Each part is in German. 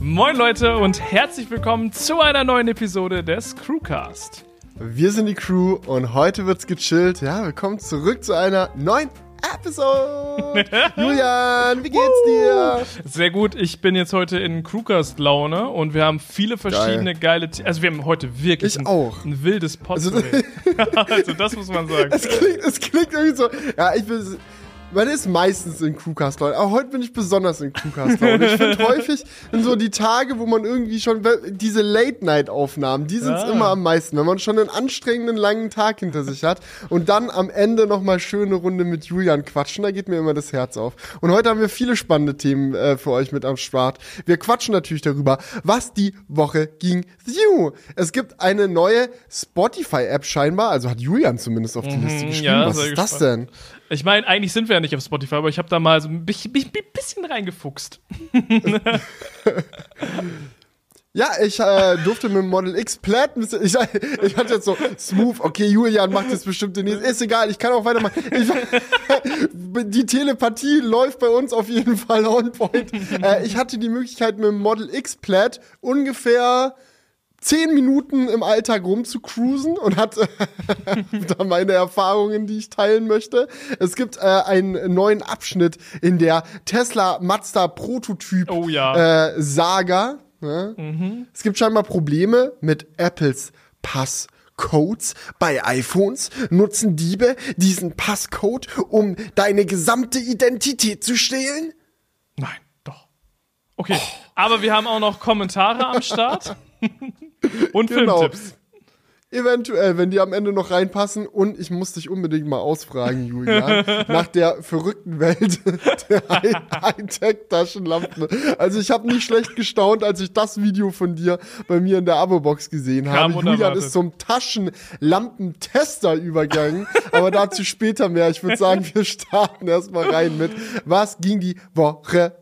Moin Leute und herzlich willkommen zu einer neuen Episode des Crewcast. Wir sind die Crew und heute wird's gechillt. Ja, willkommen zurück zu einer neuen Episode. Julian, wie geht's dir? Sehr gut, ich bin jetzt heute in Crewcast-Laune und wir haben viele verschiedene geile, The also wir haben heute wirklich Ich ein, auch. ein wildes Potpourri. Also- Also, das muss man sagen. Es klingt, es klingt irgendwie so. Ja, ich bin. Man ist meistens in Crewcast Laune, aber heute bin ich besonders in Crewcast Laune. Ich finde häufig in so die Tage, wo man irgendwie schon diese Late Night Aufnahmen, die sind's Ah. immer am meisten, wenn man schon einen anstrengenden langen Tag hinter sich hat und dann am Ende noch mal schöne Runde mit Julian quatschen, da geht mir immer das Herz auf. Und heute haben wir viele spannende Themen äh, für euch mit am Start. Wir quatschen natürlich darüber, was die Woche ging. You. Es gibt eine neue Spotify App scheinbar, also hat Julian zumindest auf die Liste geschrieben. Mhm, ja, was ist das gespannt. denn? Ich meine, eigentlich sind wir ja nicht auf Spotify, aber ich habe da mal so ein bisschen, bisschen, reingefuchst. Ja, ich äh, durfte mit dem Model X bisschen- ich, ich hatte jetzt so smooth, okay, Julian macht jetzt bestimmt den nächsten, ist egal, ich kann auch weitermachen. Ich, die Telepathie läuft bei uns auf jeden Fall on point. Äh, ich hatte die Möglichkeit mit dem Model X Plaid ungefähr zehn Minuten im Alltag rumzucruisen und hatte da meine Erfahrungen, die ich teilen möchte. Es gibt äh, einen neuen Abschnitt in der Tesla Mazda Prototyp Oh ja. äh, Saga. Ne? Es gibt scheinbar Probleme mit Apples Passcodes. Bei iPhones nutzen Diebe diesen Passcode, um deine gesamte Identität zu stehlen. Nein, doch. Okay, aber wir haben auch noch Kommentare am Start. und Genau. Filmtipps. Eventuell, wenn die am Ende noch reinpassen. Und ich muss dich unbedingt mal ausfragen, Julian, nach der verrückten Welt der High- Hightech-Taschenlampen. Also ich habe nicht schlecht gestaunt, als ich das Video von dir bei mir in der Abo-Box gesehen Kam habe. Julian ist zum Taschenlampentester übergegangen. aber dazu später mehr. Ich würde sagen, wir starten erstmal rein mit, was ging die Woche?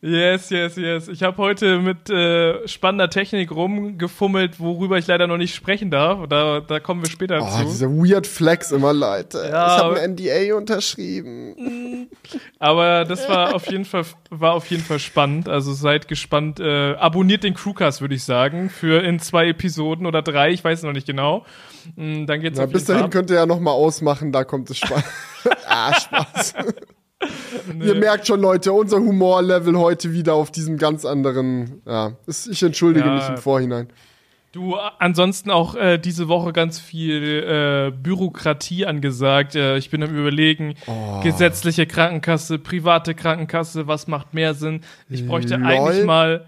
Yes, yes, yes. Ich habe heute mit äh, spannender Technik rumgefummelt, worüber ich leider noch nicht sprechen darf. Da, da kommen wir später Oh, zu. dieser Weird Flex immer, Leute. Ja, ich habe ein NDA unterschrieben. Aber das war auf jeden Fall war auf jeden Fall spannend. Also seid gespannt. Äh, abonniert den Crewcast, würde ich sagen, für in zwei Episoden oder drei. Ich weiß noch nicht genau. Mm, Dann geht's Na, auf bis jeden Fall dahin ab. könnt ihr ja noch mal ausmachen, da kommt es Spaß. ah, Spaß. Ihr merkt schon, Leute, unser Humorlevel heute wieder auf diesem ganz anderen. Ja, ich entschuldige Ja. mich im Vorhinein. Du, ansonsten auch äh, diese Woche ganz viel äh, Bürokratie angesagt. Äh, ich bin am überlegen, Oh. gesetzliche Krankenkasse, private Krankenkasse, was macht mehr Sinn? Ich bräuchte Lol. eigentlich mal,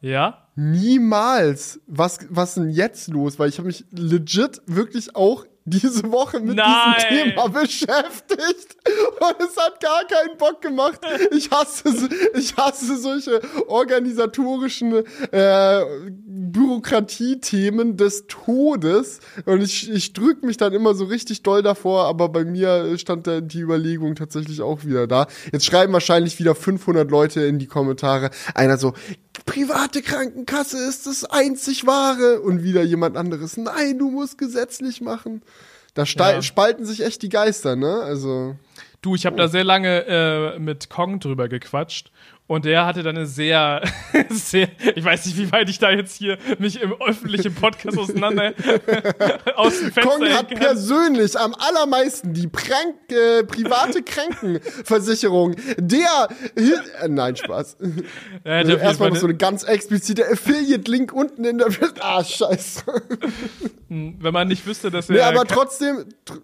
ja? Niemals. Was, was denn jetzt los? Weil ich habe mich legit wirklich auch diese Woche mit Nein. diesem Thema beschäftigt und es hat gar keinen Bock gemacht. Ich hasse, ich hasse solche organisatorischen äh, Bürokratiethemen des Todes und ich, ich drück mich dann immer so richtig doll davor, aber bei mir stand da die Überlegung tatsächlich auch wieder da. Jetzt schreiben wahrscheinlich wieder 500 Leute in die Kommentare. Einer so, private Krankenkasse ist das einzig wahre und wieder jemand anderes. Nein, du musst gesetzlich machen. Da Ja. spalten sich echt die Geister, ne? Also Du, ich habe da sehr lange äh, mit Kong drüber gequatscht und der hatte dann eine sehr, sehr, ich weiß nicht, wie weit ich da jetzt hier mich im öffentlichen Podcast auseinander aus dem Fenster Kong hat kann. persönlich am allermeisten die Prank, äh, private Krankenversicherung. Der, äh, nein, Spaß. Er auf jeden Erstmal noch so eine ganz explizite Affiliate-Link unten in der, ah, scheiße. wenn man nicht wüsste, dass er Nee, aber trotzdem, tr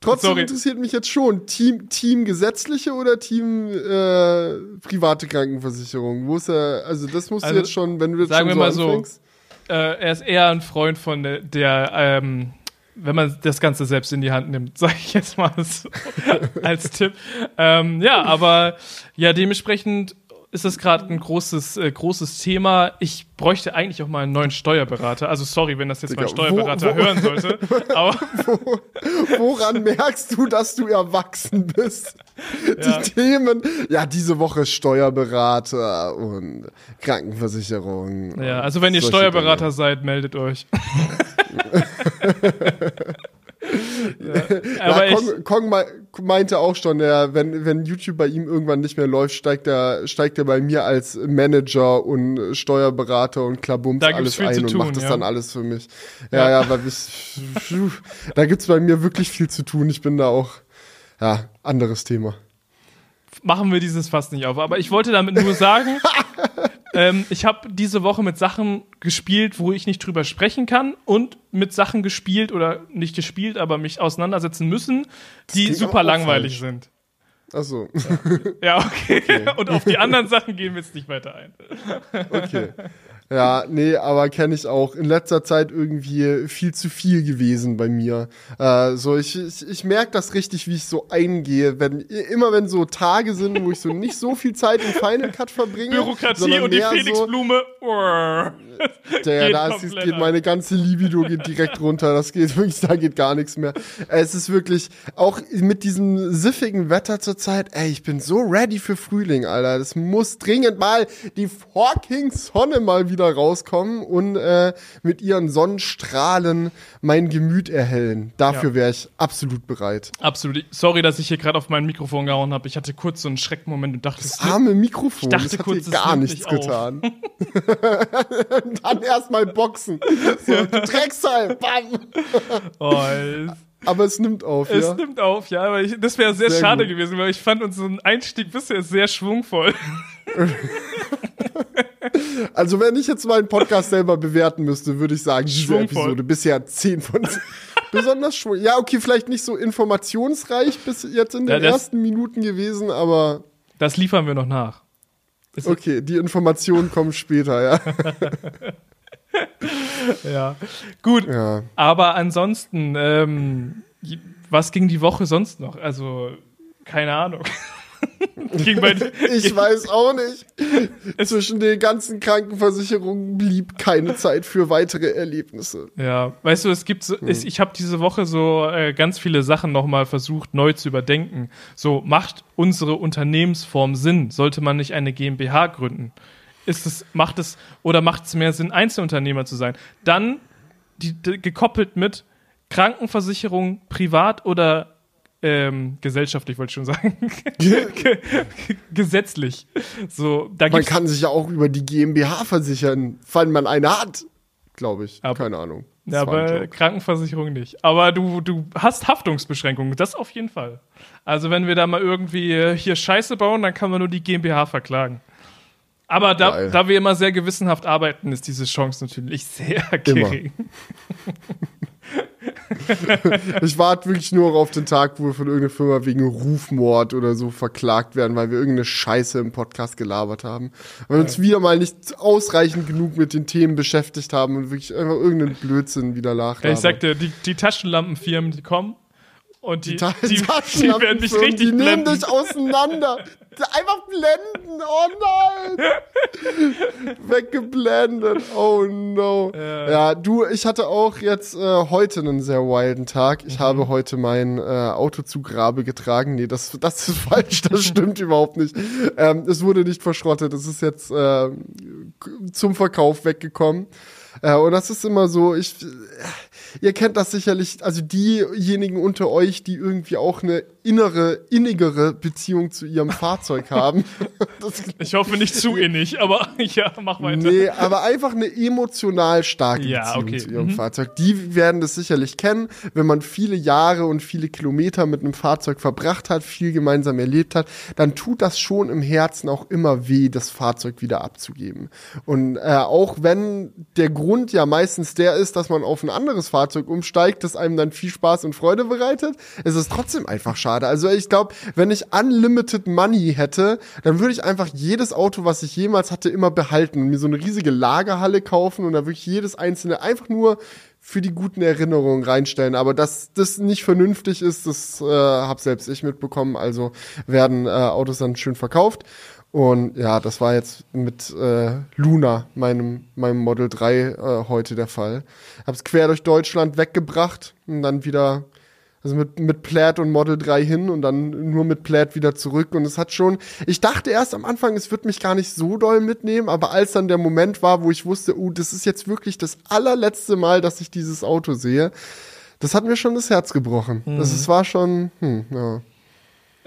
trotzdem Sorry. interessiert mich jetzt schon, Team, Team gesetzliche oder Team äh, private Krankenversicherung? Wo ist er, also das musst Also, du jetzt schon, wenn du jetzt sagen schon wir so mal so, anfängst. äh, er ist eher ein Freund von der, der ähm, wenn man das Ganze selbst in die Hand nimmt, sage ich jetzt mal so, als Tipp. Ähm, ja, aber ja, dementsprechend ist das gerade ein großes, äh, großes Thema. Ich bräuchte eigentlich auch mal einen neuen Steuerberater. Also sorry, wenn das jetzt mein Digga, wo- Steuerberater wo- hören sollte. Aber Woran merkst du, dass du erwachsen bist? Ja. Die Themen, ja, diese Woche Steuerberater und Krankenversicherung. ja, also wenn ihr Steuerberater seid, meldet euch. Ja, aber ich- Kong, Kong mei- meinte auch schon, der, wenn, wenn YouTube bei ihm irgendwann nicht mehr läuft, steigt er, steigt er bei mir als Manager und Steuerberater und Klabums alles ein und tun, macht das ja. dann alles für mich. Ja, ja, weil ich, da gibt's bei mir wirklich viel zu tun. Ich bin da auch, ja, anderes Thema. machen wir dieses fast nicht auf. Aber ich wollte damit nur sagen, ähm, ich habe diese Woche mit Sachen gespielt, wo ich nicht drüber sprechen kann und mit Sachen gespielt oder nicht gespielt, aber mich auseinandersetzen müssen, die super langweilig sind. Achso, Ja, okay. Und auf die anderen Sachen gehen wir jetzt nicht weiter ein. okay. Ja, nee, aber kenne ich auch. In letzter Zeit irgendwie viel zu viel gewesen bei mir. Äh, so, ich, ich, ich merke das richtig, wie ich so eingehe. Wenn, immer wenn so Tage sind, wo ich so nicht so viel Zeit im Final Cut verbringe. Bürokratie und die Felixblume. So, der, geht da ist, geht meine ganze Libido geht direkt runter. Das geht wirklich, da geht gar nichts mehr. Es ist wirklich, auch mit diesem siffigen Wetter zurzeit, ey, ich bin so ready für Frühling, Alter. Das muss dringend mal die fucking Sonne mal wieder rauskommen und äh, mit ihren Sonnenstrahlen mein Gemüt erhellen. Dafür Ja. wäre ich absolut bereit. Absolut. Sorry, dass ich hier gerade auf mein Mikrofon gehauen habe. Ich hatte kurz so einen Schreckmoment und dachte, Das arme Mikrofon, dachte das hat kurz, dir es gar nichts nicht getan. Dann erstmal boxen. So, du Dreckseil, bam. oh, es, Aber es nimmt auf, es ja. nimmt auf, ja, aber ich, das wäre sehr, Sehr schade gut. gewesen, weil ich fand unseren Einstieg bisher sehr schwungvoll. Also wenn ich jetzt meinen Podcast selber bewerten müsste, würde ich sagen, diese. Episode bisher 10 von 10. Besonders schwung. Ja, okay, vielleicht nicht so informationsreich bis jetzt in Ja, den das- ersten Minuten gewesen, aber Das liefern wir noch nach. okay, die Informationen kommen später, ja. Ja. Gut. ja. Aber ansonsten, ähm, was ging die Woche sonst noch? Also, keine Ahnung. Ich weiß auch nicht. Zwischen den ganzen Krankenversicherungen blieb keine Zeit für weitere Erlebnisse. Ja, weißt du, es gibt so, Hm. ich habe diese Woche so äh, ganz viele Sachen nochmal versucht neu zu überdenken. So, macht unsere Unternehmensform Sinn? Sollte man nicht eine GmbH gründen? Ist es, macht es, oder macht es mehr Sinn, Einzelunternehmer zu sein? Dann die, die, gekoppelt mit Krankenversicherung, privat oder ähm, gesellschaftlich, wollte ich schon sagen. Ge- Gesetzlich. So, da Man kann sich ja auch über die GmbH versichern, falls man eine hat. Glaube ich. Aber- Keine Ahnung. Ja, aber. Krankenversicherung nicht. Aber du, du hast Haftungsbeschränkungen, das auf jeden Fall. Also wenn wir da mal irgendwie hier Scheiße bauen, dann kann man nur die GmbH verklagen. Aber da, Geil. da wir immer sehr gewissenhaft arbeiten, ist diese Chance natürlich sehr gering. Ich warte wirklich nur auf den Tag, wo wir von irgendeiner Firma wegen Rufmord oder so verklagt werden, weil wir irgendeine Scheiße im Podcast gelabert haben. Weil wir uns wieder mal nicht ausreichend genug mit den Themen beschäftigt haben und wirklich einfach irgendeinen Blödsinn wieder nachlabern. Ich sag dir, die, die Taschenlampenfirmen, die kommen und die, Ta- die, die, werden mich richtig Die nehmen dich auseinander. Einfach blenden. Oh nein. Weggeblendet. Oh no. Ja. Ja, du, ich hatte auch jetzt äh, heute einen sehr wilden Tag. Mhm. Ich habe heute mein äh, Auto zu Grabe getragen. Nee, das, das ist falsch. Das stimmt überhaupt nicht. Ähm, es wurde nicht verschrottet. Es ist jetzt äh, zum Verkauf weggekommen. Äh, und das ist immer so, ich, ihr kennt das sicherlich, also diejenigen unter euch, die irgendwie auch eine innere, innigere Beziehung zu ihrem Fahrzeug haben. Das, Ich hoffe nicht zu innig, aber ja, mach weiter. nee, aber einfach eine emotional starke Ja, Beziehung okay. zu ihrem Mhm. Fahrzeug. Die werden das sicherlich kennen, wenn man viele Jahre und viele Kilometer mit einem Fahrzeug verbracht hat, viel gemeinsam erlebt hat, dann tut das schon im Herzen auch immer weh, das Fahrzeug wieder abzugeben. Und äh, auch wenn der Grund ja meistens der ist, dass man auf ein anderes Fahrzeug umsteigt, das einem dann viel Spaß und Freude bereitet, ist es trotzdem einfach schade. Also ich glaube, wenn ich unlimited money hätte, dann würde ich einfach jedes Auto, was ich jemals hatte, immer behalten und mir so eine riesige Lagerhalle kaufen und da wirklich jedes einzelne einfach nur für die guten Erinnerungen reinstellen. Aber dass das nicht vernünftig ist, das äh, habe selbst ich mitbekommen. Also werden äh, Autos dann schön verkauft. Und ja, das war jetzt mit äh, Luna, meinem, meinem Model 3, äh, heute der Fall. Hab's quer durch Deutschland weggebracht und dann wieder, also mit, mit Plaid und Model 3 hin und dann nur mit Plaid wieder zurück. Und es hat schon, ich dachte erst am Anfang, es wird mich gar nicht so doll mitnehmen, aber als dann der Moment war, wo ich wusste, oh, das ist jetzt wirklich das allerletzte Mal, dass ich dieses Auto sehe, Das hat mir schon das Herz gebrochen. Mhm. Das es war schon, hm, ja.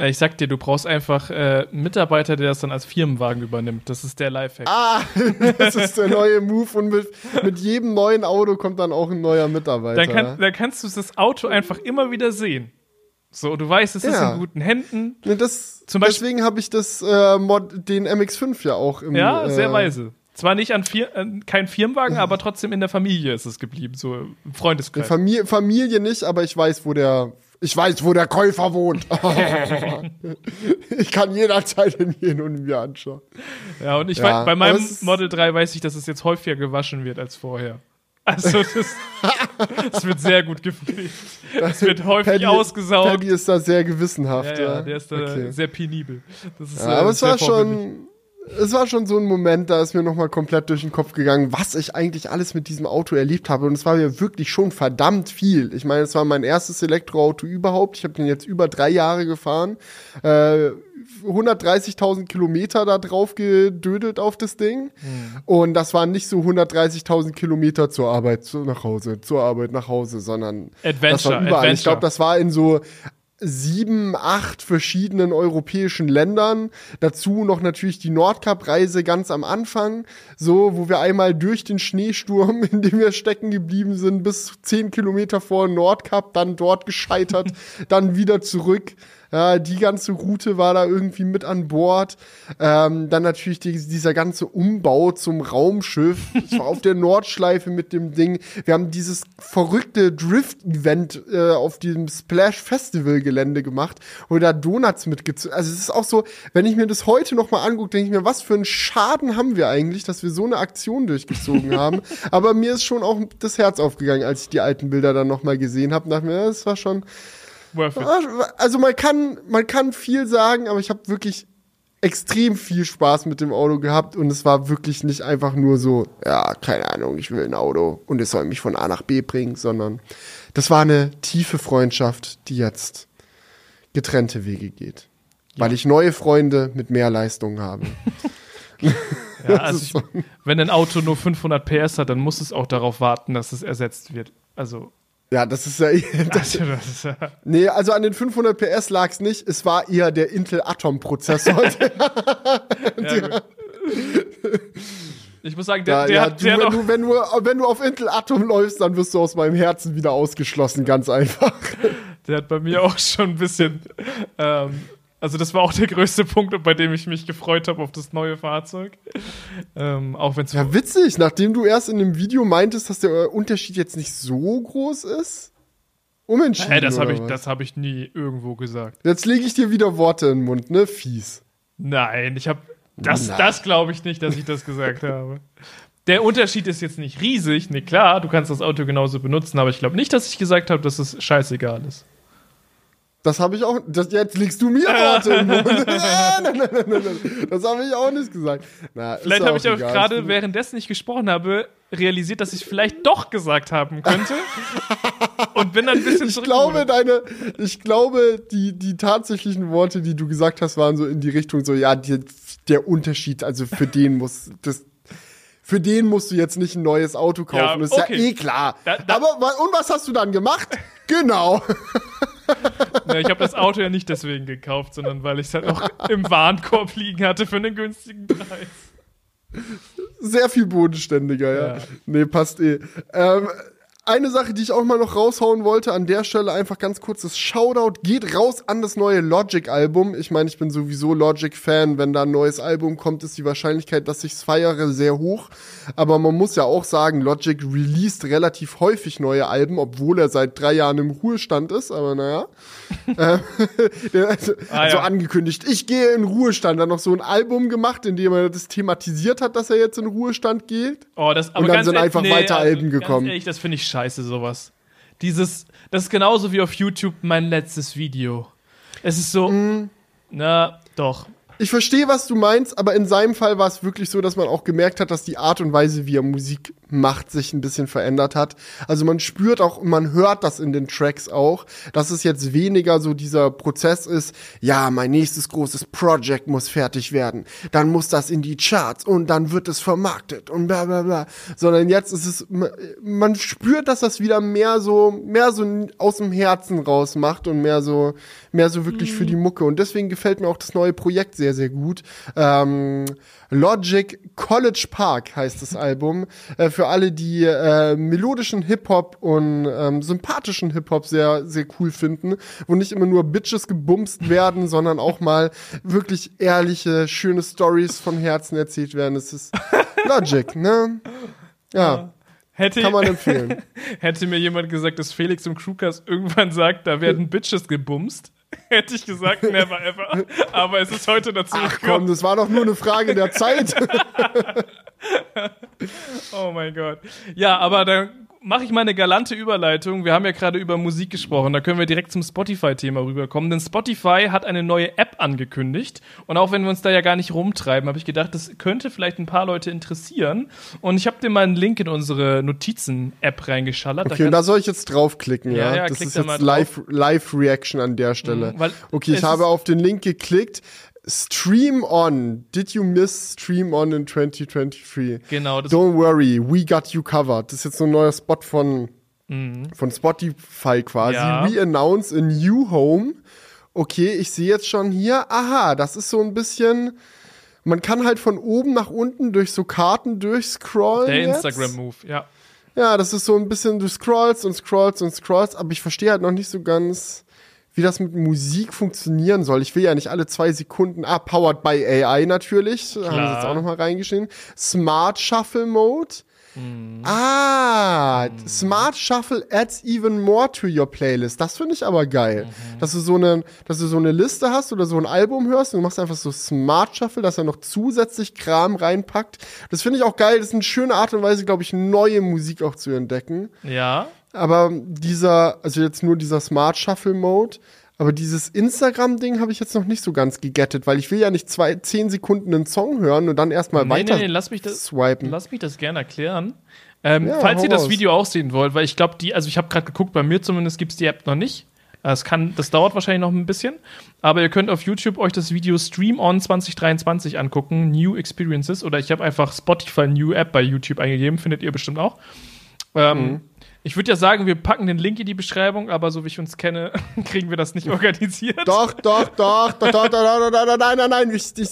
Äh, Ich sag dir, du brauchst einfach äh, einen Mitarbeiter, der das dann als Firmenwagen übernimmt. Das ist der Lifehack. Ah, das ist der neue Move und mit, mit jedem neuen Auto kommt dann auch ein neuer Mitarbeiter. dann, kann, dann kannst du das Auto einfach immer wieder sehen. So, du weißt, es ist Ja. in guten Händen. Ne, das, Zum Beispiel- deswegen habe ich das äh, Mod, den MX5 ja auch im Ja, sehr äh, weise. Zwar nicht an Fir äh, kein Firmenwagen, aber trotzdem in der Familie ist es geblieben, so im Freundeskreis. Familie, Familie nicht, aber ich weiß, wo der ich weiß, wo der Käufer wohnt. ich kann jederzeit hingehen und mir anschauen. Ja, und ich Ja, weiß, bei meinem Model 3 weiß ich, dass es jetzt häufiger gewaschen wird als vorher. Also das, das wird sehr gut gepflegt. Es wird häufig Paddy, ausgesaugt. Paddy ist da sehr gewissenhaft. ja, ja, der ist da Okay. sehr penibel. Ist, Ja, äh, aber es war schon, es war schon so ein Moment, da ist mir nochmal komplett durch den Kopf gegangen, was ich eigentlich alles mit diesem Auto erlebt habe. Und es war mir wirklich schon verdammt viel. Ich meine, es war mein erstes Elektroauto überhaupt. Ich habe den jetzt über drei Jahre gefahren. Äh, 130.000 Kilometer da drauf gedödelt auf das Ding. Hm. Und das waren nicht so 130.000 Kilometer zur Arbeit, zu, nach Hause, zur Arbeit nach Hause, sondern das Adventure, war überall. Ich Adventure. glaube, das war in so sieben, acht verschiedenen europäischen Ländern. Dazu noch natürlich die Nordkap-Reise ganz am Anfang, so, wo wir einmal durch den Schneesturm, in dem wir stecken geblieben sind, bis zehn Kilometer vor Nordkap, dann dort gescheitert, dann wieder zurück. Ja, die ganze Route war da irgendwie mit an Bord. Ähm, dann natürlich die, dieser ganze Umbau zum Raumschiff. Ich war auf der Nordschleife mit dem Ding. Wir haben dieses verrückte Drift-Event äh, auf diesem Splash Festival Gelände gemacht, wo da Donuts mitgezogen. Also es ist auch so, wenn ich mir das heute noch mal angucke, denke ich mir, was für einen Schaden haben wir eigentlich, dass wir so eine Aktion durchgezogen haben. Aber mir ist schon auch das Herz aufgegangen, als ich die alten Bilder dann noch mal gesehen habe. Dachte mir, das war schon Worth it. also man kann, man kann viel sagen, aber ich habe wirklich extrem viel Spaß mit dem Auto gehabt und es war wirklich nicht einfach nur so, ja, keine Ahnung, ich will ein Auto und es soll mich von A nach B bringen, sondern das war eine tiefe Freundschaft, die jetzt getrennte Wege geht. Weil ich neue Freunde mit mehr Leistung habe. Ja, also ich, wenn ein Auto nur 500 PS hat, dann muss es auch darauf warten, dass es ersetzt wird. Also, Ja, das ist ja. Das, also das ist ja nee, also an den 500 PS lag es nicht. Es war eher der Intel Atom-Prozessor. Ja, gut. Ich muss sagen, der, Ja, der ja, hat du, der wenn, noch, du, wenn, du, wenn du auf Intel Atom läufst, dann wirst du aus meinem Herzen wieder ausgeschlossen, ganz einfach. der hat bei mir auch schon ein bisschen. Ähm, also, das war auch der größte Punkt, bei dem ich mich gefreut habe auf das neue Fahrzeug. Ähm, auch wenn es. Ja, witzig, nachdem du erst in dem Video meintest, dass der äh, Unterschied jetzt nicht so groß ist. Umentschieden. Hey, das habe ich, was? das hab ich nie irgendwo gesagt. Jetzt lege ich dir wieder Worte in den Mund, ne? Fies. Nein, ich habe. Das, das glaube ich nicht, dass ich das gesagt habe. Der Unterschied ist jetzt nicht riesig. Ne, klar, du kannst das Auto genauso benutzen, aber ich glaube nicht, dass ich gesagt habe, dass es scheißegal ist. Das habe ich auch. Das, jetzt legst du mir Worte den Mund. nein, nein, nein, nein, nein. Das habe ich auch nicht gesagt. Na, Vielleicht habe ich auch gerade, währenddessen ich gesprochen habe, realisiert, dass ich vielleicht doch gesagt haben könnte. und bin dann ein bisschen Ich glaube, deine, ich glaube, die, die tatsächlichen Worte, die du gesagt hast, waren so in die Richtung so, ja, die, der Unterschied, also für den muss, das, für den musst du jetzt nicht ein neues Auto kaufen. Ja, das ist okay. ja eh klar. Da- da- Aber, und was hast du dann gemacht? genau. Ja, ich habe das Auto ja nicht deswegen gekauft, sondern weil ich es halt auch im Warenkorb liegen hatte für einen günstigen Preis. Sehr viel bodenständiger, ja. Ja. Nee, passt eh. Ähm, eine Sache, die ich auch mal noch raushauen wollte, an der Stelle einfach ganz kurzes Shoutout, geht raus an das neue Logic-Album. Ich meine, ich bin sowieso Logic-Fan. Wenn da ein neues Album kommt, ist die Wahrscheinlichkeit, dass ich's feiere, sehr hoch. Aber man muss ja auch sagen, Logic released relativ häufig neue Alben, obwohl er seit drei Jahren im Ruhestand ist. Aber naja. Der- also, Ah, so ja. angekündigt, ich gehe in Ruhestand. Dann noch so ein Album gemacht, in dem er das thematisiert hat, dass er jetzt in Ruhestand geht. Oh, das, aber Und dann sind ehrlich- einfach weiter Alben ganz gekommen. Ehrlich, das finde ich scheiße, sowas. Dieses, das ist genauso wie auf YouTube mein letztes Video. Es ist so, Mhm. na, doch. Ich verstehe, was du meinst, aber in seinem Fall war es wirklich so, dass man auch gemerkt hat, dass die Art und Weise, wie er Musik macht, sich ein bisschen verändert hat. Also man spürt auch, man hört das in den Tracks auch, dass es jetzt weniger so dieser Prozess ist, ja, mein nächstes großes Project muss fertig werden, dann muss das in die Charts und dann wird es vermarktet und bla bla bla. Sondern jetzt ist es, man spürt, dass das wieder mehr so, mehr so aus dem Herzen raus macht und mehr so, mehr so wirklich mhm. für die Mucke. Und deswegen gefällt mir auch das neue Projekt sehr, sehr gut. Ähm, Logic College Park heißt das Album. Äh, für alle, die äh, melodischen Hip-Hop und ähm, sympathischen Hip-Hop sehr, sehr cool finden, wo nicht immer nur Bitches gebumst werden, sondern auch mal wirklich ehrliche, schöne Stories von Herzen erzählt werden. Das ist Logic, ne? Ja. Hätte, Kann man empfehlen. hätte mir jemand gesagt, dass Felix im Crewcast irgendwann sagt, da werden Bitches gebumst, hätte ich gesagt, never ever. Aber es ist heute dazu Ach komm, das war doch nur eine Frage der Zeit. oh mein Gott. Ja, aber dann mache ich mal eine galante Überleitung. Wir haben ja gerade über Musik gesprochen. Da können wir direkt zum Spotify-Thema rüberkommen. Denn Spotify hat eine neue App angekündigt. Und auch wenn wir uns da ja gar nicht rumtreiben, habe ich gedacht, das könnte vielleicht ein paar Leute interessieren. Und ich habe dir mal einen Link in unsere Notizen-App reingeschallert. Okay, da und da soll ich jetzt draufklicken, ja? ja? ja das ist jetzt Live-Reaction Live an der Stelle. Mhm, okay, ich habe auf den Link geklickt. Stream On. Did you miss Stream On in 2023? Genau. Don't worry, we got you covered. Das ist jetzt so ein neuer Spot von, mhm. von Spotify quasi. Ja. We announce a new home. Okay, ich sehe jetzt schon hier, aha, das ist so ein bisschen, man kann halt von oben nach unten durch so Karten durchscrollen. Der Instagram-Move, ja. Ja, das ist so ein bisschen, du scrollst und scrollst und scrollst, aber ich verstehe halt noch nicht so ganz, wie das mit Musik funktionieren soll. Ich will ja nicht alle zwei Sekunden, ah, powered by AI natürlich, Klar. haben sie jetzt auch nochmal reingeschrieben. Smart Shuffle Mode. Mhm. Ah, mhm. Smart Shuffle adds even more to your playlist. Das finde ich aber geil. Mhm. Dass du so eine, dass du so eine Liste hast oder so ein Album hörst und du machst einfach so Smart Shuffle, dass er noch zusätzlich Kram reinpackt. Das finde ich auch geil. Das ist eine schöne Art und Weise, glaube ich, neue Musik auch zu entdecken. Ja. Aber dieser, also jetzt nur dieser Smart Shuffle Mode, aber dieses Instagram-Ding habe ich jetzt noch nicht so ganz gegettet, weil ich will ja nicht zwei, zehn Sekunden einen Song hören und dann erstmal nee, weiter nee, nee, lass mich das, swipen. Lass mich das gerne erklären. Ähm, ja, falls ihr das Video auch sehen wollt, weil ich glaube, die, also ich habe gerade geguckt, bei mir zumindest gibt es die App noch nicht. Das, kann, das dauert wahrscheinlich noch ein bisschen. Aber ihr könnt auf YouTube euch das Video Stream On 2023 angucken, New Experiences. Oder ich habe einfach Spotify New App bei YouTube eingegeben, findet ihr bestimmt auch. Ähm, mhm. Ich würde ja sagen, wir packen den Link in die Beschreibung, aber so wie ich uns kenne, kriegen wir das nicht organisiert. Doch, doch, doch, doch, doch, doch, doch, doch, nein, nein, nein, ich, ich,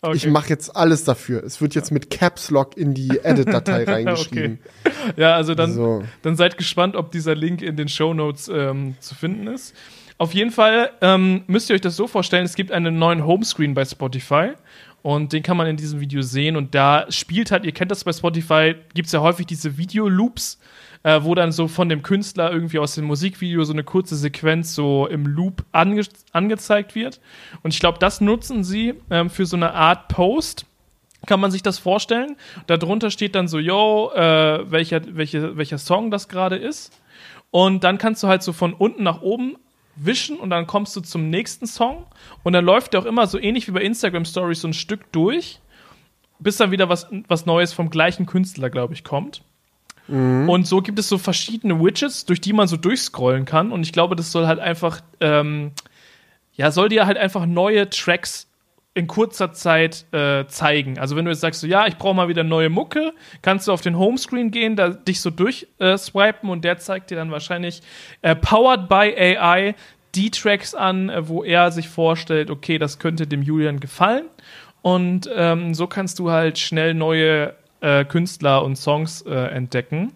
okay. ich mache jetzt alles dafür. Es wird jetzt mit Caps Lock in die Edit-Datei reingeschrieben. okay. Ja, also dann, so. dann seid gespannt, ob dieser Link in den Show Notes ähm, zu finden ist. Auf jeden Fall ähm, müsst ihr euch das so vorstellen, es gibt einen neuen Homescreen bei Spotify und den kann man in diesem Video sehen und da spielt halt, ihr kennt das bei Spotify, gibt es ja häufig diese Video-Loops, äh, wo dann so von dem Künstler irgendwie aus dem Musikvideo so eine kurze Sequenz so im Loop ange angezeigt wird. Und ich glaube, das nutzen sie ähm, für so eine Art Post kann man sich das vorstellen. Darunter steht dann so, yo, äh, welcher, welche, welcher Song das gerade ist. Und dann kannst du halt so von unten nach oben wischen und dann kommst du zum nächsten Song. Und dann läuft der auch immer so ähnlich wie bei Instagram Stories so ein Stück durch, bis dann wieder was, was Neues vom gleichen Künstler, glaube ich, kommt. Mhm. Und so gibt es so verschiedene Widgets, durch die man so durchscrollen kann. Und ich glaube, das soll halt einfach, ähm, ja, soll dir halt einfach neue Tracks in kurzer Zeit äh, zeigen. Also wenn du jetzt sagst, so, ja, ich brauche mal wieder neue Mucke, kannst du auf den Homescreen gehen, da dich so durchswipen äh, und der zeigt dir dann wahrscheinlich äh, powered by AI die Tracks an, äh, wo er sich vorstellt, okay, das könnte dem Julian gefallen. Und ähm, so kannst du halt schnell neue äh, Künstler und Songs äh, entdecken.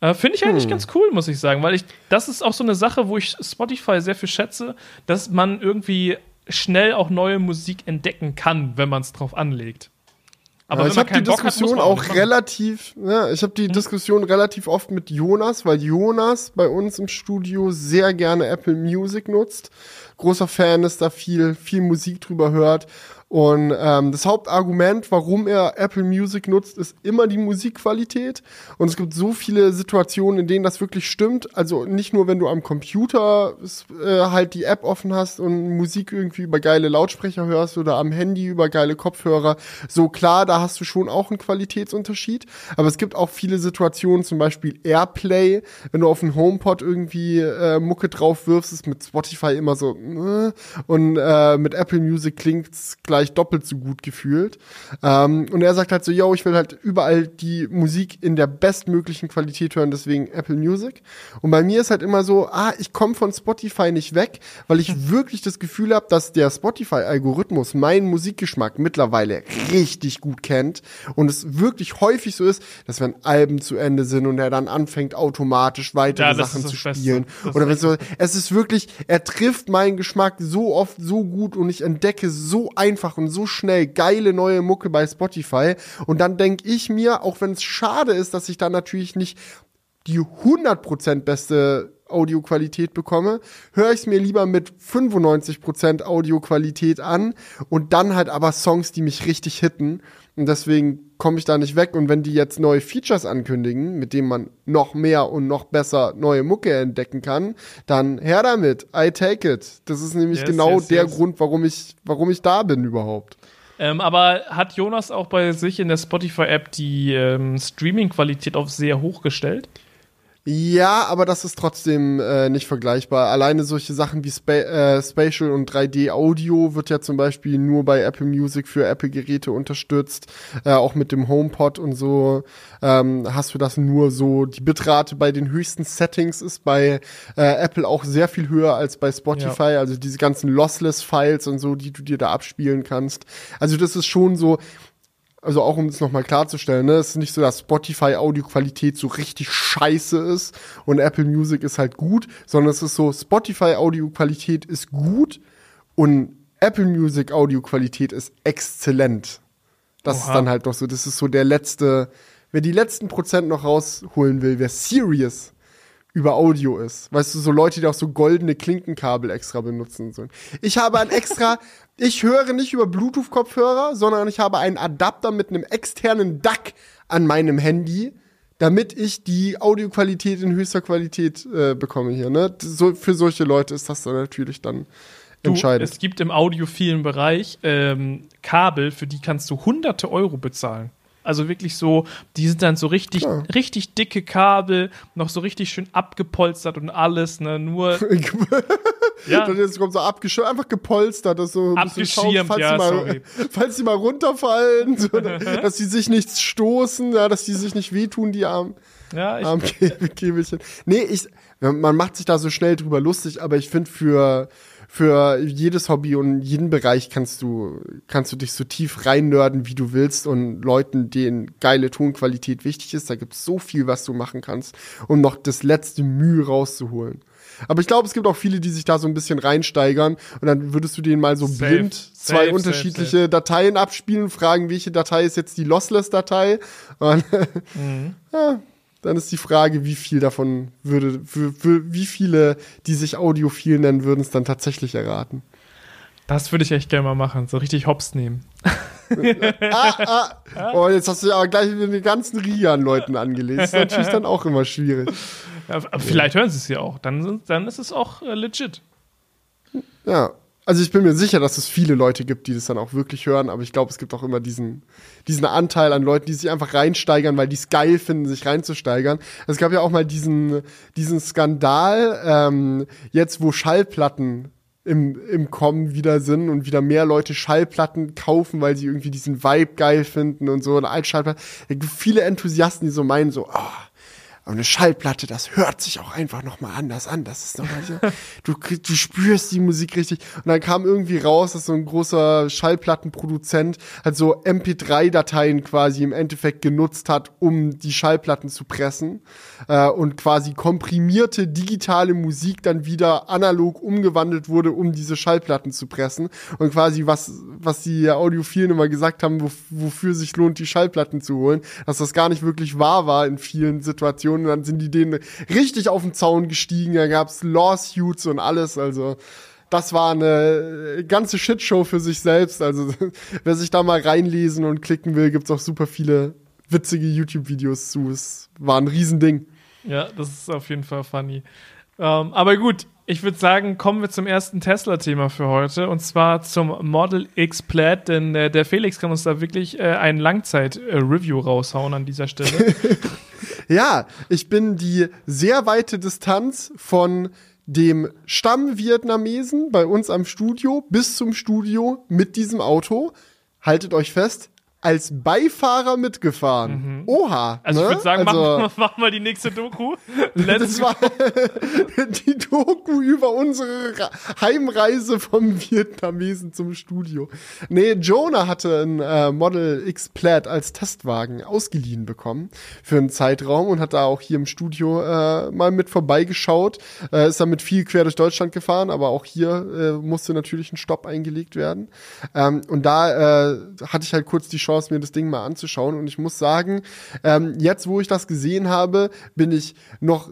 Äh, Finde ich eigentlich hm. ganz cool, muss ich sagen, weil ich, das ist auch so eine Sache, wo ich Spotify sehr viel schätze, dass man irgendwie schnell auch neue Musik entdecken kann, wenn man es drauf anlegt. Aber ja, ich habe die Diskussion hat, auch relativ, ja, ich habe die hm. Diskussion relativ oft mit Jonas, weil Jonas bei uns im Studio sehr gerne Apple Music nutzt, großer Fan ist, da viel, viel Musik drüber hört Und ähm, das Hauptargument, warum er Apple Music nutzt, ist immer die Musikqualität. Und es gibt so viele Situationen, in denen das wirklich stimmt. Also nicht nur, wenn du am Computer äh, halt die App offen hast und Musik irgendwie über geile Lautsprecher hörst oder am Handy über geile Kopfhörer. So klar, da hast du schon auch einen Qualitätsunterschied. Aber es gibt auch viele Situationen, zum Beispiel Airplay, wenn du auf den HomePod irgendwie äh, Mucke drauf wirfst, ist mit Spotify immer so äh, und äh, mit Apple Music klingt's gleich gleich doppelt so gut gefühlt. Ähm, und er sagt halt so, yo, ich will halt überall die Musik in der bestmöglichen Qualität hören, deswegen Apple Music. Und bei mir ist halt immer so, ah, ich komme von Spotify nicht weg, weil ich wirklich das Gefühl habe, dass der Spotify-Algorithmus meinen Musikgeschmack mittlerweile richtig gut kennt und es wirklich häufig so ist, dass wenn Alben zu Ende sind und er dann anfängt automatisch weitere ja, Sachen zu spielen oder wenn so, es ist wirklich, er trifft meinen Geschmack so oft so gut und ich entdecke so einfach einfach und so schnell geile neue Mucke bei Spotify. Und dann denke ich mir, auch wenn es schade ist, dass ich da natürlich nicht die 100% beste Audioqualität bekomme, höre ich es mir lieber mit 95% Audioqualität an und dann halt aber Songs, die mich richtig hitten. Und deswegen komme ich da nicht weg. Und wenn die jetzt neue Features ankündigen, mit denen man noch mehr und noch besser neue Mucke entdecken kann, dann her damit. I take it. Das ist nämlich yes, genau yes, der yes. Grund, warum ich, warum ich da bin überhaupt. Ähm, aber hat Jonas auch bei sich in der Spotify-App die ähm, Streaming-Qualität auf sehr hoch gestellt? Ja, aber das ist trotzdem äh, nicht vergleichbar. Alleine solche Sachen wie Spa äh, Spatial und 3D Audio wird ja zum Beispiel nur bei Apple Music für Apple-Geräte unterstützt. Äh, auch mit dem HomePod und so ähm, hast du das nur so. Die Bitrate bei den höchsten Settings ist bei äh, Apple auch sehr viel höher als bei Spotify. Ja. Also diese ganzen Lossless-Files und so, die du dir da abspielen kannst. Also das ist schon so also auch um es nochmal klarzustellen, ne, es ist nicht so, dass Spotify Audioqualität so richtig scheiße ist und Apple Music ist halt gut, sondern es ist so, Spotify Audioqualität ist gut und Apple Music Audioqualität ist exzellent. Das Oha. ist dann halt noch so, das ist so der letzte, wer die letzten Prozent noch rausholen will, wer serious über Audio ist. Weißt du, so Leute, die auch so goldene Klinkenkabel extra benutzen sollen. Ich habe ein extra, ich höre nicht über Bluetooth-Kopfhörer, sondern ich habe einen Adapter mit einem externen DAC an meinem Handy, damit ich die Audioqualität in höchster Qualität äh, bekomme hier. Ne? So, für solche Leute ist das dann natürlich dann du, entscheidend. Es gibt im audiophilen Bereich ähm, Kabel, für die kannst du hunderte Euro bezahlen. Also wirklich so, die sind dann so richtig, Klar. richtig dicke Kabel, noch so richtig schön abgepolstert und alles, ne? Nur. ja. Dann jetzt kommt so abgeschirmt, einfach gepolstert, das so abgeschirmt, falls, ja, die mal, falls die mal runterfallen, so, dass die sich nichts stoßen, ja, dass die sich nicht wehtun, die armen. Ja, ich. Arm Käbelchen. Nee, ich, man macht sich da so schnell drüber lustig, aber ich finde für, für jedes Hobby und jeden Bereich kannst du, kannst du dich so tief reinnörden, wie du willst und Leuten, denen geile Tonqualität wichtig ist. Da gibt es so viel, was du machen kannst, um noch das letzte Mühe rauszuholen. Aber ich glaube, es gibt auch viele, die sich da so ein bisschen reinsteigern und dann würdest du denen mal so safe, blind zwei safe, unterschiedliche safe, Dateien abspielen und fragen, welche Datei ist jetzt die Lossless-Datei. Mhm. ja, dann ist die Frage, wie viel davon würde, für, für wie viele, die sich audiophil nennen, würden es dann tatsächlich erraten. Das würde ich echt gerne mal machen, so richtig Hops nehmen. ah, ah. Oh, jetzt hast du ja gleich den ganzen Riga an Leuten angelesen. Das ist natürlich dann auch immer schwierig. Ja, vielleicht hören sie es ja auch. Dann, dann ist es auch äh, legit. Ja, also ich bin mir sicher, dass es viele Leute gibt, die das dann auch wirklich hören, aber ich glaube, es gibt auch immer diesen, diesen Anteil an Leuten, die sich einfach reinsteigern, weil die es geil finden, sich reinzusteigern. Es gab ja auch mal diesen, diesen Skandal, ähm, jetzt wo Schallplatten im, im Kommen wieder sind und wieder mehr Leute Schallplatten kaufen, weil sie irgendwie diesen Vibe geil finden und so. Und Altschallplatten. Viele Enthusiasten, die so meinen, so, oh, aber eine Schallplatte, das hört sich auch einfach nochmal anders an. Das ist nochmal so, du, du spürst die Musik richtig. Und dann kam irgendwie raus, dass so ein großer Schallplattenproduzent halt so MP3-Dateien quasi im Endeffekt genutzt hat, um die Schallplatten zu pressen. Äh, und quasi komprimierte digitale Musik dann wieder analog umgewandelt wurde, um diese Schallplatten zu pressen. Und quasi was, was die Audiophilen immer gesagt haben, wo, wofür sich lohnt, die Schallplatten zu holen, dass das gar nicht wirklich wahr war in vielen Situationen und dann sind die denen richtig auf den Zaun gestiegen. Da gab's Lawsuits und alles. Also das war eine ganze Shitshow für sich selbst. Also wer sich da mal reinlesen und klicken will, gibt's auch super viele witzige YouTube-Videos zu. Es war ein Riesending. Ja, das ist auf jeden Fall funny. Ähm, aber gut, ich würde sagen, kommen wir zum ersten Tesla-Thema für heute und zwar zum Model X Plaid, denn äh, der Felix kann uns da wirklich äh, ein Langzeit-Review raushauen an dieser Stelle. ja, ich bin die sehr weite Distanz von dem Stamm-Vietnamesen bei uns am Studio bis zum Studio mit diesem Auto. Haltet euch fest, als Beifahrer mitgefahren. Mhm. Oha. Also ne? ich würde sagen, also, machen, machen wir die nächste Doku. das war die Doku über unsere Heimreise vom Vietnamesen zum Studio. Nee, Jonah hatte ein äh, Model X Plaid als Testwagen ausgeliehen bekommen für einen Zeitraum und hat da auch hier im Studio äh, mal mit vorbeigeschaut. Äh, ist damit viel quer durch Deutschland gefahren, aber auch hier äh, musste natürlich ein Stopp eingelegt werden. Ähm, und da äh, hatte ich halt kurz die Chance, mir das Ding mal anzuschauen. Und ich muss sagen, ähm, jetzt, wo ich das gesehen habe, bin ich noch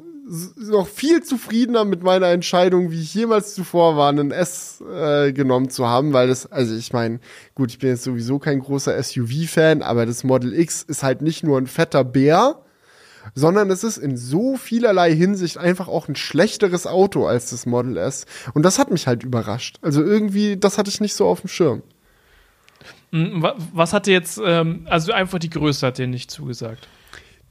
noch viel zufriedener mit meiner Entscheidung, wie ich jemals zuvor war, einen S äh, genommen zu haben, weil das, also ich meine, gut, ich bin jetzt sowieso kein großer SUV-Fan, aber das Model X ist halt nicht nur ein fetter Bär, sondern es ist in so vielerlei Hinsicht einfach auch ein schlechteres Auto als das Model S. Und das hat mich halt überrascht. Also irgendwie, das hatte ich nicht so auf dem Schirm. Hm, was hat dir jetzt, ähm, also einfach die Größe hat dir nicht zugesagt?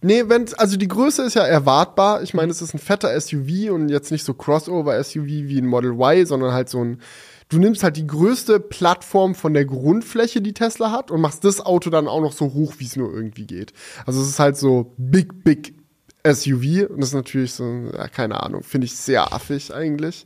Nee, wenn also die Größe ist ja erwartbar. Ich meine, es ist ein fetter SUV und jetzt nicht so Crossover-SUV wie ein Model Y, sondern halt so ein. Du nimmst halt die größte Plattform von der Grundfläche, die Tesla hat, und machst das Auto dann auch noch so hoch, wie es nur irgendwie geht. Also es ist halt so big, big SUV. Und das ist natürlich so, ja, keine Ahnung, finde ich sehr affig eigentlich.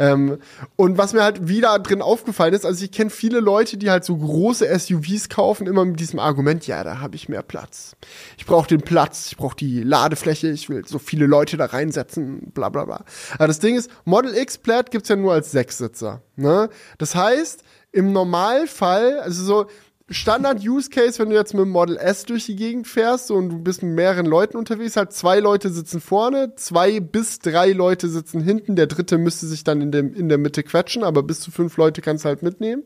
Ähm, und was mir halt wieder drin aufgefallen ist, also ich kenne viele Leute, die halt so große SUVs kaufen, immer mit diesem Argument, ja, da habe ich mehr Platz. Ich brauche den Platz, ich brauche die Ladefläche, ich will so viele Leute da reinsetzen, bla bla bla. Aber das Ding ist, Model X Plaid gibt's ja nur als Sechssitzer. Ne? Das heißt, im Normalfall, also so, Standard-Use-Case, wenn du jetzt mit dem Model S durch die Gegend fährst und du bist mit mehreren Leuten unterwegs, halt zwei Leute sitzen vorne, zwei bis drei Leute sitzen hinten, der dritte müsste sich dann in, dem, in der Mitte quetschen, aber bis zu fünf Leute kannst du halt mitnehmen.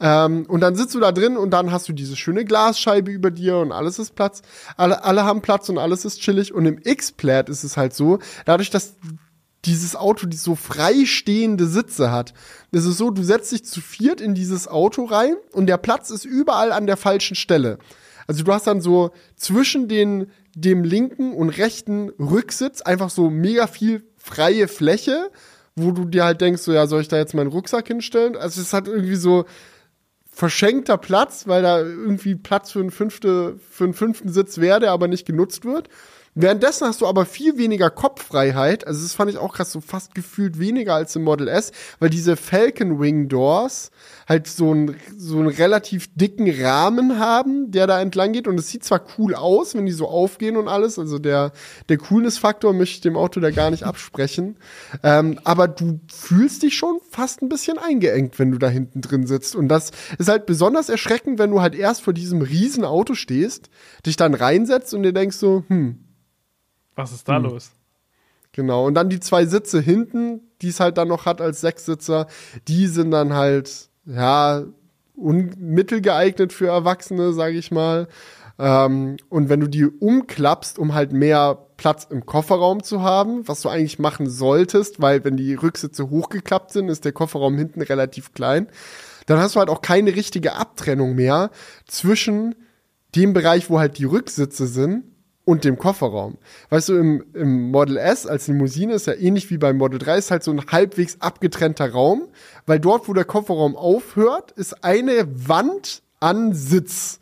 Ähm, und dann sitzt du da drin und dann hast du diese schöne Glasscheibe über dir und alles ist Platz. Alle, alle haben Platz und alles ist chillig. Und im X-Plaid ist es halt so, dadurch, dass dieses Auto die so freistehende Sitze hat. Es ist so, du setzt dich zu viert in dieses Auto rein und der Platz ist überall an der falschen Stelle. Also du hast dann so zwischen den, dem linken und rechten Rücksitz einfach so mega viel freie Fläche, wo du dir halt denkst, so ja, soll ich da jetzt meinen Rucksack hinstellen? Also es hat irgendwie so verschenkter Platz, weil da irgendwie Platz für einen, fünfte, für einen fünften Sitz wäre, der aber nicht genutzt wird. Währenddessen hast du aber viel weniger Kopffreiheit. Also das fand ich auch krass, so fast gefühlt weniger als im Model S, weil diese Falcon Wing Doors halt so einen so einen relativ dicken Rahmen haben, der da entlang geht. Und es sieht zwar cool aus, wenn die so aufgehen und alles. Also der, der Coolness-Faktor möchte ich dem Auto da gar nicht absprechen. Ähm, aber du fühlst dich schon fast ein bisschen eingeengt, wenn du da hinten drin sitzt. Und das ist halt besonders erschreckend, wenn du halt erst vor diesem riesen Auto stehst, dich dann reinsetzt und dir denkst so, hm, was ist da hm. los? Genau, und dann die zwei Sitze hinten, die es halt dann noch hat als Sechssitzer, die sind dann halt, ja, mittelgeeignet für Erwachsene, sage ich mal. Ähm, und wenn du die umklappst, um halt mehr Platz im Kofferraum zu haben, was du eigentlich machen solltest, weil wenn die Rücksitze hochgeklappt sind, ist der Kofferraum hinten relativ klein, dann hast du halt auch keine richtige Abtrennung mehr zwischen dem Bereich, wo halt die Rücksitze sind und dem Kofferraum. Weißt du, im, im Model S als Limousine ist ja ähnlich wie beim Model 3, ist halt so ein halbwegs abgetrennter Raum, weil dort, wo der Kofferraum aufhört, ist eine Wand an Sitz.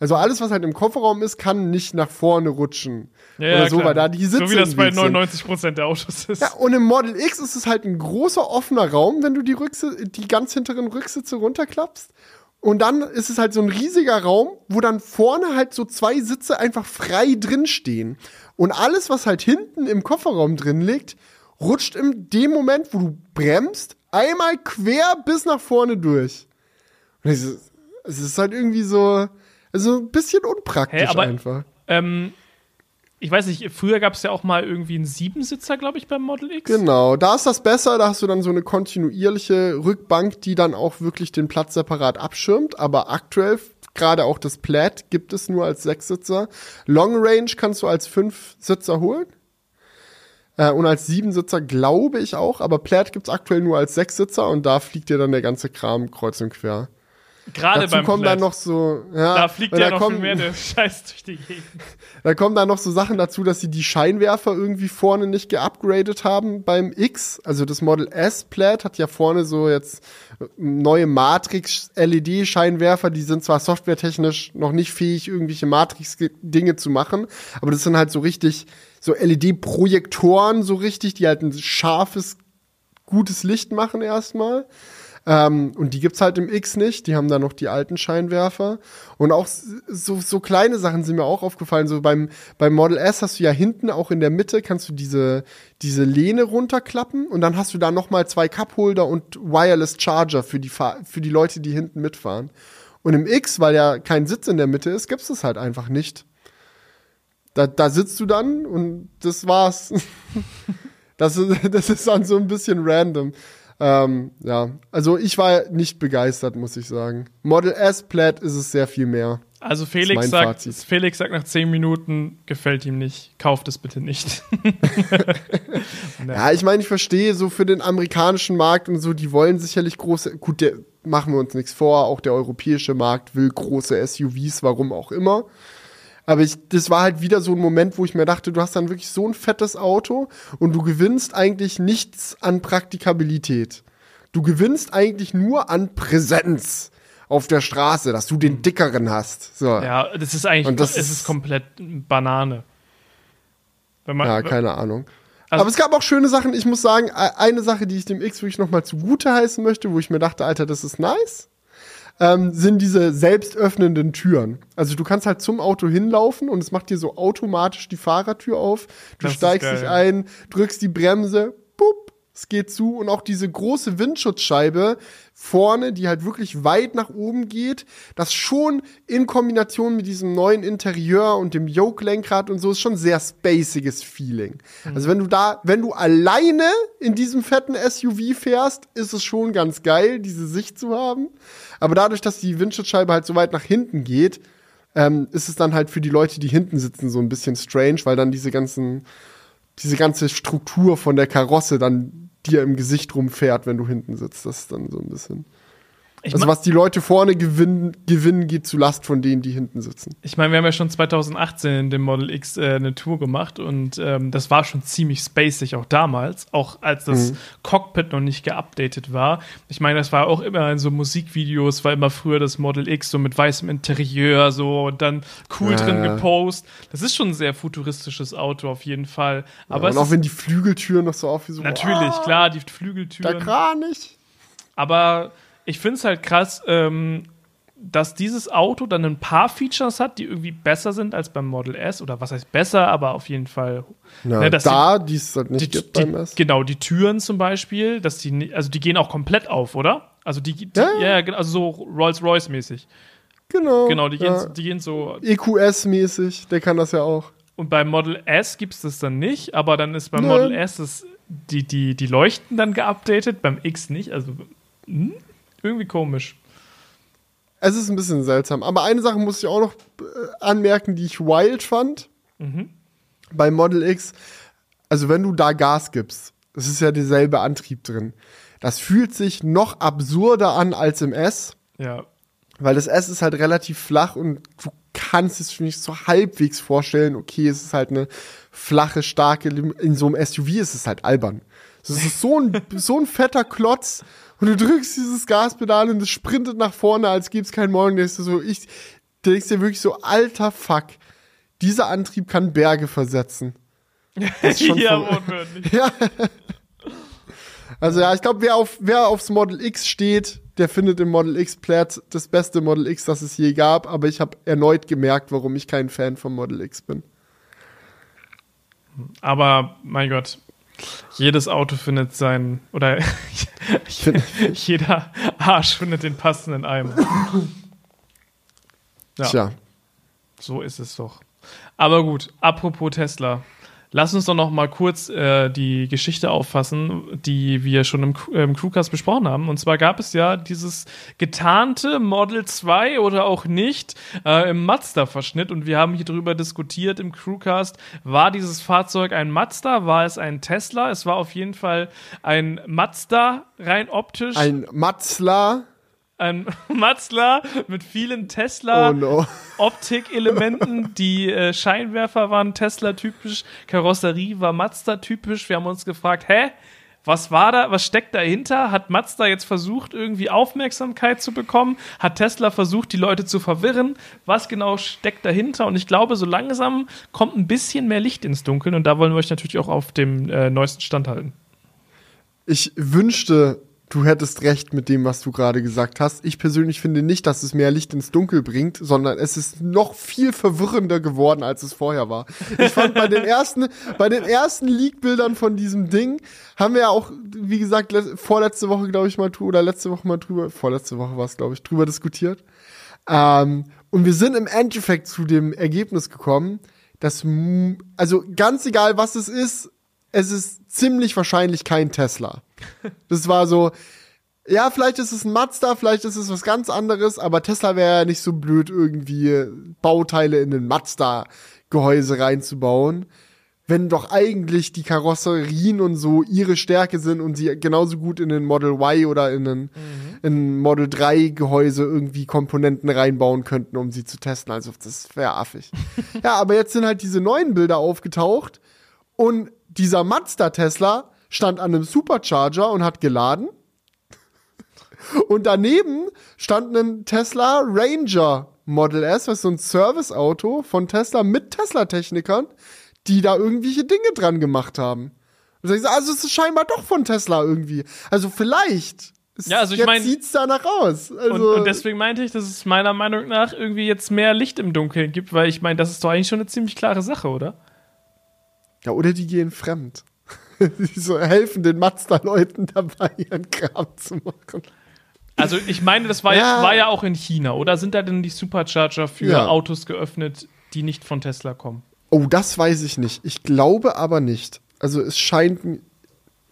Also alles, was halt im Kofferraum ist, kann nicht nach vorne rutschen. Ja, oder ja, so, klar. weil da die Sitze So wie das bei 99 Prozent der Autos ist. Ja, und im Model X ist es halt ein großer offener Raum, wenn du die, Rücksi die ganz hinteren Rücksitze runterklappst. Und dann ist es halt so ein riesiger Raum, wo dann vorne halt so zwei Sitze einfach frei drin stehen. Und alles, was halt hinten im Kofferraum drin liegt, rutscht in dem Moment, wo du bremst, einmal quer bis nach vorne durch. Und es ist, es ist halt irgendwie so, also ein bisschen unpraktisch hey, aber, einfach. Ähm, ich weiß nicht, früher gab es ja auch mal irgendwie einen Siebensitzer, glaube ich, beim Model X. Genau, da ist das besser, da hast du dann so eine kontinuierliche Rückbank, die dann auch wirklich den Platz separat abschirmt, aber aktuell gerade auch das Plaid gibt es nur als Sechssitzer. Long Range kannst du als Fünfsitzer holen. Äh, und als Siebensitzer glaube ich auch, aber Plaid gibt's aktuell nur als Sechssitzer und da fliegt dir dann der ganze Kram kreuz und quer. Gerade Dazu beim kommen Plaid. dann noch so, ja, da fliegt ja noch kommen, viel mehr der Scheiß durch die Gegend. Da kommen dann noch so Sachen dazu, dass sie die Scheinwerfer irgendwie vorne nicht geupgradet haben beim X. Also das Model S Plaid hat ja vorne so jetzt neue Matrix-LED-Scheinwerfer. Die sind zwar softwaretechnisch noch nicht fähig, irgendwelche Matrix-Dinge zu machen, aber das sind halt so richtig so LED-Projektoren, so richtig, die halt ein scharfes, gutes Licht machen erstmal. Ähm, und die gibt's halt im X nicht. Die haben da noch die alten Scheinwerfer. Und auch so, so kleine Sachen sind mir auch aufgefallen. So beim, beim Model S hast du ja hinten auch in der Mitte kannst du diese, diese Lehne runterklappen und dann hast du da nochmal zwei Cupholder und Wireless Charger für die, für die Leute, die hinten mitfahren. Und im X, weil ja kein Sitz in der Mitte ist, gibt's das halt einfach nicht. Da, da sitzt du dann und das war's. das, das ist dann so ein bisschen random. Ähm, ja, also ich war nicht begeistert, muss ich sagen. Model S Plaid ist es sehr viel mehr. Also Felix sagt, Fazit. Felix sagt nach zehn Minuten, gefällt ihm nicht, kauft es bitte nicht. Ja, ich meine, ich verstehe so für den amerikanischen Markt und so, die wollen sicherlich große, gut, der, machen wir uns nichts vor, auch der europäische Markt will große SUVs, warum auch immer. Aber ich, das war halt wieder so ein Moment, wo ich mir dachte, du hast dann wirklich so ein fettes Auto und du gewinnst eigentlich nichts an Praktikabilität. Du gewinnst eigentlich nur an Präsenz auf der Straße, dass du den dickeren hast. So. ja, das ist eigentlich, Und das es ist- komplett Banane. Man, Ja, keine Ahnung. Also- Aber es gab auch schöne Sachen. Ich muss sagen, e- eine Sache, die ich dem X wirklich noch mal zugute heißen möchte, wo ich mir dachte, Alter, das ist nice, ähm, sind diese selbstöffnenden Türen. Also du kannst halt zum Auto hinlaufen und es macht dir so automatisch die Fahrertür auf. Du Das steigst dich ein, drückst die Bremse, es geht zu und auch diese große Windschutzscheibe vorne, die halt wirklich weit nach oben geht, das schon in Kombination mit diesem neuen Interieur und dem Yoke-Lenkrad und so ist schon sehr spaciges Feeling. Also wenn du da, wenn du alleine in diesem fetten SUV fährst, ist es schon ganz geil, diese Sicht zu haben. Aber dadurch, dass die Windschutzscheibe halt so weit nach hinten geht, ähm, ist es dann halt für die Leute, die hinten sitzen, so ein bisschen strange, weil dann diese ganzen diese ganze Struktur von der Karosse dann dir im Gesicht rumfährt, wenn du hinten sitzt. Das ist dann so ein bisschen. Ich Also was die Leute vorne gewinnen, gewinnen geht zu Last von denen, die hinten sitzen. Ich meine, wir haben ja schon 2018 in dem Model X äh, eine Tour gemacht und ähm, das war schon ziemlich spacig, auch damals, auch als das Cockpit noch nicht geupdatet war. Ich meine, das war auch immer in so Musikvideos, war immer früher das Model X so mit weißem Interieur so und dann cool Ja, drin ja. gepost. Das ist schon ein sehr futuristisches Auto auf jeden Fall. Aber und es auch wenn die Flügeltüren noch so auf wie so. natürlich, ah, klar, die Flügeltüren. Kranich. Aber ich finde es halt krass, ähm, dass dieses Auto dann ein paar Features hat, die irgendwie besser sind als beim Model S. Oder was heißt besser, aber auf jeden Fall. Ja, Ne, da, die es halt Die, nicht die, gibt beim S. genau, die Türen zum Beispiel, dass die, also die gehen auch komplett auf, oder? Also die, die Ja, ja, ja. also so Rolls-Royce-mäßig. Genau. Genau, die gehen, ja. die gehen so. EQS-mäßig, der kann das ja auch. Und beim Model S gibt es das dann nicht, aber dann ist beim Nö. Model S das, die, die, die Leuchten dann geupdatet, beim X nicht. Also hm, irgendwie komisch. Es ist ein bisschen seltsam. Aber eine Sache muss ich auch noch äh, anmerken, die ich wild fand. Mhm. Bei Model X. Also, wenn du da Gas gibst, es ist ja derselbe Antrieb drin. Das fühlt sich noch absurder an als im S, Ja. weil das S ist halt relativ flach und du kannst es für mich so halbwegs vorstellen, okay, es ist halt eine flache, starke, in so einem SUV ist es halt albern. Es ist so ein, so ein fetter Klotz und du drückst dieses Gaspedal und es sprintet nach vorne, als gäbe es keinen Morgen. Da ist so, ich, da denkst dir wirklich so, alter Fuck, dieser Antrieb kann Berge versetzen. ist schon ja, wortwörtlich. Ja. Also ja, ich glaube, wer, auf, wer aufs Model X steht, der findet im Model X Plaid das beste Model X, das es je gab. Aber ich habe erneut gemerkt, warum ich kein Fan vom Model X bin. Aber mein Gott, jedes Auto findet sein oder jeder Arsch findet den passenden Eimer. Ja, Tja. so ist es doch. Aber gut, apropos Tesla. Lass uns doch noch mal kurz äh, die Geschichte auffassen, die wir schon im, im Crewcast besprochen haben. Und zwar gab es ja dieses getarnte Model 2 oder auch nicht äh, im Mazda-Verschnitt. Und wir haben hier drüber diskutiert im Crewcast. War dieses Fahrzeug ein Mazda? War es ein Tesla? Es war auf jeden Fall ein Mazda, rein optisch. Ein Mazda ein Mazda mit vielen Tesla Oh no. Optikelementen. Die äh, Scheinwerfer waren Tesla typisch, Karosserie war Mazda typisch. Wir haben uns gefragt, hä? Was war da? Was steckt dahinter? Hat Mazda jetzt versucht, irgendwie Aufmerksamkeit zu bekommen? Hat Tesla versucht, die Leute zu verwirren? Was genau steckt dahinter? Und ich glaube, so langsam kommt ein bisschen mehr Licht ins Dunkeln und da wollen wir euch natürlich auch auf dem äh, neuesten Stand halten. Ich wünschte, du hättest recht mit dem, was du gerade gesagt hast. Ich persönlich finde nicht, dass es mehr Licht ins Dunkel bringt, sondern es ist noch viel verwirrender geworden, als es vorher war. Ich fand bei den ersten, bei den ersten Leak-Bildern von diesem Ding haben wir ja auch, wie gesagt, vorletzte Woche, glaube ich, mal oder letzte Woche mal drüber, vorletzte Woche war es, glaube ich, drüber diskutiert. Ähm, und wir sind im Endeffekt zu dem Ergebnis gekommen, dass, also ganz egal, was es ist, es ist ziemlich wahrscheinlich kein Tesla. Das war so, ja, vielleicht ist es ein Mazda, vielleicht ist es was ganz anderes, aber Tesla wäre ja nicht so blöd, irgendwie Bauteile in den Mazda-Gehäuse reinzubauen, wenn doch eigentlich die Karosserien und so ihre Stärke sind und sie genauso gut in den Model Y oder in den mhm. in Model 3 Gehäuse irgendwie Komponenten reinbauen könnten, um sie zu testen. Also das wäre affig. ja, aber jetzt sind halt diese neuen Bilder aufgetaucht und dieser Mazda Tesla stand an einem Supercharger und hat geladen. Und daneben stand ein Tesla Ranger Model S, was so ein Serviceauto von Tesla mit Tesla-Technikern, die da irgendwelche Dinge dran gemacht haben. Also es ist scheinbar doch von Tesla irgendwie. Also vielleicht. Ja, also ich meine, sieht's danach aus. Also und, und, deswegen meinte ich, dass es meiner Meinung nach irgendwie jetzt mehr Licht im Dunkeln gibt, weil ich meine, das ist doch eigentlich schon eine ziemlich klare Sache, oder? Ja, oder die gehen fremd. die so helfen den Mazda-Leuten dabei, ihren Kram zu machen. Also ich meine, das war ja. war ja auch in China, oder sind da denn die Supercharger für ja. Autos geöffnet, die nicht von Tesla kommen? Oh, das weiß ich nicht. Ich glaube aber nicht. Also es scheint,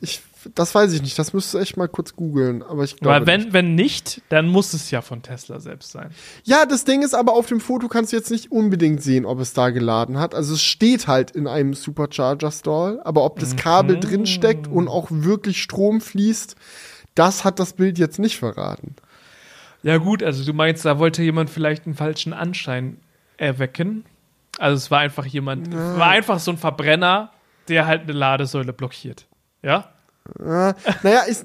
ich das weiß ich nicht. Das müsstest du echt mal kurz googeln. Aber ich glaube. Weil wenn, nicht. wenn nicht, dann muss es ja von Tesla selbst sein. Ja, das Ding ist aber, auf dem Foto kannst du jetzt nicht unbedingt sehen, ob es da geladen hat. Also es steht halt in einem Supercharger-Stall, aber ob das Kabel mhm. drin steckt und auch wirklich Strom fließt, das hat das Bild jetzt nicht verraten. Ja, gut, also du meinst, da wollte jemand vielleicht einen falschen Anschein erwecken. Also es war einfach jemand, ja. war einfach so ein Verbrenner, der halt eine Ladesäule blockiert. Ja? Naja, ich,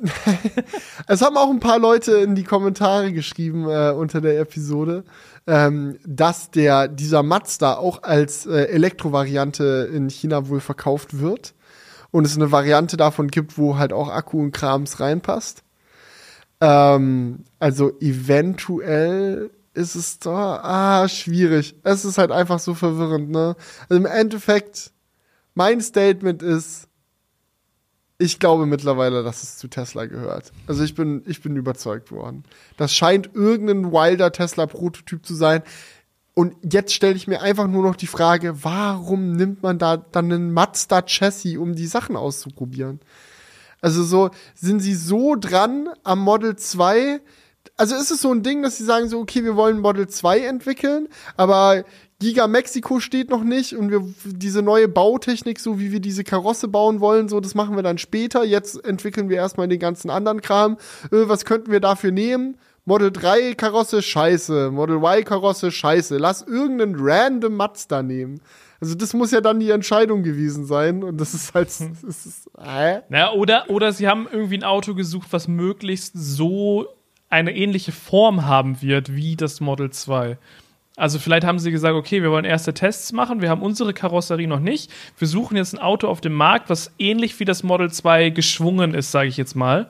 es haben auch ein paar Leute in die Kommentare geschrieben äh, unter der Episode, ähm, dass der dieser Mazda auch als äh, Elektrovariante in China wohl verkauft wird und es eine Variante davon gibt, wo halt auch Akku und Krams reinpasst. Ähm, also eventuell ist es da ah schwierig. Es ist halt einfach so verwirrend, ne? Also im Endeffekt mein Statement ist ich glaube mittlerweile, dass es zu Tesla gehört. Also ich bin, ich bin überzeugt worden. Das scheint irgendein wilder Tesla-Prototyp zu sein. Und jetzt stelle ich mir einfach nur noch die Frage, warum nimmt man da dann einen Mazda Chassis, um die Sachen auszuprobieren? Also so, sind sie so dran am Model 2? Also ist es so ein Ding, dass sie sagen so, okay, wir wollen Model 2 entwickeln, aber Giga Mexiko steht noch nicht und wir diese neue Bautechnik, so wie wir diese Karosse bauen wollen, so das machen wir dann später. Jetzt entwickeln wir erstmal den ganzen anderen Kram. Äh, was könnten wir dafür nehmen? Model 3 Karosse scheiße, Model Y Karosse scheiße. Lass irgendeinen random Mazda nehmen. Also das muss ja dann die Entscheidung gewesen sein und das ist halt das ist, hä? Ja, oder oder sie haben irgendwie ein Auto gesucht, was möglichst so eine ähnliche Form haben wird wie das Model 2. Also vielleicht haben sie gesagt, okay, wir wollen erste Tests machen, wir haben unsere Karosserie noch nicht. Wir suchen jetzt ein Auto auf dem Markt, was ähnlich wie das Model 2 geschwungen ist, sage ich jetzt mal.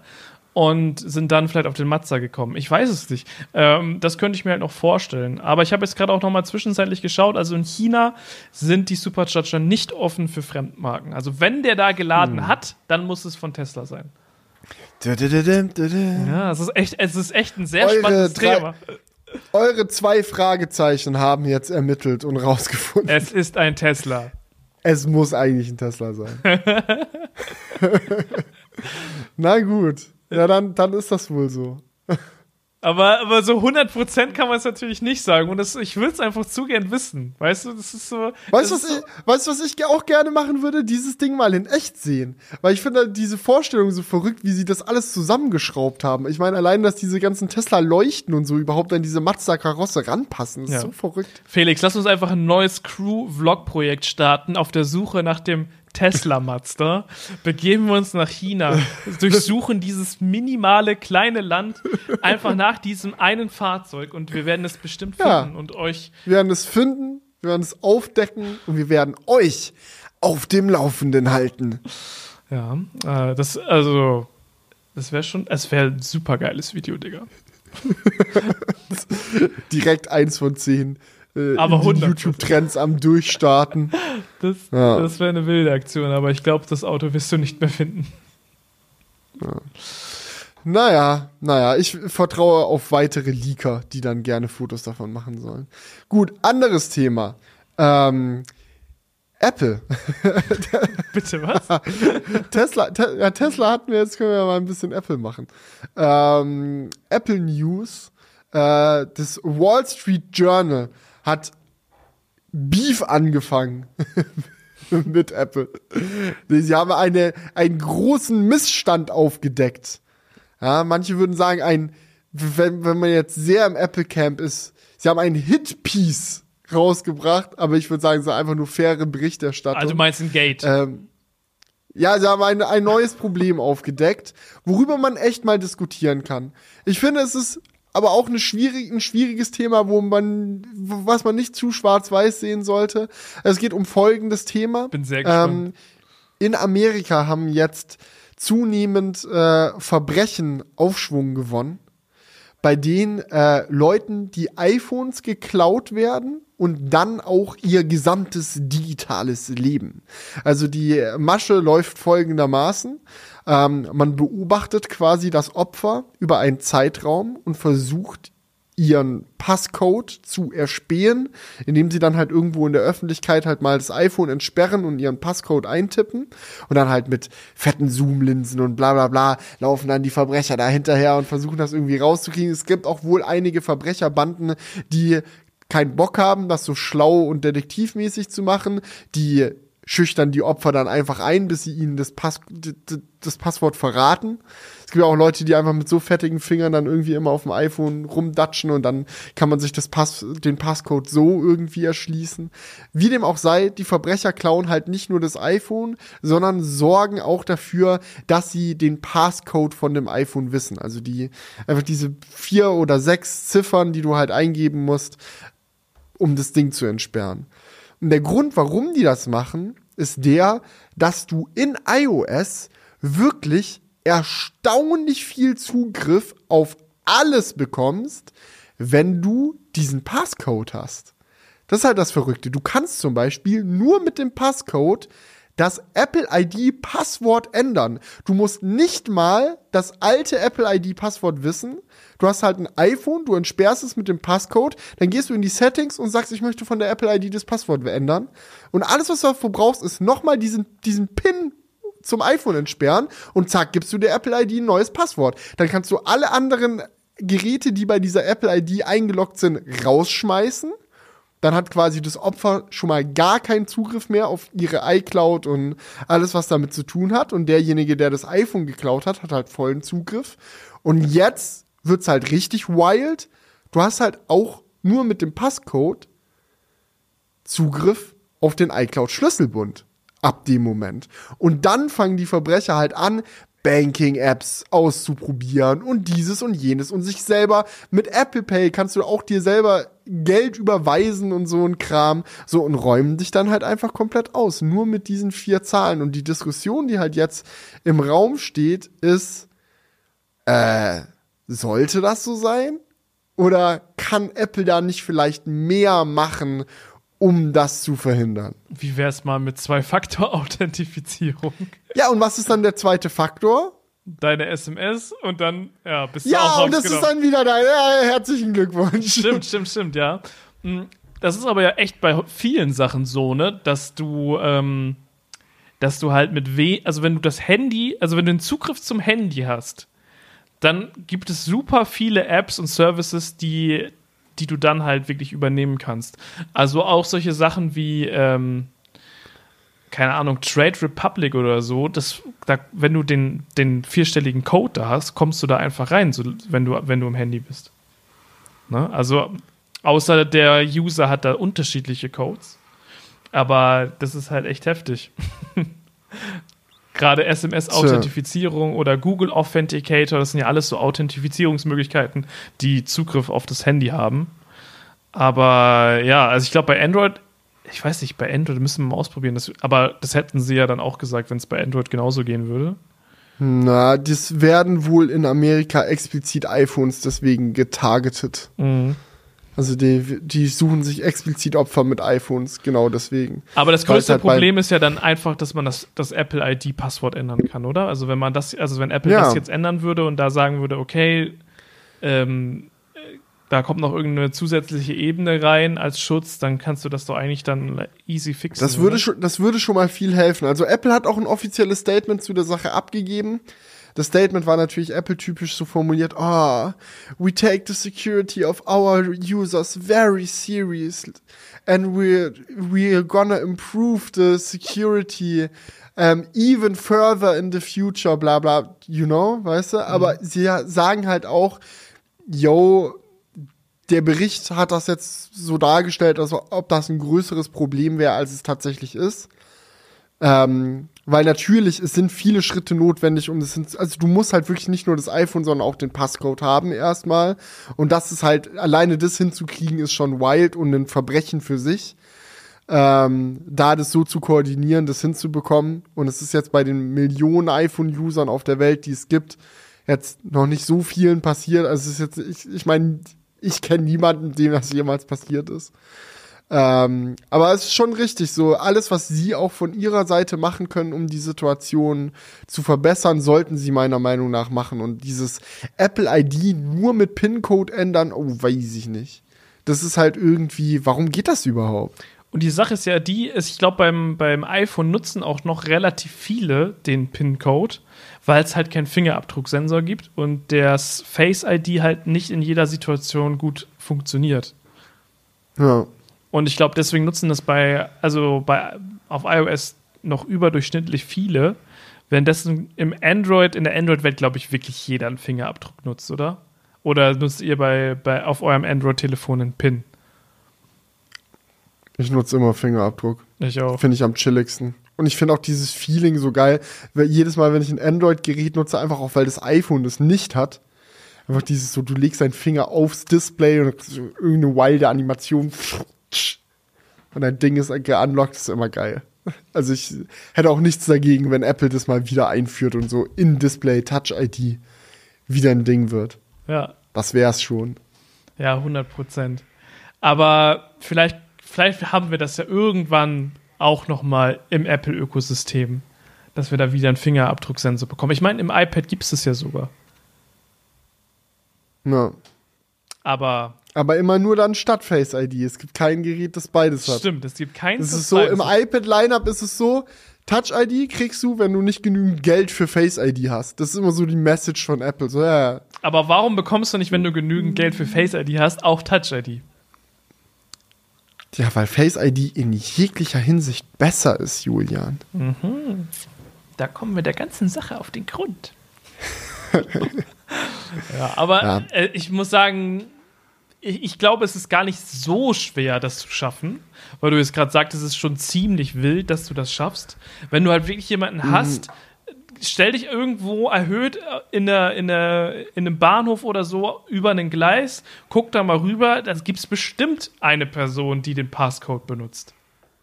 Und sind dann vielleicht auf den Mazda gekommen. Ich weiß es nicht. Ähm, das könnte ich mir halt noch vorstellen. Aber ich habe jetzt gerade auch noch mal zwischenzeitlich geschaut. Also in China sind die Supercharger nicht offen für Fremdmarken. Also wenn der da geladen hm. hat, dann muss es von Tesla sein. Ja, es ist echt, es ist echt ein sehr eure spannendes drei, Thema eure zwei Fragezeichen haben jetzt ermittelt und rausgefunden. Es ist ein Tesla. Es muss eigentlich ein Tesla sein. Na gut. Ja, dann, dann ist das wohl so. Aber, aber so 100% kann man es natürlich nicht sagen. Und das, ich würde es einfach zu gern wissen. Weißt du, das ist so. Weißt du, was, ist ich, weißt, was ich auch gerne machen würde? Dieses Ding mal in echt sehen. Weil ich finde diese Vorstellung so verrückt, wie sie das alles zusammengeschraubt haben. Ich meine, allein, dass diese ganzen Tesla leuchten und so überhaupt an diese Mazda-Karosse ranpassen, ist Ja. so verrückt. Felix, lass uns einfach ein neues Crew-Vlog-Projekt starten auf der Suche nach dem Tesla Mazda. Begeben wir uns nach China, durchsuchen dieses minimale kleine Land einfach nach diesem einen Fahrzeug und wir werden es bestimmt Ja. finden und euch. Wir werden es finden, wir werden es aufdecken und wir werden euch auf dem Laufenden halten. Ja, äh, das, also, das wäre schon, es wäre ein super geiles Video, Digga. Direkt eins von zehn. Äh, Aber in die 100%. YouTube-Trends am Durchstarten. Das, Ja. das wäre eine wilde Aktion, aber ich glaube, das Auto wirst du nicht mehr finden. Naja, naja, ich vertraue auf weitere Leaker, die dann gerne Fotos davon machen sollen. Gut, anderes Thema. Ähm, Apple. Bitte was? Tesla, te ja, Tesla hatten wir, jetzt können wir mal ein bisschen Apple machen. Ähm, Apple News, äh, das Wall Street Journal hat Beef angefangen mit Apple. Sie haben eine, einen großen Missstand aufgedeckt. Ja, manche würden sagen, ein, wenn, wenn man jetzt sehr im Apple Camp ist, sie haben ein Hit-Piece rausgebracht, aber ich würde sagen, es ist einfach nur faire Berichterstattung. Also du meinst ein Gate. Ähm, ja, sie haben ein, ein neues Problem aufgedeckt, worüber man echt mal diskutieren kann. Ich finde, es ist aber auch eine schwierig, ein schwieriges Thema, wo man, was man nicht zu schwarz-weiß sehen sollte. Es geht um folgendes Thema. Bin sehr gespannt. Ähm, in Amerika haben jetzt zunehmend äh, Verbrechen Aufschwung gewonnen, bei denen äh, Leuten die iPhones geklaut werden und dann auch ihr gesamtes digitales Leben. Also die Masche läuft folgendermaßen. Ähm, man beobachtet quasi das Opfer über einen Zeitraum und versucht ihren Passcode zu erspähen, indem sie dann halt irgendwo in der Öffentlichkeit halt mal das iPhone entsperren und ihren Passcode eintippen und dann halt mit fetten Zoomlinsen und bla bla bla laufen dann die Verbrecher da hinterher und versuchen das irgendwie rauszukriegen. Es gibt auch wohl einige Verbrecherbanden, die keinen Bock haben, das so schlau und detektivmäßig zu machen, die schüchtern die Opfer dann einfach ein, bis sie ihnen das, Pass das Passwort verraten. Es gibt ja auch Leute, die einfach mit so fettigen Fingern dann irgendwie immer auf dem iPhone rumdatschen und dann kann man sich das Pass, den Passcode so irgendwie erschließen. Wie dem auch sei, die Verbrecher klauen halt nicht nur das iPhone, sondern sorgen auch dafür, dass sie den Passcode von dem iPhone wissen. Also die, einfach diese vier oder sechs Ziffern, die du halt eingeben musst, um das Ding zu entsperren. Und der Grund, warum die das machen, ist der, dass du in iOS wirklich erstaunlich viel Zugriff auf alles bekommst, wenn du diesen Passcode hast. Das ist halt das Verrückte. Du kannst zum Beispiel nur mit dem Passcode das Apple ID Passwort ändern. Du musst nicht mal das alte Apple ID Passwort wissen. Du hast halt ein iPhone, du entsperrst es mit dem Passcode, dann gehst du in die Settings und sagst, ich möchte von der Apple ID das Passwort ändern. Und alles, was du dafür brauchst, ist nochmal diesen, diesen Pin zum iPhone entsperren und zack, gibst du der Apple ID ein neues Passwort. Dann kannst du alle anderen Geräte, die bei dieser Apple ID eingeloggt sind, rausschmeißen. Dann hat quasi das Opfer schon mal gar keinen Zugriff mehr auf ihre iCloud und alles, was damit zu tun hat. Und derjenige, der das iPhone geklaut hat, hat halt vollen Zugriff. Und jetzt wird's halt richtig wild. Du hast halt auch nur mit dem Passcode Zugriff auf den iCloud-Schlüsselbund ab dem Moment. Und dann fangen die Verbrecher halt an, Banking-Apps auszuprobieren und dieses und jenes und sich selber mit Apple Pay kannst du auch dir selber Geld überweisen und so ein Kram so und räumen dich dann halt einfach komplett aus nur mit diesen vier Zahlen und die Diskussion die halt jetzt im Raum steht ist äh sollte das so sein oder kann Apple da nicht vielleicht mehr machen um das zu verhindern Wie wär's mal mit Zwei-Faktor-Authentifizierung? Ja, und was ist dann der zweite Faktor? deine SMS und dann, ja, bist du Ja, auch und das ist dann wieder dein ja, herzlichen Glückwunsch. Stimmt, stimmt, stimmt, ja. Mm, Das ist aber ja echt bei vielen Sachen so, ne, dass du, ähm, dass du halt mit weh, also wenn du das Handy, also wenn du den Zugriff zum Handy hast, dann gibt es super viele Apps und Services, die, die du dann halt wirklich übernehmen kannst. Also auch solche Sachen wie, ähm, keine Ahnung, Trade Republic oder so, das, da, wenn du den, den vierstelligen Code da hast, kommst du da einfach rein, so, wenn, du, wenn du im Handy bist. Ne? Also, außer der User hat da unterschiedliche Codes. Aber das ist halt echt heftig. Gerade SMS-Authentifizierung oder Google Authenticator, das sind ja alles so Authentifizierungsmöglichkeiten, die Zugriff auf das Handy haben. Aber ja, also ich glaube bei Android, ich weiß nicht, bei Android müssen wir mal ausprobieren, das, aber das hätten sie ja dann auch gesagt, wenn es bei Android genauso gehen würde. Na, das werden wohl in Amerika explizit iPhones deswegen getargetet. Mhm. Also die, die suchen sich explizit Opfer mit iPhones, genau deswegen. Aber das größte halt Problem ist ja dann einfach, dass man das, das Apple ID-Passwort ändern kann, oder? Also wenn man das, also wenn Apple Ja. das jetzt ändern würde und da sagen würde, okay, ähm, äh, da kommt noch irgendeine zusätzliche Ebene rein als Schutz, dann kannst du das doch eigentlich dann easy fixen. Das würde, schon, das würde schon mal viel helfen. Also Apple hat auch ein offizielles Statement zu der Sache abgegeben. Das Statement war natürlich Apple-typisch so formuliert, ah, we take the security of our users very serious and we're, we're gonna improve the security um, even further in the future, bla bla, you know, weißt du? Aber sie sagen halt auch, yo, der Bericht hat das jetzt so dargestellt, als ob das ein größeres Problem wäre, als es tatsächlich ist. Ähm, weil natürlich, es sind viele Schritte notwendig, um das hin also du musst halt wirklich nicht nur das iPhone, sondern auch den Passcode haben erstmal. Und das ist halt, alleine das hinzukriegen, ist schon wild und ein Verbrechen für sich. Ähm, da das so zu koordinieren, das hinzubekommen. Und es ist jetzt bei den Millionen iPhone-Usern auf der Welt, die es gibt, jetzt noch nicht so vielen passiert. Also es ist jetzt, ich, ich meine, ich kenne niemanden, dem das jemals passiert ist. Ähm, aber es ist schon richtig, so alles, was sie auch von ihrer Seite machen können, um die Situation zu verbessern, sollten sie meiner Meinung nach machen. Und dieses Apple ID nur mit PIN-Code ändern, oh, weiß ich nicht. Das ist halt irgendwie, warum geht das überhaupt? Und die Sache ist ja die, ist, ich glaube, beim, beim iPhone nutzen auch noch relativ viele den PIN-Code, weil es halt keinen Fingerabdrucksensor gibt und das Face-ID halt nicht in jeder Situation gut funktioniert. Ja. Und ich glaube, deswegen nutzen das bei, also bei, auf iOS noch überdurchschnittlich viele. Währenddessen im Android, in der Android-Welt, glaube ich, wirklich jeder einen Fingerabdruck nutzt, oder? Oder nutzt ihr bei, bei auf eurem Android-Telefon einen PIN? Ich nutze immer Fingerabdruck. Ich auch. Finde ich am chilligsten. Und ich finde auch dieses Feeling so geil, weil jedes Mal, wenn ich ein Android-Gerät nutze, einfach auch, weil das iPhone das nicht hat, einfach dieses so, du legst deinen Finger aufs Display und irgendeine wilde Animation und dein Ding ist geunlockt, ist immer geil. Also ich hätte auch nichts dagegen, wenn Apple das mal wieder einführt und so in Display Touch ID wieder ein Ding wird. Ja, Das wär's schon. ja, 100 Prozent. Aber vielleicht, vielleicht haben wir das ja irgendwann auch noch mal im Apple-Ökosystem, dass wir da wieder einen Fingerabdrucksensor bekommen. Ich meine, im iPad gibt es das ja sogar. Ja. Aber Aber immer nur dann statt Face ID. Es gibt kein Gerät, das beides hat. stimmt, es gibt keins. Es ist so, im iPad-Lineup ist es so, Touch-ID kriegst du, wenn du nicht genügend Geld für Face-ID hast. Das ist immer so die Message von Apple. So, ja, ja. Aber warum bekommst du nicht, wenn du genügend Geld für Face ID hast, auch Touch ID? ja, weil Face-ID in jeglicher Hinsicht besser ist, Julian. Da kommen wir der ganzen Sache auf den Grund. ja, aber Ja. Äh, ich muss sagen, ich, glaube, es ist gar nicht so schwer, das zu schaffen, weil du jetzt gerade sagtest, es ist schon ziemlich wild, dass du das schaffst. Wenn du halt wirklich jemanden hast, stell dich irgendwo erhöht äh, in, der, in, der, in einem Bahnhof oder so über ein Gleis, guck da mal rüber, da gibt es bestimmt eine Person, die den Passcode benutzt.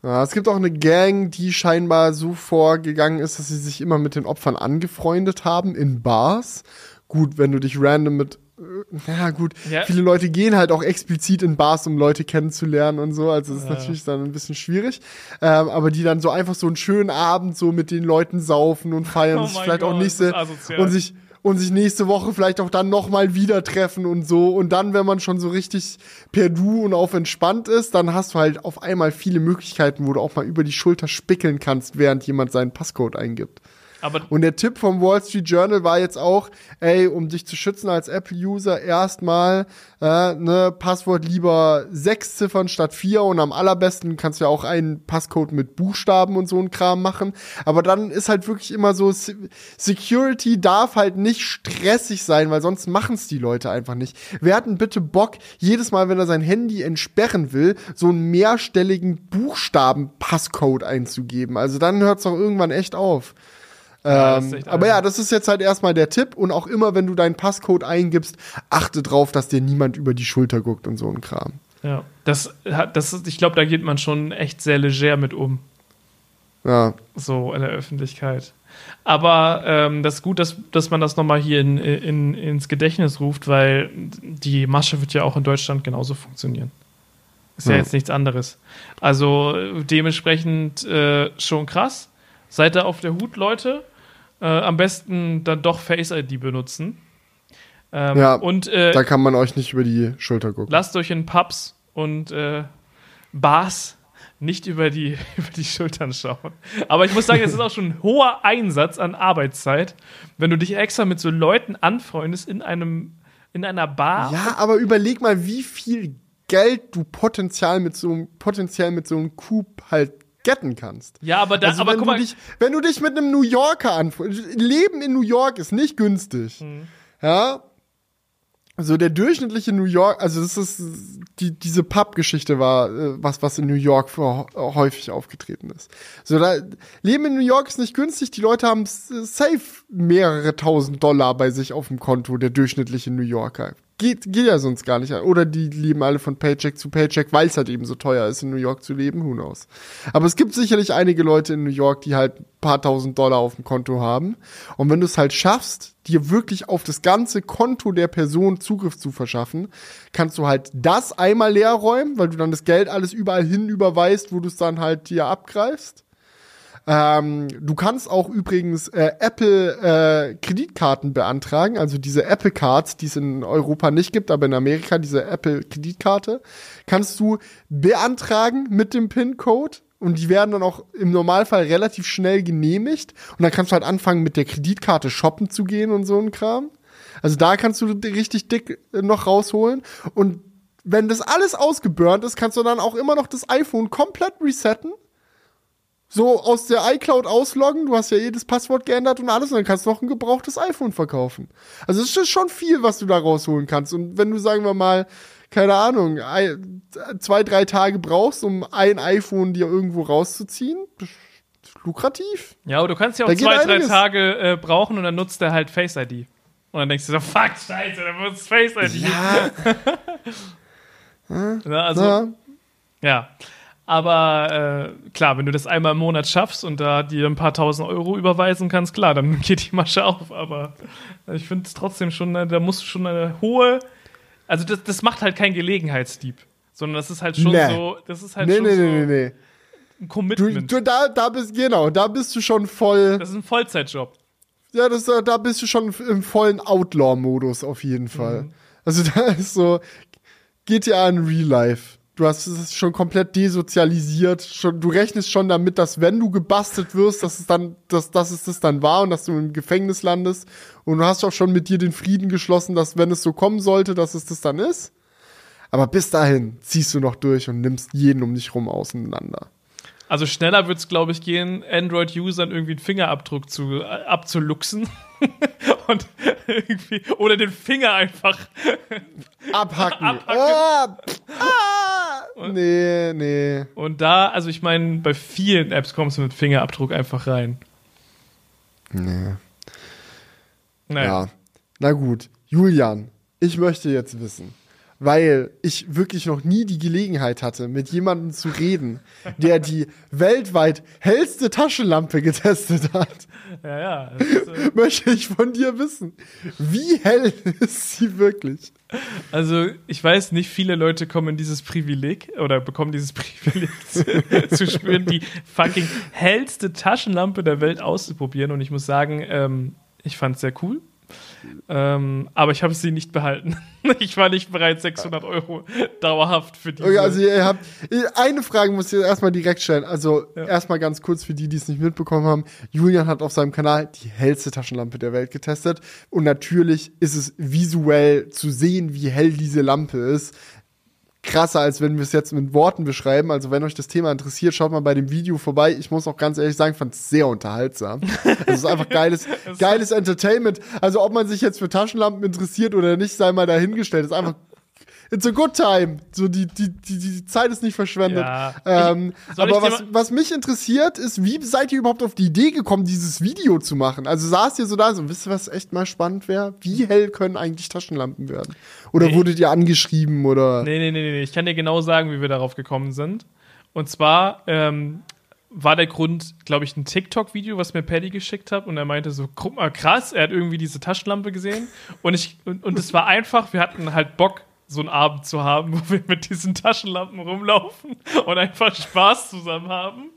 Ja, es gibt auch eine Gang, die scheinbar so vorgegangen ist, dass sie sich immer mit den Opfern angefreundet haben in Bars. Gut, wenn du dich random mit ja gut, Ja. viele Leute gehen halt auch explizit in Bars, um Leute kennenzulernen und so, also das ist Ja. natürlich dann ein bisschen schwierig, ähm, aber die dann so einfach so einen schönen Abend so mit den Leuten saufen und feiern Oh und sich vielleicht auch Gott, nächste ist asozial. und sich und sich nächste Woche vielleicht auch dann nochmal wieder treffen und so. Und dann, wenn man schon so richtig per Du und auf entspannt ist, dann hast du halt auf einmal viele Möglichkeiten, wo du auch mal über die Schulter spickeln kannst, während jemand seinen Passcode eingibt. Aber Und der Tipp vom Wall Street Journal war jetzt auch, ey, um dich zu schützen als Apple-User, erstmal äh, ne, Passwort lieber sechs Ziffern statt vier und am allerbesten kannst du ja auch einen Passcode mit Buchstaben und so ein Kram machen. Aber dann ist halt wirklich immer so, Se- Security darf halt nicht stressig sein, weil sonst machen es die Leute einfach nicht. Wer hat denn bitte Bock, jedes Mal, wenn er sein Handy entsperren will, so einen mehrstelligen Buchstaben-Passcode einzugeben? Also dann hört es doch irgendwann echt auf. Ja, Ähm, echt aber ja, das ist jetzt halt erstmal der Tipp und auch immer, wenn du deinen Passcode eingibst, achte drauf, dass dir niemand über die Schulter guckt und so ein Kram. ja, das hat, das ist, ich glaube, da geht man schon echt sehr leger mit um. Ja, so in der Öffentlichkeit. Aber ähm, das ist gut, dass, dass man das nochmal hier in, in, ins Gedächtnis ruft, weil die Masche wird ja auch in Deutschland genauso funktionieren. Ist ja, Ja. jetzt nichts anderes. Also dementsprechend äh, schon krass. Seid da auf der Hut, Leute. Äh, am besten dann doch Face ID benutzen. Ähm, Ja, und äh, da kann man euch nicht über die Schulter gucken. lasst euch in Pubs und äh, Bars nicht über die, über die Schultern schauen. Aber ich muss sagen, es ist auch schon ein hoher Einsatz an Arbeitszeit, wenn du dich extra mit so Leuten anfreundest in einem in einer Bar. Ja, aber überleg mal, wie viel Geld du potenziell mit so, einem- potenziell mit so einem Coup halt getten kannst. Ja, aber da, Also aber wenn, guck du mal, dich, wenn du dich mit einem New Yorker anfreundest, Leben in New York ist nicht günstig. Mhm. Ja. So der durchschnittliche New York, also das ist die diese Pub-Geschichte war äh, was was in New York vor, häufig aufgetreten ist. So da Leben in New York ist nicht günstig. Die Leute haben s- safe mehrere tausend Dollar bei sich auf dem Konto. Der durchschnittliche New Yorker geht geht ja sonst gar nicht. Oder die leben alle von Paycheck zu Paycheck, weil es halt eben so teuer ist in New York zu leben. Who knows? Aber es gibt sicherlich einige Leute in New York, die halt ein paar tausend Dollar auf dem Konto haben. Und wenn du es halt schaffst, dir wirklich auf das ganze Konto der Person Zugriff zu verschaffen, kannst du halt das einmal leer räumen, weil du dann das Geld alles überall hin überweist, wo du es dann halt dir abgreifst. Ähm, du kannst auch übrigens äh, Apple äh, Kreditkarten beantragen, also diese Apple Cards, die es in Europa nicht gibt, aber in Amerika diese Apple Kreditkarte, kannst du beantragen mit dem PIN-Code und die werden dann auch im Normalfall relativ schnell genehmigt und dann kannst du halt anfangen mit der Kreditkarte shoppen zu gehen und so ein Kram. Also da kannst du richtig dick äh, noch rausholen und wenn das alles ausgeburnt ist, kannst du dann auch immer noch das iPhone komplett resetten so aus der iCloud ausloggen, du hast ja jedes Passwort geändert und alles, und dann kannst du noch ein gebrauchtes iPhone verkaufen. Also es ist schon viel, was du da rausholen kannst. Und wenn du, sagen wir mal, keine Ahnung, zwei, drei Tage brauchst, um ein iPhone dir irgendwo rauszuziehen, lukrativ. ja, aber du kannst ja auch Da zwei, drei. Tage äh, brauchen und dann nutzt er halt Face ID. Und dann denkst du so, fuck, scheiße, dann wird Face ID. Ja, Ja, also, ja. Ja. Aber äh, klar, wenn du das einmal im Monat schaffst und da dir ein paar tausend Euro überweisen kannst, klar, dann geht die Masche auf. Aber ich finde es trotzdem schon, äh, da musst du schon eine hohe. Also das, das macht halt kein Gelegenheitsdieb. Sondern das ist halt schon Nee. so, das ist halt Nee, schon nee, so nee, nee, nee. ein Du, Commitment. du, da, da bist, genau, da bist du schon voll, das ist ein Vollzeitjob. ja, das, da bist du schon im vollen Outlaw-Modus auf jeden Fall. Mhm. Also da ist so GTA in Real Life. Du hast es schon komplett desozialisiert. Schon, du rechnest schon damit, dass wenn du gebastelt wirst, dass es dann, dass, dass es das dann war und dass du im Gefängnis landest. Und du hast auch schon mit dir den Frieden geschlossen, dass wenn es so kommen sollte, dass es das dann ist. Aber bis dahin ziehst du noch durch und nimmst jeden um dich rum auseinander. Also schneller wird es, glaube ich, gehen, Android-Usern irgendwie einen Fingerabdruck zu, äh, abzuluxen. und irgendwie, oder den Finger einfach Abhacken. Abhacken. Ah, ah, nee, nee. Und da, also ich meine, bei vielen Apps kommst du mit Fingerabdruck einfach rein. Nee. Naja. Ja. Na gut. Julian, ich möchte jetzt wissen, weil ich wirklich noch nie die Gelegenheit hatte, mit jemandem zu reden, der die weltweit hellste Taschenlampe getestet hat. Ja, ja. Ist, äh möchte ich von dir wissen, wie hell ist sie wirklich? Also, ich weiß, nicht viele Leute kommen in dieses Privileg oder bekommen dieses Privileg zu, zu spüren, die fucking hellste Taschenlampe der Welt auszuprobieren. Und ich muss sagen, ähm, ich fand es sehr cool. Ähm, aber ich habe sie nicht behalten. ich war nicht bereit, 600 Euro dauerhaft für die. Okay, also ihr habt eine Frage muss ich erstmal direkt stellen. Also ja. erstmal ganz kurz für die, die es nicht mitbekommen haben. Julian hat auf seinem Kanal die hellste Taschenlampe der Welt getestet und natürlich ist es visuell zu sehen, wie hell diese Lampe ist krasser, als wenn wir es jetzt mit Worten beschreiben. Also wenn euch das Thema interessiert, schaut mal bei dem Video vorbei. Ich muss auch ganz ehrlich sagen, fand es sehr unterhaltsam. Es ist einfach geiles, geiles Entertainment. Also ob man sich jetzt für Taschenlampen interessiert oder nicht, sei mal dahingestellt. Es ist einfach it's a good time. So die, die, die, die Zeit ist nicht verschwendet. Ja. Ähm, aber was, was mich interessiert, ist, wie seid ihr überhaupt auf die Idee gekommen, dieses Video zu machen? Also saßt ihr so da so, wisst ihr, was echt mal spannend wäre? Wie hell können eigentlich Taschenlampen werden? Oder nee. wurdet ihr angeschrieben oder? Nee, nee, nee, nee. Ich kann dir genau sagen, wie wir darauf gekommen sind. Und zwar, ähm, war der Grund, glaube ich, ein TikTok-Video, was mir Paddy geschickt hat und er meinte so, guck mal, krass, er hat irgendwie diese Taschenlampe gesehen und ich und, und es war einfach, wir hatten halt Bock so einen Abend zu haben, wo wir mit diesen Taschenlampen rumlaufen und einfach Spaß zusammen haben.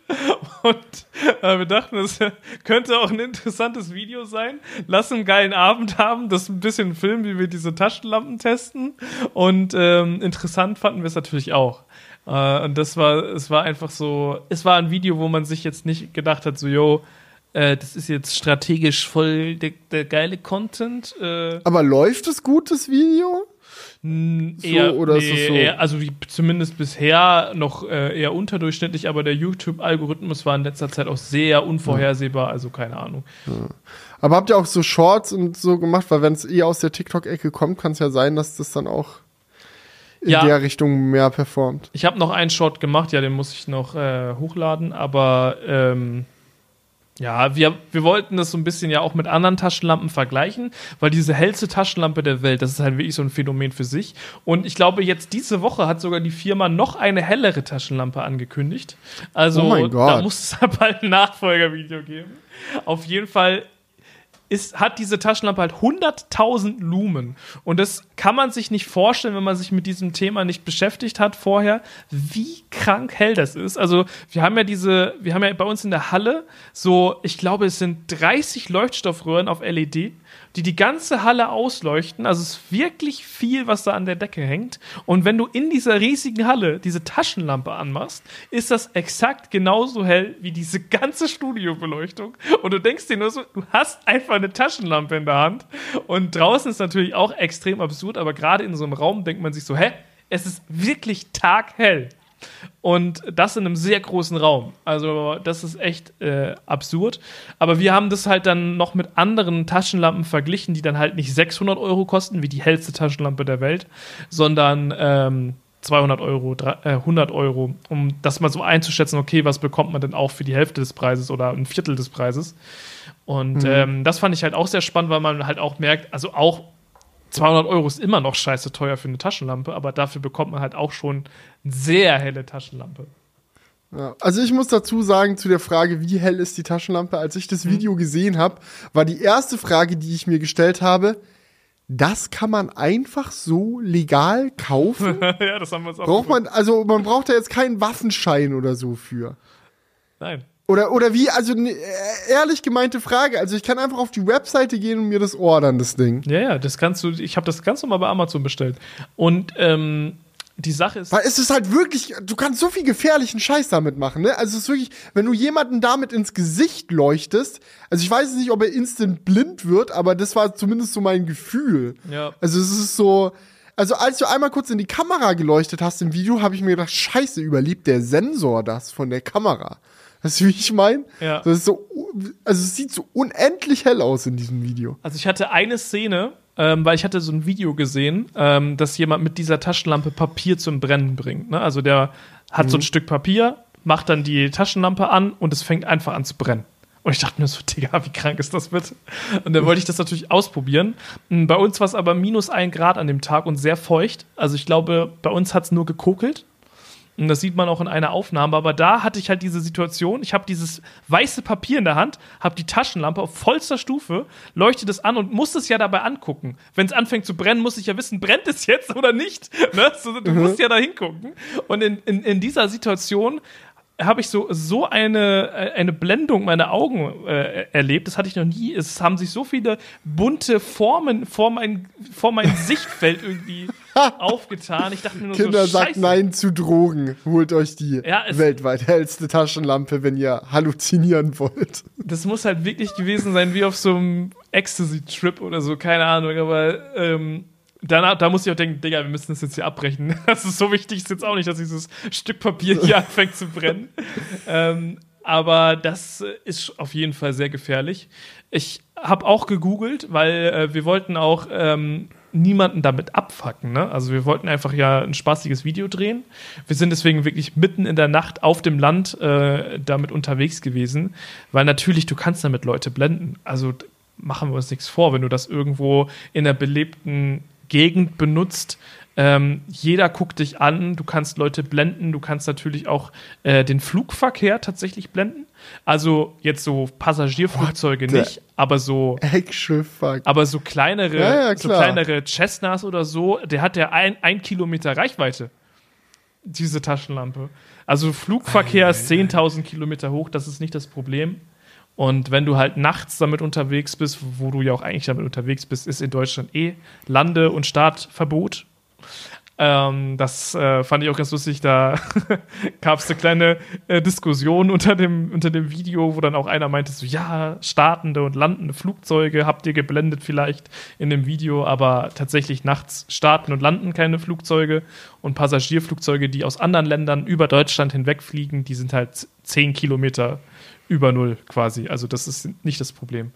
Und äh, wir dachten, das könnte auch ein interessantes Video sein. Lass einen geilen Abend haben, das ein bisschen filmen, wie wir diese Taschenlampen testen. Und ähm, interessant fanden wir es natürlich auch. Äh, und das war, es war einfach so, es war ein Video, wo man sich jetzt nicht gedacht hat, so, yo, äh, das ist jetzt strategisch voll der, der geile Content. Äh. Aber läuft es gut, das Video? Eher, oder nee, ist es so? Eher, also wie, zumindest bisher noch äh, eher unterdurchschnittlich, aber der YouTube-Algorithmus war in letzter Zeit auch sehr unvorhersehbar, also keine Ahnung. Ja. Aber habt ihr auch so Shorts und so gemacht, weil wenn es eh aus der TikTok-Ecke kommt, kann es ja sein, dass das dann auch in ja. der Richtung mehr performt. Ich habe noch einen Short gemacht, ja, den muss ich noch äh, hochladen, aber ähm, ja, wir, wir wollten das so ein bisschen ja auch mit anderen Taschenlampen vergleichen, weil diese hellste Taschenlampe der Welt, das ist halt wirklich so ein Phänomen für sich. Und ich glaube, jetzt diese Woche hat sogar die Firma noch eine hellere Taschenlampe angekündigt. Also oh da muss es halt bald ein Nachfolgervideo geben. Auf jeden Fall ist, hat diese Taschenlampe halt 100.000 Lumen. Und das kann man sich nicht vorstellen, wenn man sich mit diesem Thema nicht beschäftigt hat vorher, wie krank hell das ist. Also, wir haben ja diese, wir haben ja bei uns in der Halle so, ich glaube, es sind 30 Leuchtstoffröhren auf LED die die ganze Halle ausleuchten. Also es ist wirklich viel, was da an der Decke hängt. Und wenn du in dieser riesigen Halle diese Taschenlampe anmachst, ist das exakt genauso hell wie diese ganze Studiobeleuchtung. Und du denkst dir nur so, du hast einfach eine Taschenlampe in der Hand. Und draußen ist natürlich auch extrem absurd, aber gerade in so einem Raum denkt man sich so, hä? Es ist wirklich taghell. Und das in einem sehr großen Raum. Also, das ist echt äh, absurd. Aber wir haben das halt dann noch mit anderen Taschenlampen verglichen, die dann halt nicht 600 Euro kosten, wie die hellste Taschenlampe der Welt, sondern ähm, 200 Euro, 300, äh, 100 Euro, um das mal so einzuschätzen, okay, was bekommt man denn auch für die Hälfte des Preises oder ein Viertel des Preises. Und mhm. ähm, das fand ich halt auch sehr spannend, weil man halt auch merkt, also auch 200 Euro ist immer noch scheiße teuer für eine Taschenlampe, aber dafür bekommt man halt auch schon eine sehr helle Taschenlampe. Ja, also ich muss dazu sagen zu der Frage, wie hell ist die Taschenlampe, als ich das mhm. Video gesehen habe, war die erste Frage, die ich mir gestellt habe, das kann man einfach so legal kaufen? ja, das haben wir uns auch Braucht man, also man braucht da jetzt keinen Waffenschein oder so für. Nein. Oder, oder wie, also ne, ehrlich gemeinte Frage. Also ich kann einfach auf die Webseite gehen und mir das ordern, das Ding. Ja, ja, das kannst du, ich habe das ganz normal bei Amazon bestellt. Und ähm, die Sache ist. Weil es ist halt wirklich, du kannst so viel gefährlichen Scheiß damit machen, ne? Also es ist wirklich, wenn du jemanden damit ins Gesicht leuchtest, also ich weiß nicht, ob er instant blind wird, aber das war zumindest so mein Gefühl. Ja. Also es ist so, also als du einmal kurz in die Kamera geleuchtet hast im Video, habe ich mir gedacht, scheiße, überlebt der Sensor das von der Kamera. Weißt du, wie ich meine? Ja. Das ist so, also es sieht so unendlich hell aus in diesem Video. Also ich hatte eine Szene, ähm, weil ich hatte so ein Video gesehen, ähm, dass jemand mit dieser Taschenlampe Papier zum Brennen bringt. Ne? Also der hat mhm. so ein mhm. Stück Papier, macht dann die Taschenlampe an und es fängt einfach an zu brennen. Und ich dachte mir so, Digga, wie krank ist das bitte? Und dann wollte ich das natürlich ausprobieren. Hm, bei uns war es aber minus ein Grad an dem Tag und sehr feucht. Also ich glaube, bei uns hat es nur gekokelt. Und das sieht man auch in einer Aufnahme. Aber da hatte ich halt diese Situation. Ich habe dieses weiße Papier in der Hand, habe die Taschenlampe auf vollster Stufe, leuchte das an und muss es ja dabei angucken. Wenn es anfängt zu brennen, muss ich ja wissen, brennt es jetzt oder nicht. Ne? Du mhm. musst ja da hingucken. Und in, in, in dieser Situation habe ich so, so eine, äh, eine Blendung meiner Augen äh, erlebt. Das hatte ich noch nie. Es haben sich so viele bunte Formen vor mein, vor mein Sichtfeld irgendwie aufgetan. Ich dachte mir nur Kinder so, sagt Nein zu Drogen. Holt euch die ja, weltweit hellste Taschenlampe, wenn ihr halluzinieren wollt. Das muss halt wirklich gewesen sein, wie auf so einem Ecstasy-Trip oder so, keine Ahnung. Aber ähm, danach, da muss ich auch denken, Digga, wir müssen das jetzt hier abbrechen. Das ist so wichtig, ist jetzt auch nicht, dass dieses Stück Papier hier anfängt zu brennen. ähm, aber das ist auf jeden Fall sehr gefährlich. Ich habe auch gegoogelt, weil äh, wir wollten auch ähm, niemanden damit abfacken. Ne? Also wir wollten einfach ja ein spaßiges Video drehen. Wir sind deswegen wirklich mitten in der Nacht auf dem Land äh, damit unterwegs gewesen, weil natürlich du kannst damit Leute blenden. Also machen wir uns nichts vor, wenn du das irgendwo in einer belebten Gegend benutzt. Ähm, jeder guckt dich an, du kannst Leute blenden, du kannst natürlich auch äh, den Flugverkehr tatsächlich blenden. Also jetzt so Passagierflugzeuge What nicht, aber so Heckschifffahrt. Aber so kleinere, ja, ja, so kleinere Cessnas oder so, der hat ja ein, ein Kilometer Reichweite. Diese Taschenlampe. Also Flugverkehr ist 10.000 Kilometer hoch, das ist nicht das Problem. Und wenn du halt nachts damit unterwegs bist, wo du ja auch eigentlich damit unterwegs bist, ist in Deutschland eh Lande- und Startverbot. Ähm, das äh, fand ich auch ganz lustig. Da gab es eine kleine äh, Diskussion unter dem, unter dem Video, wo dann auch einer meinte: so, ja, startende und landende Flugzeuge habt ihr geblendet vielleicht in dem Video, aber tatsächlich nachts starten und landen keine Flugzeuge. Und Passagierflugzeuge, die aus anderen Ländern über Deutschland hinwegfliegen, die sind halt 10 Kilometer über Null quasi. Also das ist nicht das Problem.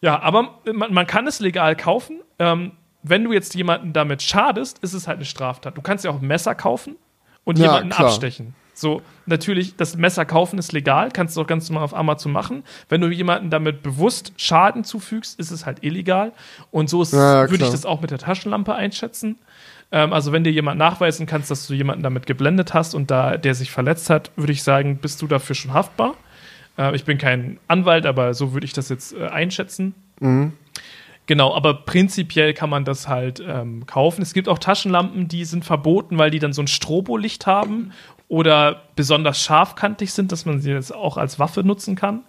Ja, aber man, man kann es legal kaufen. Ähm, wenn du jetzt jemanden damit schadest, ist es halt eine Straftat. Du kannst ja auch ein Messer kaufen und ja, jemanden klar. abstechen. So, natürlich, das Messer kaufen ist legal, kannst du auch ganz normal auf Amazon machen. Wenn du jemanden damit bewusst Schaden zufügst, ist es halt illegal. Und so ja, würde ich das auch mit der Taschenlampe einschätzen. Ähm, also, wenn dir jemand nachweisen kannst, dass du jemanden damit geblendet hast und da der sich verletzt hat, würde ich sagen, bist du dafür schon haftbar. Äh, ich bin kein Anwalt, aber so würde ich das jetzt äh, einschätzen. Mhm. Genau, aber prinzipiell kann man das halt ähm, kaufen. Es gibt auch Taschenlampen, die sind verboten, weil die dann so ein Strobolicht haben oder besonders scharfkantig sind, dass man sie jetzt auch als Waffe nutzen kann.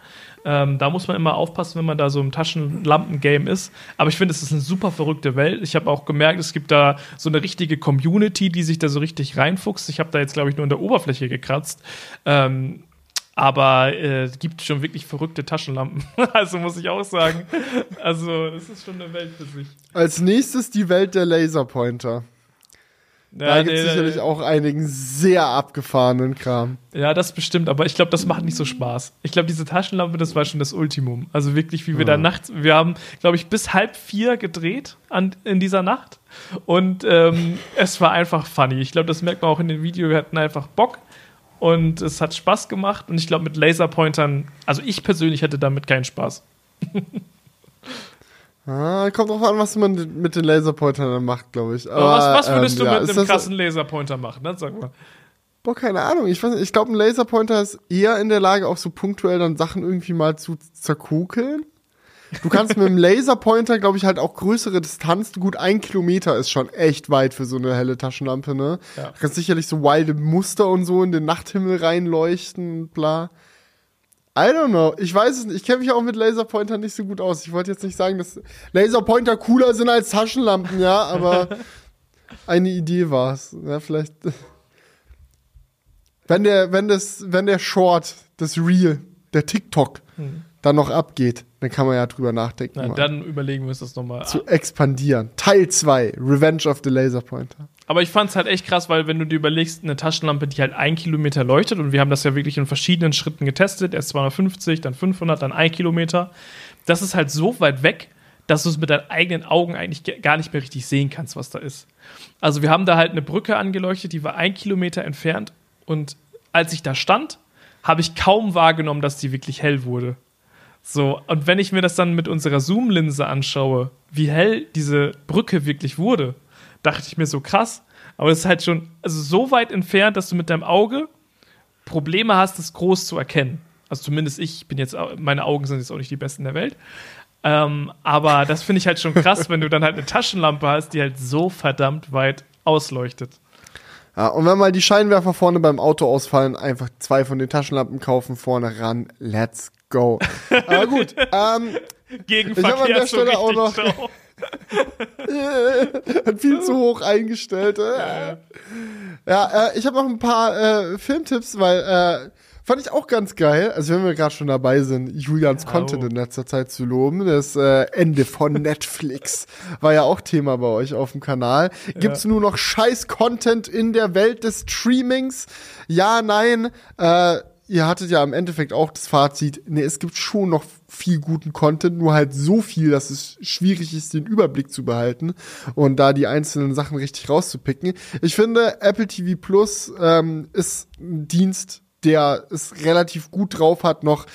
Ähm, da muss man immer aufpassen, wenn man da so im Taschenlampen-Game ist. Aber ich finde, es ist eine super verrückte Welt. Ich habe auch gemerkt, es gibt da so eine richtige Community, die sich da so richtig reinfuchst. Ich habe da jetzt, glaube ich, nur in der Oberfläche gekratzt. Ähm, aber es äh, gibt schon wirklich verrückte Taschenlampen. also muss ich auch sagen. Also, das ist schon eine Welt für sich. Als nächstes die Welt der Laserpointer. Ja, da gibt es sicherlich auch einigen sehr abgefahrenen Kram. Ja, das bestimmt, aber ich glaube, das macht nicht so Spaß. Ich glaube, diese Taschenlampe, das war schon das Ultimum. Also wirklich, wie wir ja. da nachts, wir haben, glaube ich, bis halb vier gedreht an, in dieser Nacht. Und ähm, es war einfach funny. Ich glaube, das merkt man auch in dem Video. Wir hatten einfach Bock und es hat Spaß gemacht. Und ich glaube, mit Laserpointern, also ich persönlich hätte damit keinen Spaß. ah, kommt drauf an, was man mit den Laserpointern dann macht, glaube ich. Aber, was, was würdest ähm, du ja, mit einem krassen Laserpointer machen, ne? Sag mal. Boah, keine Ahnung. Ich, ich glaube, ein Laserpointer ist eher in der Lage, auch so punktuell dann Sachen irgendwie mal zu zerkukeln. Du kannst mit dem Laserpointer, glaube ich, halt auch größere Distanzen. Gut, ein Kilometer ist schon echt weit für so eine helle Taschenlampe, ne? Ja. Du kannst sicherlich so wilde Muster und so in den Nachthimmel reinleuchten und bla. I don't know. Ich weiß es nicht. Ich kenne mich auch mit Laserpointern nicht so gut aus. Ich wollte jetzt nicht sagen, dass Laserpointer cooler sind als Taschenlampen, ja, aber eine Idee war es. Ja, vielleicht. Wenn der, wenn das, wenn der Short, das Reel, der TikTok, hm dann noch abgeht, dann kann man ja drüber nachdenken. Na, dann überlegen wir uns das nochmal. Zu expandieren. Teil 2, Revenge of the Laser Pointer. Aber ich fand es halt echt krass, weil wenn du dir überlegst, eine Taschenlampe, die halt ein Kilometer leuchtet, und wir haben das ja wirklich in verschiedenen Schritten getestet, erst 250, dann 500, dann ein Kilometer, das ist halt so weit weg, dass du es mit deinen eigenen Augen eigentlich gar nicht mehr richtig sehen kannst, was da ist. Also wir haben da halt eine Brücke angeleuchtet, die war ein Kilometer entfernt und als ich da stand, habe ich kaum wahrgenommen, dass die wirklich hell wurde. So, und wenn ich mir das dann mit unserer Zoom-Linse anschaue, wie hell diese Brücke wirklich wurde, dachte ich mir so krass. Aber es ist halt schon also so weit entfernt, dass du mit deinem Auge Probleme hast, es groß zu erkennen. Also zumindest ich bin jetzt, meine Augen sind jetzt auch nicht die besten der Welt. Ähm, aber das finde ich halt schon krass, wenn du dann halt eine Taschenlampe hast, die halt so verdammt weit ausleuchtet. Ja, und wenn mal die Scheinwerfer vorne beim Auto ausfallen, einfach zwei von den Taschenlampen kaufen, vorne ran. Let's go. Aber gut. Ähm, Gegen ich habe an der Stelle so auch noch hat viel zu hoch eingestellt. Äh. Ja, äh, ich habe noch ein paar äh, Filmtipps, weil äh, Fand ich auch ganz geil. Also wenn wir gerade schon dabei sind, Julians Content in letzter Zeit zu loben. Das äh, Ende von Netflix war ja auch Thema bei euch auf dem Kanal. Gibt's ja. nur noch scheiß Content in der Welt des Streamings? Ja, nein. Äh, ihr hattet ja im Endeffekt auch das Fazit, nee, es gibt schon noch viel guten Content, nur halt so viel, dass es schwierig ist, den Überblick zu behalten und da die einzelnen Sachen richtig rauszupicken. Ich finde, Apple TV Plus ähm, ist ein Dienst, der es relativ gut drauf hat, noch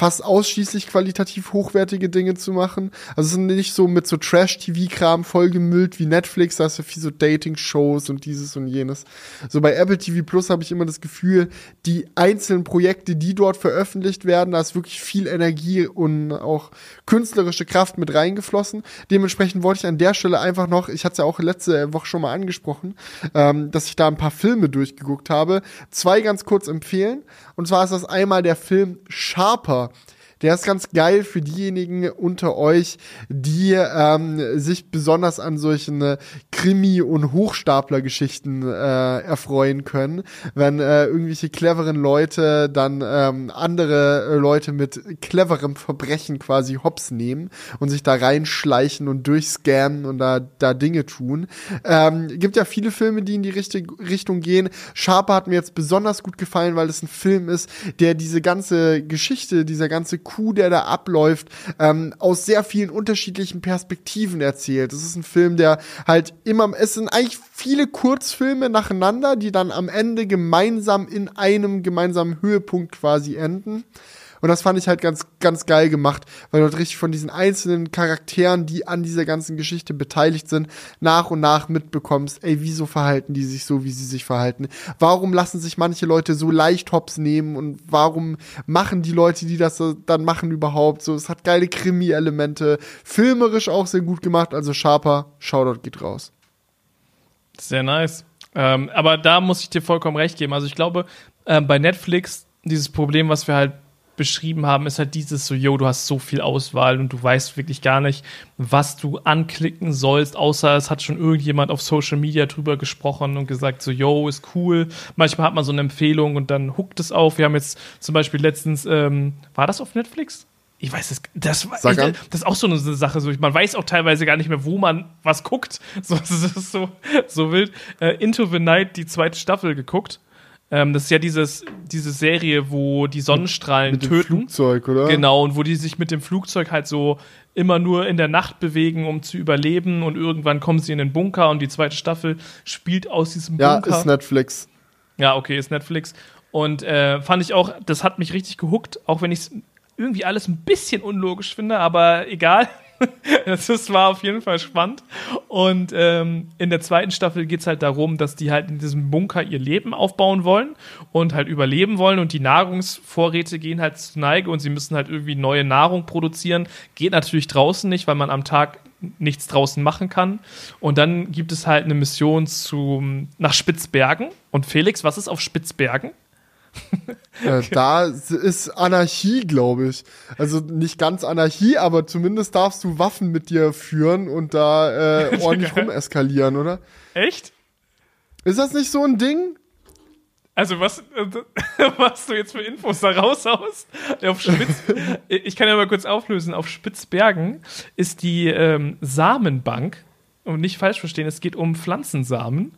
fast ausschließlich qualitativ hochwertige Dinge zu machen. Also es sind nicht so mit so Trash-TV-Kram vollgemüllt wie Netflix, da hast du viel so Dating-Shows und dieses und jenes. So bei Apple TV Plus habe ich immer das Gefühl, die einzelnen Projekte, die dort veröffentlicht werden, da ist wirklich viel Energie und auch künstlerische Kraft mit reingeflossen. Dementsprechend wollte ich an der Stelle einfach noch, ich hatte es ja auch letzte Woche schon mal angesprochen, ähm, dass ich da ein paar Filme durchgeguckt habe, zwei ganz kurz empfehlen. Und zwar ist das einmal der Film Sharper der ist ganz geil für diejenigen unter euch, die ähm, sich besonders an solchen äh, Krimi- und Hochstapler-Geschichten äh, erfreuen können, wenn äh, irgendwelche cleveren Leute dann ähm, andere Leute mit cleverem Verbrechen quasi hops nehmen und sich da reinschleichen und durchscannen und da, da Dinge tun. Ähm, gibt ja viele Filme, die in die richtige Richtung gehen. Sharper hat mir jetzt besonders gut gefallen, weil es ein Film ist, der diese ganze Geschichte, dieser ganze Coup, der da abläuft, ähm, aus sehr vielen unterschiedlichen Perspektiven erzählt. Es ist ein Film, der halt immer, es sind eigentlich viele Kurzfilme nacheinander, die dann am Ende gemeinsam in einem gemeinsamen Höhepunkt quasi enden. Und das fand ich halt ganz, ganz geil gemacht, weil du halt richtig von diesen einzelnen Charakteren, die an dieser ganzen Geschichte beteiligt sind, nach und nach mitbekommst, ey, wieso verhalten die sich so, wie sie sich verhalten? Warum lassen sich manche Leute so leicht hops nehmen und warum machen die Leute, die das dann machen, überhaupt so? Es hat geile Krimi-Elemente, filmerisch auch sehr gut gemacht, also Sharper, Shoutout geht raus. Sehr nice. Ähm, aber da muss ich dir vollkommen recht geben. Also ich glaube, äh, bei Netflix dieses Problem, was wir halt beschrieben haben, ist halt dieses so, yo, du hast so viel Auswahl und du weißt wirklich gar nicht, was du anklicken sollst, außer es hat schon irgendjemand auf Social Media drüber gesprochen und gesagt so, yo, ist cool. Manchmal hat man so eine Empfehlung und dann huckt es auf. Wir haben jetzt zum Beispiel letztens, ähm, war das auf Netflix? ich weiß es, das, ich, das ist auch so eine Sache. So, man weiß auch teilweise gar nicht mehr, wo man was guckt. So, das ist so, so wild. Äh, Into the Night, die zweite Staffel geguckt. Ähm, das ist ja dieses, diese Serie, wo die Sonnenstrahlen mit, mit töten. Flugzeug, oder? Genau, und wo die sich mit dem Flugzeug halt so immer nur in der Nacht bewegen, um zu überleben. Und irgendwann kommen sie in den Bunker und die zweite Staffel spielt aus diesem Bunker. Ja, ist Netflix. Ja, okay, ist Netflix. Und äh, fand ich auch, das hat mich richtig gehuckt, auch wenn ich es irgendwie alles ein bisschen unlogisch finde, aber egal. das war auf jeden Fall spannend. Und ähm, in der zweiten Staffel geht es halt darum, dass die halt in diesem Bunker ihr Leben aufbauen wollen und halt überleben wollen. Und die Nahrungsvorräte gehen halt zu Neige und sie müssen halt irgendwie neue Nahrung produzieren. Geht natürlich draußen nicht, weil man am Tag nichts draußen machen kann. Und dann gibt es halt eine Mission zu, nach Spitzbergen. Und Felix, was ist auf Spitzbergen? Äh, da ist Anarchie, glaube ich. Also nicht ganz Anarchie, aber zumindest darfst du Waffen mit dir führen und da äh, ordentlich rumeskalieren, oder? Echt? Ist das nicht so ein Ding? Also was, was du jetzt für Infos da raushaust? Auf Spitz, ich kann ja mal kurz auflösen. Auf Spitzbergen ist die ähm, Samenbank, und nicht falsch verstehen, es geht um Pflanzensamen.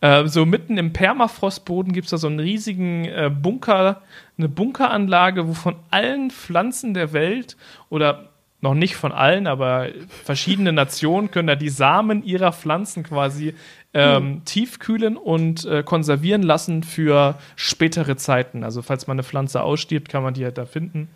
Äh, so mitten im Permafrostboden gibt es da so einen riesigen äh, Bunker, eine Bunkeranlage, wo von allen Pflanzen der Welt oder noch nicht von allen, aber verschiedene Nationen können da die Samen ihrer Pflanzen quasi ähm, mhm. tiefkühlen und äh, konservieren lassen für spätere Zeiten. Also falls man eine Pflanze ausstirbt, kann man die halt da finden.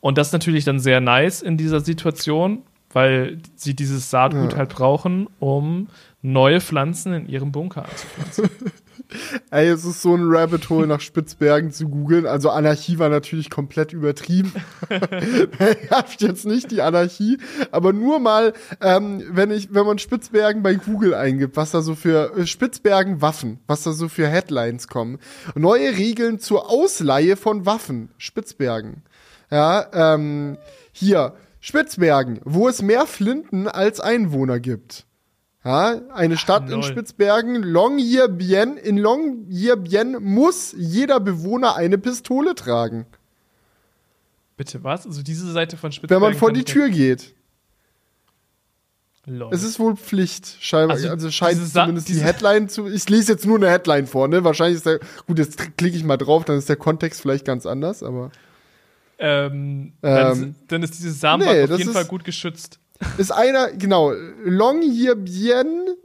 Und das ist natürlich dann sehr nice in dieser Situation, weil sie dieses Saatgut Ja. halt brauchen, um neue Pflanzen in ihrem Bunker anzupflanzen. Ey, es ist so ein Rabbit Hole nach Spitzbergen zu googeln. Also Anarchie war natürlich komplett übertrieben. ich hab jetzt nicht die Anarchie, aber nur mal, ähm, wenn ich, wenn man Spitzbergen bei Google eingibt, was da so für äh, Spitzbergen Waffen, was da so für Headlines kommen. Neue Regeln zur Ausleihe von Waffen. Spitzbergen. Ja, ähm, hier, Spitzbergen, wo es mehr Flinten als Einwohner gibt. Ja, eine Stadt in lol. Spitzbergen, Longyearbyen. In Longyearbyen muss jeder Bewohner eine Pistole tragen, Bitte was? Also diese Seite von wenn Spitzbergen. man vor die Tür geht. Lol. Es ist wohl Pflicht, scheinbar. Also, Also, scheint zumindest die Headline zu. Ich lese jetzt nur eine Headline vor, ne? Wahrscheinlich ist der. Gut, jetzt klicke ich mal drauf, dann ist der Kontext vielleicht ganz anders, aber. ähm, dann, Ähm, ist, dann ist dieses Samenbad nee, auf jeden ist- Fall gut geschützt. Ist einer, genau, Longyearbyen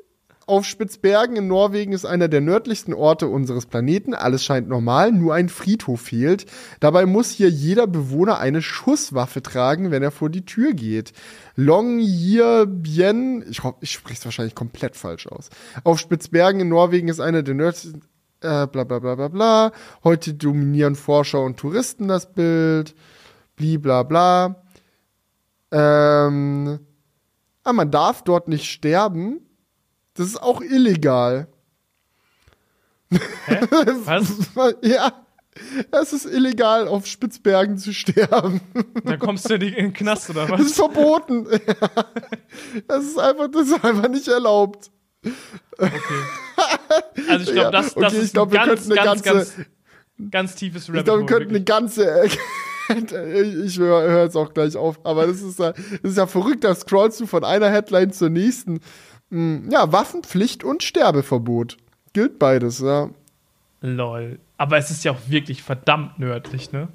auf Spitzbergen in Norwegen ist einer der nördlichsten Orte unseres Planeten. Alles scheint normal, nur ein Friedhof fehlt. Dabei muss hier jeder Bewohner eine Schusswaffe tragen, wenn er vor die Tür geht. Longyearbyen, ich, ich spreche es wahrscheinlich komplett falsch aus. Auf Spitzbergen in Norwegen ist einer der nördlichsten, äh, bla bla bla bla bla. Heute dominieren Forscher und Touristen das Bild. Bli bla bla. Ähm, ah, man darf dort nicht sterben. Das ist auch illegal. Hä? Was? ja, es ist illegal, auf Spitzbergen zu sterben. Dann kommst du in, die, in den Knast oder Das was? ist verboten. das ist einfach, das ist einfach nicht erlaubt. Okay. Also ich glaube, Ja, das, das okay, ist ich glaub, ganz, ganz, ganze- ganz, ganz tiefes Ich Rabbit glaube, wir könnten eine ganze. Ich höre hör jetzt auch gleich auf. Aber das ist, ja, das ist ja verrückt. Da scrollst du von einer Headline zur nächsten. Hm, Ja, Waffenpflicht und Sterbeverbot. Gilt beides, ja. Lol. Aber es ist ja auch wirklich verdammt nördlich, ne?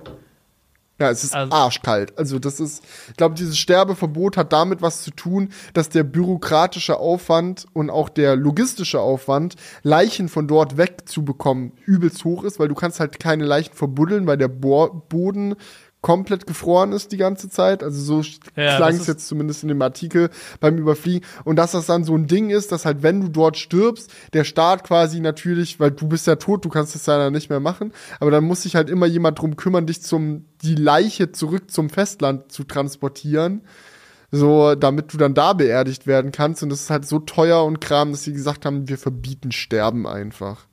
Ja, es ist Also- arschkalt. Also das ist, ich glaube, dieses Sterbeverbot hat damit was zu tun, dass der bürokratische Aufwand und auch der logistische Aufwand, Leichen von dort wegzubekommen, übelst hoch ist, weil du kannst halt keine Leichen verbuddeln, weil der Bo Boden komplett gefroren ist die ganze Zeit. Also so Ja, klang es jetzt zumindest in dem Artikel beim Überfliegen. Und dass das dann so ein Ding ist, dass halt, wenn du dort stirbst, der Staat quasi natürlich, weil du bist ja tot, du kannst das dann nicht mehr machen, aber dann muss sich halt immer jemand drum kümmern, dich zum, die Leiche zurück zum Festland zu transportieren. So, damit du dann da beerdigt werden kannst. Und das ist halt so teuer und Kram, dass sie gesagt haben, wir verbieten Sterben einfach.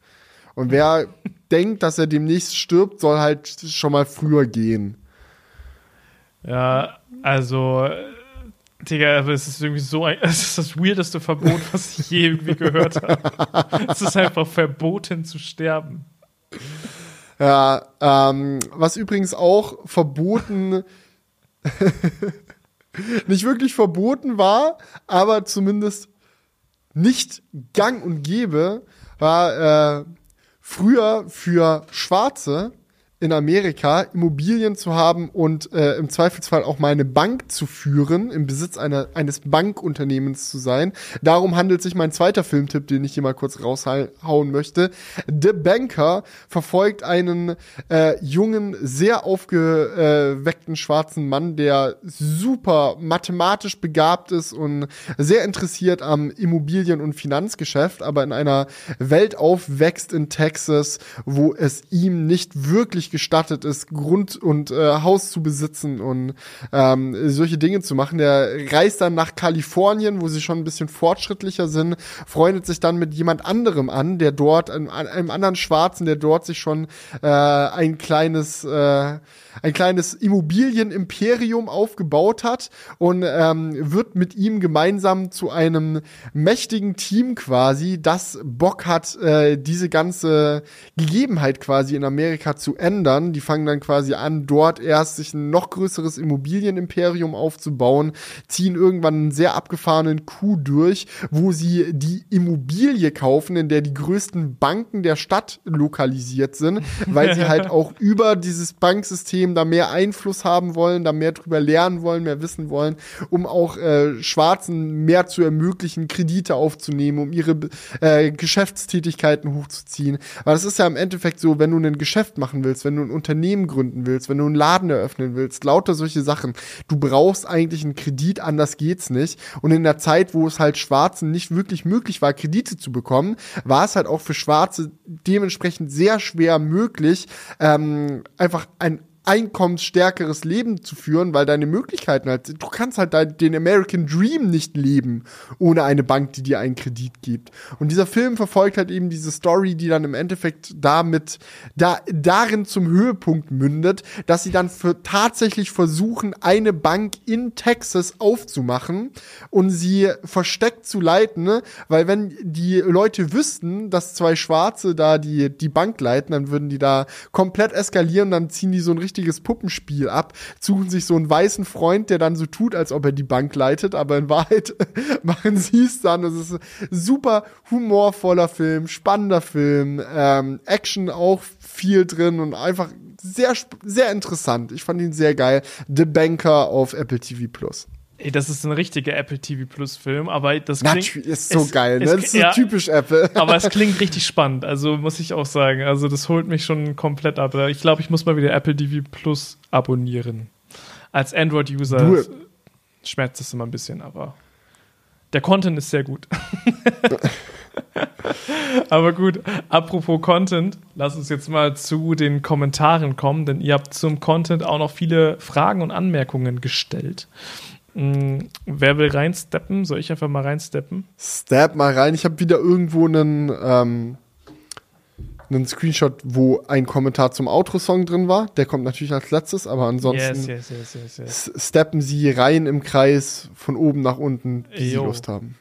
Und wer denkt, dass er demnächst stirbt, soll halt schon mal früher gehen. Ja, also, Digga, es ist irgendwie so ein, es ist das weirdeste Verbot, was ich je irgendwie gehört habe. es ist einfach verboten zu sterben. Ja, ähm, was übrigens auch verboten, nicht wirklich verboten war, aber zumindest nicht gang und gäbe, war äh, früher für Schwarze in Amerika Immobilien zu haben und äh, im Zweifelsfall auch mal eine Bank zu führen, im Besitz einer, eines Bankunternehmens zu sein. Darum handelt sich mein zweiter Filmtipp, den ich hier mal kurz raushauen möchte. The Banker verfolgt einen äh, jungen, sehr aufgeweckten schwarzen Mann, der super mathematisch begabt ist und sehr interessiert am Immobilien- und Finanzgeschäft, aber in einer Welt aufwächst in Texas, wo es ihm nicht wirklich gestattet ist, Grund und äh, Haus zu besitzen und ähm, solche Dinge zu machen. Der reist dann nach Kalifornien, wo sie schon ein bisschen fortschrittlicher sind, freundet sich dann mit jemand anderem an, der dort, einem, einem anderen Schwarzen, der dort sich schon äh, ein kleines äh, ein kleines Immobilienimperium aufgebaut hat und ähm, wird mit ihm gemeinsam zu einem mächtigen Team quasi, das Bock hat, äh, diese ganze Gegebenheit quasi in Amerika zu ändern. Die fangen dann quasi an, dort erst sich ein noch größeres Immobilienimperium aufzubauen, ziehen irgendwann einen sehr abgefahrenen Coup durch, wo sie die Immobilie kaufen, in der die größten Banken der Stadt lokalisiert sind, weil sie halt auch über dieses Banksystem da mehr Einfluss haben wollen, da mehr drüber lernen wollen, mehr wissen wollen, um auch äh, Schwarzen mehr zu ermöglichen, Kredite aufzunehmen, um ihre äh, Geschäftstätigkeiten hochzuziehen. Weil es ist ja im Endeffekt so, wenn du ein Geschäft machen willst, wenn du ein Unternehmen gründen willst, wenn du einen Laden eröffnen willst, lauter solche Sachen. Du brauchst eigentlich einen Kredit, anders geht's nicht. Und in der Zeit, wo es halt Schwarzen nicht wirklich möglich war, Kredite zu bekommen, war es halt auch für Schwarze dementsprechend sehr schwer möglich, ähm, einfach ein einkommensstärkeres Leben zu führen, weil deine Möglichkeiten halt, du kannst halt den American Dream nicht leben, ohne eine Bank, die dir einen Kredit gibt. Und dieser Film verfolgt halt eben diese Story, die dann im Endeffekt damit, da, darin zum Höhepunkt mündet, dass sie dann für tatsächlich versuchen, eine Bank in Texas aufzumachen und sie versteckt zu leiten, ne? weil wenn die Leute wüssten, dass zwei Schwarze da die, die Bank leiten, dann würden die da komplett eskalieren, dann ziehen die so ein richtiges Puppenspiel ab, suchen sich so einen weißen Freund, der dann so tut, als ob er die Bank leitet, aber in Wahrheit machen sie es dann. Es ist ein super humorvoller Film, spannender Film, ähm, Action auch viel drin und einfach sehr, sehr interessant. Ich fand ihn sehr geil. The Banker auf Apple TV Plus. Ey, das ist ein richtiger Apple TV Plus Film, aber das klingt Natürlich ist so es, geil, ne? das ist so ja, typisch Apple. Aber es klingt richtig spannend, also muss ich auch sagen. Also das holt mich schon komplett ab. Ich glaube, ich muss mal wieder Apple TV Plus abonnieren. Als Android-User schmerzt es immer ein bisschen, aber der Content ist sehr gut. aber gut, apropos Content, lass uns jetzt mal zu den Kommentaren kommen, denn ihr habt zum Content auch noch viele Fragen und Anmerkungen gestellt. Mhm. Wer will reinsteppen? Soll ich einfach mal reinsteppen? Step mal rein. Ich habe wieder irgendwo einen, ähm, einen Screenshot, wo ein Kommentar zum Outro-Song drin war. Der kommt natürlich als letztes, aber ansonsten yes, yes, yes, steppen Sie rein im Kreis von oben nach unten, wie Sie Lust haben.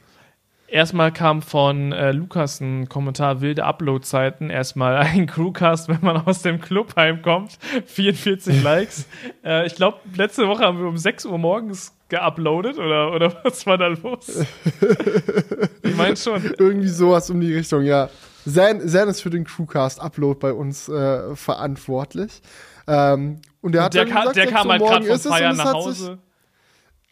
Erstmal kam von äh, Lukas ein Kommentar, wilde Upload-Zeiten. Erstmal ein Crewcast, wenn man aus dem Club heimkommt. 44 Likes. Äh, ich glaube, letzte Woche haben wir um 6 Uhr morgens geuploadet oder, oder was war da los? ich meine schon. Irgendwie sowas um die Richtung, ja. Zan, Zan ist für den Crewcast-Upload bei uns äh, verantwortlich. Ähm, und der, hat der, gesagt, der kam halt gerade vom Feiern nach Hause.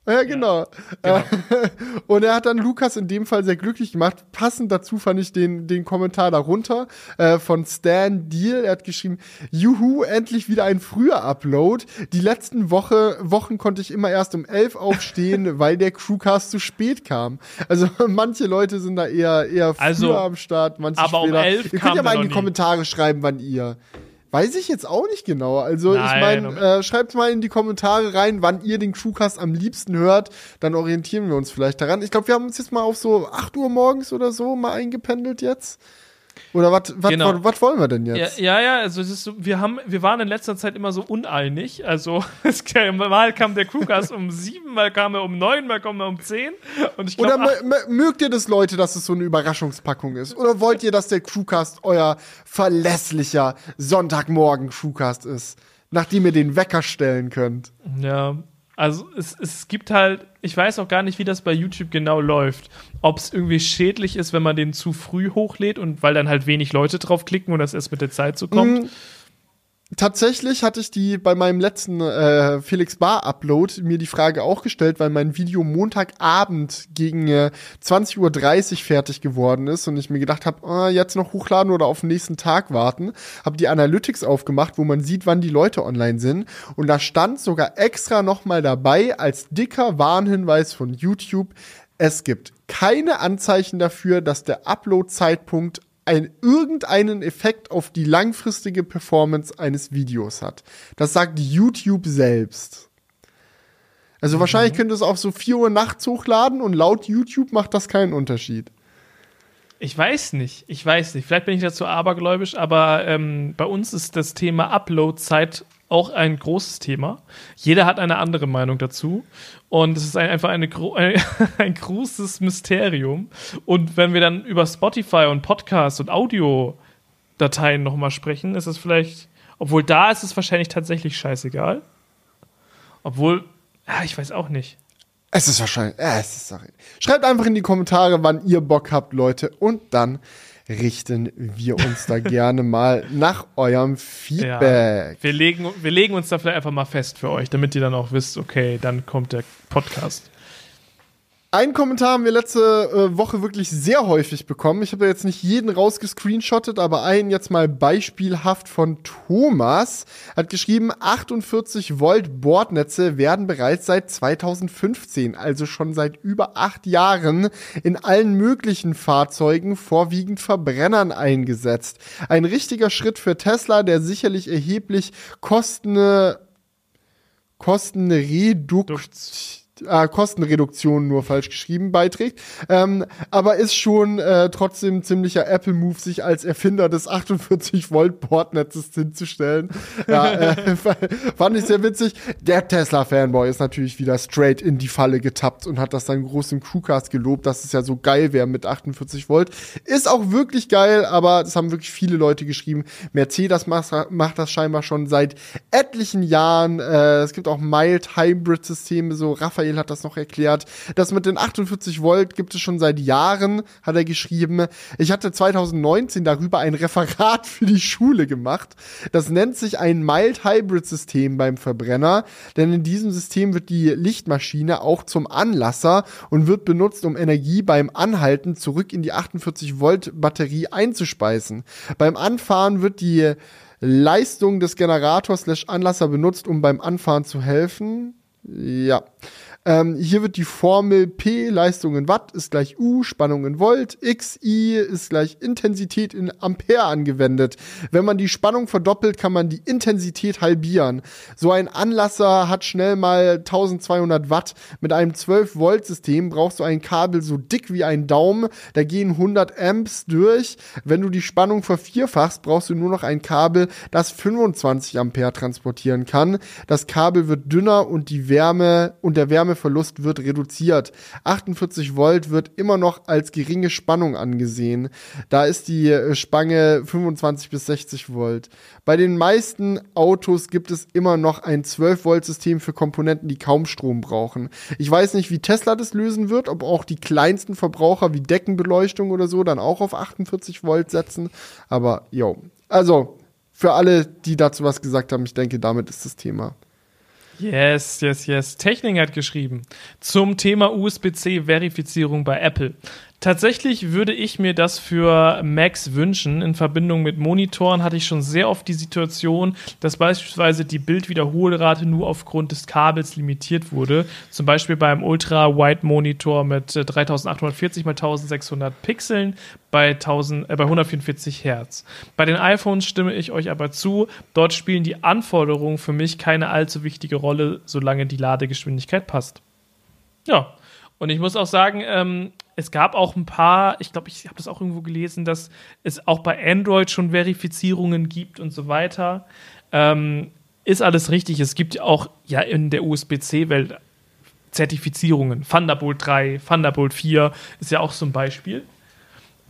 Ja, genau. Ja, genau. und er hat dann Lukas in dem Fall sehr glücklich gemacht. Passend dazu fand ich den, den Kommentar darunter äh, von Stan Deal. Er hat geschrieben, Juhu, endlich wieder ein früher Upload. Die letzten Woche, Wochen konnte ich immer erst um elf aufstehen, weil der Crewcast zu spät kam. Also manche Leute sind da eher, eher früher also, am Start, manche aber später. Um elf ihr könnt ja mal in die Kommentare schreiben, wann ihr Weiß ich jetzt auch nicht genau. Also Nein, ich meine, äh, schreibt mal in die Kommentare rein, wann ihr den Crewcast am liebsten hört. Dann orientieren wir uns vielleicht daran. Ich glaube, wir haben uns jetzt mal auf so 8 Uhr morgens oder so mal eingependelt jetzt. Oder was genau. wollen wir denn jetzt? Ja, ja, ja also so, wir haben, wir waren in letzter Zeit immer so uneinig. Also es, mal kam der Crewcast um sieben, mal kam er um neun, mal kam er um zehn. Und ich glaub, Oder mögt ihr das, Leute, dass es so eine Überraschungspackung ist? Oder wollt ihr, dass der Crewcast euer verlässlicher Sonntagmorgen Crewcast ist? Nachdem ihr den Wecker stellen könnt. Ja, also es, es gibt halt, ich weiß auch gar nicht, wie das bei YouTube genau läuft. Ob es irgendwie schädlich ist, wenn man den zu früh hochlädt und weil dann halt wenig Leute draufklicken und das erst mit der Zeit so kommt. Mm tatsächlich hatte ich die bei meinem letzten äh, Felix Bar Upload mir die Frage auch gestellt, weil mein Video Montagabend gegen äh, 20.30 Uhr fertig geworden ist und ich mir gedacht habe, oh, jetzt noch hochladen oder auf den nächsten Tag warten. Habe die Analytics aufgemacht, wo man sieht, wann die Leute online sind und da stand sogar extra noch mal dabei als dicker Warnhinweis von YouTube, es gibt keine Anzeichen dafür, dass der Upload-Zeitpunkt ein, irgendeinen Effekt auf die langfristige Performance eines Videos hat. Das sagt YouTube selbst. Also mhm. wahrscheinlich könnte es auch so 4 Uhr nachts hochladen und laut YouTube macht das keinen Unterschied. Ich weiß nicht, ich weiß nicht. Vielleicht bin ich dazu abergläubisch, aber ähm, bei uns ist das Thema Upload-Zeit auch ein großes Thema. Jeder hat eine andere Meinung dazu. Und es ist ein, einfach eine, ein, großes Mysterium. Und wenn wir dann über Spotify und Podcasts und Audiodateien nochmal sprechen, ist es vielleicht, obwohl da ist es wahrscheinlich tatsächlich scheißegal. Obwohl, ja, ich weiß auch nicht. Es ist wahrscheinlich, äh, es ist sorry. Schreibt einfach in die Kommentare, wann ihr Bock habt, Leute. Und dann richten wir uns da gerne mal nach eurem Feedback. Ja, wir, legen, wir legen uns da vielleicht einfach mal fest für euch, damit ihr dann auch wisst, okay, dann kommt der Podcast. Einen Kommentar haben wir letzte äh, Woche wirklich sehr häufig bekommen. Ich habe jetzt nicht jeden rausgescreenshottet, aber einen jetzt mal beispielhaft von Thomas. Hat geschrieben, 48 Volt Bordnetze werden bereits seit 2015, also schon seit über acht Jahren, in allen möglichen Fahrzeugen, vorwiegend Verbrennern eingesetzt. Ein richtiger Schritt für Tesla, der sicherlich erheblich Kosten, Kostenredukt äh, Kostenreduktion nur falsch geschrieben beiträgt. Ähm, aber ist schon äh, trotzdem ziemlicher Apple-Move, sich als Erfinder des 48-Volt-Bordnetzes hinzustellen. ja, äh, fand ich sehr witzig. Der Tesla-Fanboy ist natürlich wieder straight in die Falle getappt und hat das dann groß im Crewcast gelobt, dass es ja so geil wäre mit 48 Volt. Ist auch wirklich geil, aber das haben wirklich viele Leute geschrieben. Mercedes macht, macht das scheinbar schon seit etlichen Jahren. Äh, es gibt auch Mild Hybrid-Systeme, so Raphael Michael hat das noch erklärt. Das mit den 48 Volt gibt es schon seit Jahren, hat er geschrieben. Ich hatte 2019 darüber ein Referat für die Schule gemacht. Das nennt sich ein Mild Hybrid System beim Verbrenner, denn in diesem System wird die Lichtmaschine auch zum Anlasser und wird benutzt, um Energie beim Anhalten zurück in die 48 Volt Batterie einzuspeisen. Beim Anfahren wird die Leistung des Generators Anlasser benutzt, um beim Anfahren zu helfen. Ja. Ähm, hier wird die Formel P, Leistung in Watt, ist gleich U, Spannung in Volt, X, I ist gleich Intensität in Ampere angewendet. Wenn man die Spannung verdoppelt, kann man die Intensität halbieren. So ein Anlasser hat schnell mal 1200 Watt. Mit einem 12-Volt-System brauchst du ein Kabel so dick wie ein Daumen. Da gehen 100 Amps durch. Wenn du die Spannung vervierfachst, brauchst du nur noch ein Kabel, das 25 Ampere transportieren kann. Das Kabel wird dünner und die Wärme und der Wärme Wärmeverlust wird reduziert. 48 Volt wird immer noch als geringe Spannung angesehen. Da ist die äh, Spange 25 bis 60 Volt. Bei den meisten Autos gibt es immer noch ein 12 Volt System für Komponenten, die kaum Strom brauchen. Ich weiß nicht, wie Tesla das lösen wird, ob auch die kleinsten Verbraucher wie Deckenbeleuchtung oder so dann auch auf 48 Volt setzen. Aber jo, also für alle, die dazu was gesagt haben, ich denke, damit ist das Thema. Yes, yes, yes. Technik hat geschrieben zum Thema USB-C-Verifizierung bei Apple. Tatsächlich würde ich mir das für Macs wünschen. In Verbindung mit Monitoren hatte ich schon sehr oft die Situation, dass beispielsweise die Bildwiederholrate nur aufgrund des Kabels limitiert wurde. Zum Beispiel beim Ultra-Wide-Monitor mit 3840 x 1600 Pixeln bei, 1000, äh, bei 144 Hertz. Bei den iPhones stimme ich euch aber zu. Dort spielen die Anforderungen für mich keine allzu wichtige Rolle, solange die Ladegeschwindigkeit passt. Ja, und ich muss auch sagen, ähm, es gab auch ein paar, ich glaube, ich habe das auch irgendwo gelesen, dass es auch bei Android schon Verifizierungen gibt und so weiter. Ähm, ist alles richtig. Es gibt auch ja in der USB-C-Welt Zertifizierungen. Thunderbolt 3, Thunderbolt 4 ist ja auch so ein Beispiel.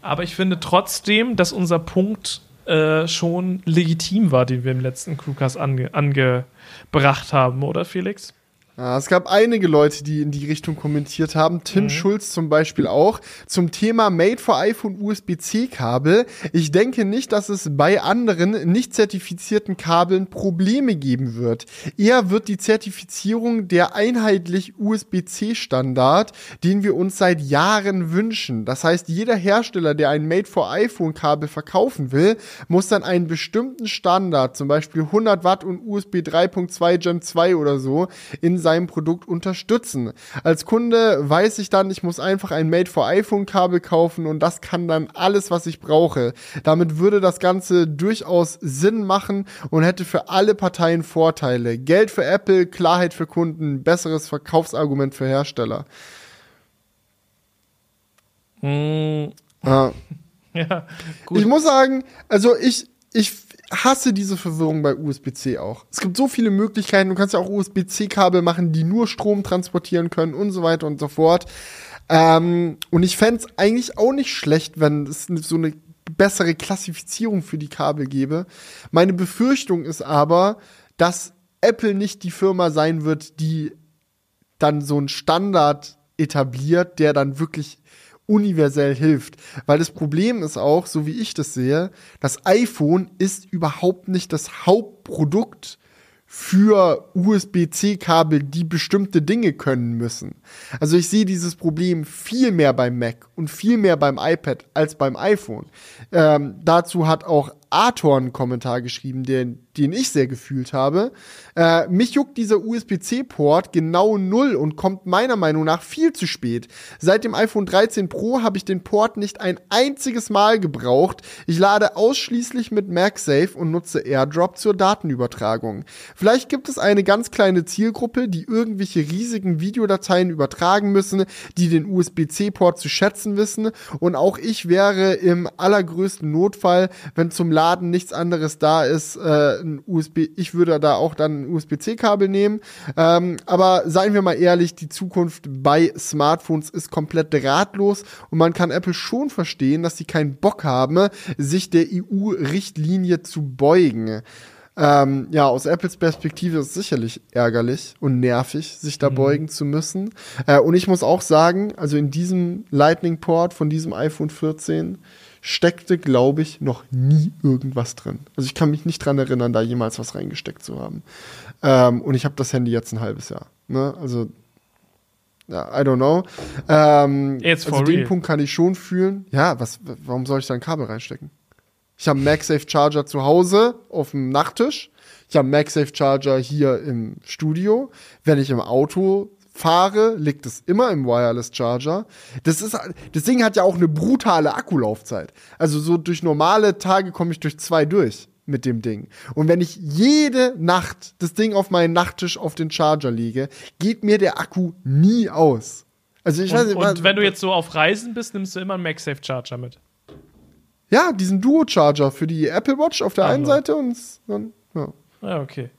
Aber ich finde trotzdem, dass unser Punkt äh, schon legitim war, den wir im letzten Crewcast ange angebracht haben, oder Felix? Ja, es gab einige Leute, die in die Richtung kommentiert haben. Tim mhm. Schulz zum Beispiel auch. Zum Thema Made for iPhone USB-C-Kabel. Ich denke nicht, dass es bei anderen nicht zertifizierten Kabeln Probleme geben wird. Eher wird die Zertifizierung der einheitlich USB-C-Standard, den wir uns seit Jahren wünschen. Das heißt, jeder Hersteller, der ein Made for iPhone-Kabel verkaufen will, muss dann einen bestimmten Standard, zum Beispiel 100 Watt und USB 3.2 Gen 2 oder so, in seinem seinem Produkt unterstützen. Als Kunde weiß ich dann, ich muss einfach ein Made for iPhone Kabel kaufen und das kann dann alles, was ich brauche. Damit würde das Ganze durchaus Sinn machen und hätte für alle Parteien Vorteile. Geld für Apple, Klarheit für Kunden, besseres Verkaufsargument für Hersteller. Hm. Ja. ja, gut. Ich muss sagen, also ich, ich hasse diese Verwirrung bei USB-C auch. Es gibt so viele Möglichkeiten. Du kannst ja auch USB-C-Kabel machen, die nur Strom transportieren können und so weiter und so fort. Ähm, und ich fände es eigentlich auch nicht schlecht, wenn es so eine bessere Klassifizierung für die Kabel gäbe. Meine Befürchtung ist aber, dass Apple nicht die Firma sein wird, die dann so einen Standard etabliert, der dann wirklich universell hilft. Weil das Problem ist auch, so wie ich das sehe, das iPhone ist überhaupt nicht das Hauptprodukt für USB-C-Kabel, die bestimmte Dinge können müssen. Also ich sehe dieses Problem viel mehr beim Mac und viel mehr beim iPad als beim iPhone. Ähm, dazu hat auch Arthur einen Kommentar geschrieben, den, den ich sehr gefühlt habe. Äh, mich juckt dieser USB-C-Port genau null und kommt meiner Meinung nach viel zu spät. Seit dem iPhone 13 Pro habe ich den Port nicht ein einziges Mal gebraucht. Ich lade ausschließlich mit MagSafe und nutze AirDrop zur Datenübertragung. Vielleicht gibt es eine ganz kleine Zielgruppe, die irgendwelche riesigen Videodateien übertragen müssen, die den USB-C-Port zu schätzen wissen. Und auch ich wäre im allergrößten Notfall, wenn zum Laden nichts anderes da ist, äh, ein USB, ich würde da auch dann ein USB-C-Kabel nehmen. Ähm, aber seien wir mal ehrlich, die Zukunft bei Smartphones ist komplett drahtlos und man kann Apple schon verstehen, dass sie keinen Bock haben, sich der EU-Richtlinie zu beugen. Ähm, ja, aus Apples Perspektive ist es sicherlich ärgerlich und nervig, sich da mhm. beugen zu müssen. Äh, und ich muss auch sagen, also in diesem Lightning-Port von diesem iPhone 14 steckte, glaube ich, noch nie irgendwas drin. Also ich kann mich nicht dran erinnern, da jemals was reingesteckt zu haben. Ähm, und ich habe das Handy jetzt ein halbes Jahr. Ne? Also ja, I don't know. Ähm, It's also den Punkt kann ich schon fühlen. Ja, was, warum soll ich da ein Kabel reinstecken? Ich habe einen MagSafe Charger zu Hause auf dem Nachttisch. Ich habe einen MagSafe Charger hier im Studio. Wenn ich im Auto fahre, liegt es immer im Wireless Charger. Das ist, das Ding hat ja auch eine brutale Akkulaufzeit. Also so durch normale Tage komme ich durch zwei durch mit dem Ding. Und wenn ich jede Nacht das Ding auf meinen Nachttisch auf den Charger lege, geht mir der Akku nie aus. Also ich und, weiß nicht, und wenn du jetzt so auf Reisen bist, nimmst du immer einen MagSafe Charger mit. Ja, diesen Duo Charger für die Apple Watch auf der Ach, einen Seite und dann ja. Ja, okay.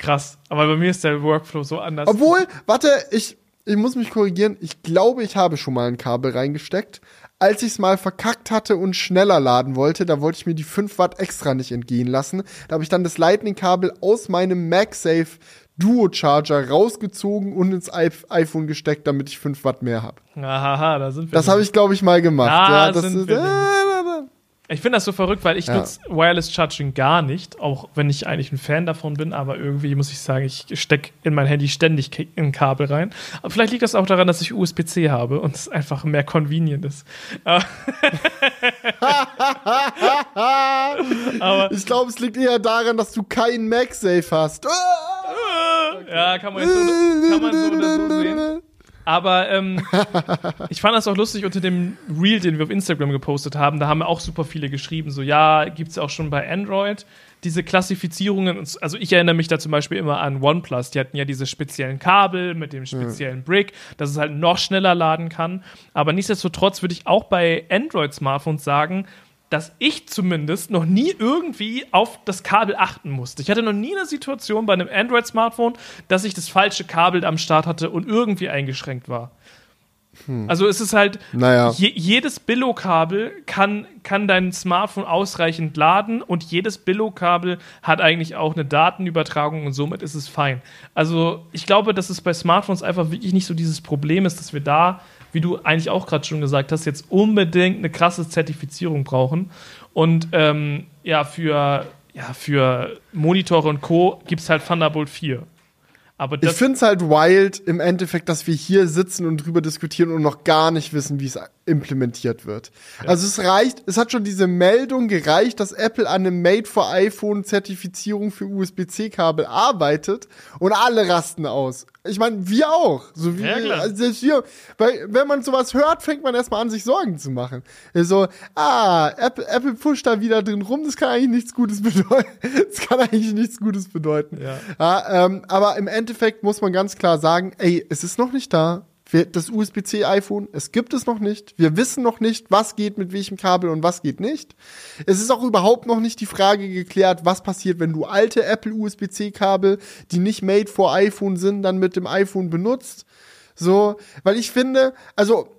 Krass. Aber bei mir ist der Workflow so anders. Obwohl, warte, ich, ich muss mich korrigieren. Ich glaube, ich habe schon mal ein Kabel reingesteckt. Als ich es mal verkackt hatte und schneller laden wollte, da wollte ich mir die 5 Watt extra nicht entgehen lassen. Da habe ich dann das Lightning-Kabel aus meinem MagSafe Duo Charger rausgezogen und ins iPhone gesteckt, damit ich 5 Watt mehr habe. Aha, da sind wir. Das habe ich, glaube ich, mal gemacht. Da ja, das ist, äh, ich finde das so verrückt, weil ich ja. nutze Wireless Charging gar nicht, auch wenn ich eigentlich ein Fan davon bin, aber irgendwie muss ich sagen, ich stecke in mein Handy ständig ein Kabel rein. Aber vielleicht liegt das auch daran, dass ich USB-C habe und es einfach mehr convenient ist. aber ich glaube, es liegt eher daran, dass du keinen MagSafe hast. ja, kann man, so, kann man so oder so sehen. Aber ähm, ich fand das auch lustig unter dem Reel, den wir auf Instagram gepostet haben. Da haben auch super viele geschrieben, so ja, gibt es auch schon bei Android diese Klassifizierungen. Also ich erinnere mich da zum Beispiel immer an OnePlus. Die hatten ja diese speziellen Kabel mit dem speziellen Brick, dass es halt noch schneller laden kann. Aber nichtsdestotrotz würde ich auch bei Android-Smartphones sagen, dass ich zumindest noch nie irgendwie auf das Kabel achten musste. Ich hatte noch nie eine Situation bei einem Android-Smartphone, dass ich das falsche Kabel am Start hatte und irgendwie eingeschränkt war. Hm. Also es ist halt, naja. je, jedes Billo-Kabel kann, kann dein Smartphone ausreichend laden und jedes Billo-Kabel hat eigentlich auch eine Datenübertragung und somit ist es fein. Also ich glaube, dass es bei Smartphones einfach wirklich nicht so dieses Problem ist, dass wir da wie du eigentlich auch gerade schon gesagt hast, jetzt unbedingt eine krasse Zertifizierung brauchen. Und ähm, ja, für, ja, für Monitore und Co. gibt es halt Thunderbolt 4. Aber ich finde es halt wild im Endeffekt, dass wir hier sitzen und drüber diskutieren und noch gar nicht wissen, wie es implementiert wird. Ja. Also es reicht, es hat schon diese Meldung gereicht, dass Apple an einem Made for iPhone Zertifizierung für USB-C-Kabel arbeitet und alle rasten aus. Ich meine, wir auch. So wie, ja, also wir, weil, wenn man sowas hört, fängt man erstmal an, sich Sorgen zu machen. So, ah, Apple, Apple pusht da wieder drin rum, das kann eigentlich nichts Gutes bedeuten. Das kann eigentlich nichts Gutes bedeuten. Ja. ja ähm, aber im Endeffekt muss man ganz klar sagen, ey, es ist noch nicht da das USB-C iPhone, es gibt es noch nicht. Wir wissen noch nicht, was geht mit welchem Kabel und was geht nicht. Es ist auch überhaupt noch nicht die Frage geklärt, was passiert, wenn du alte Apple USB-C Kabel, die nicht made for iPhone sind, dann mit dem iPhone benutzt. So, weil ich finde, also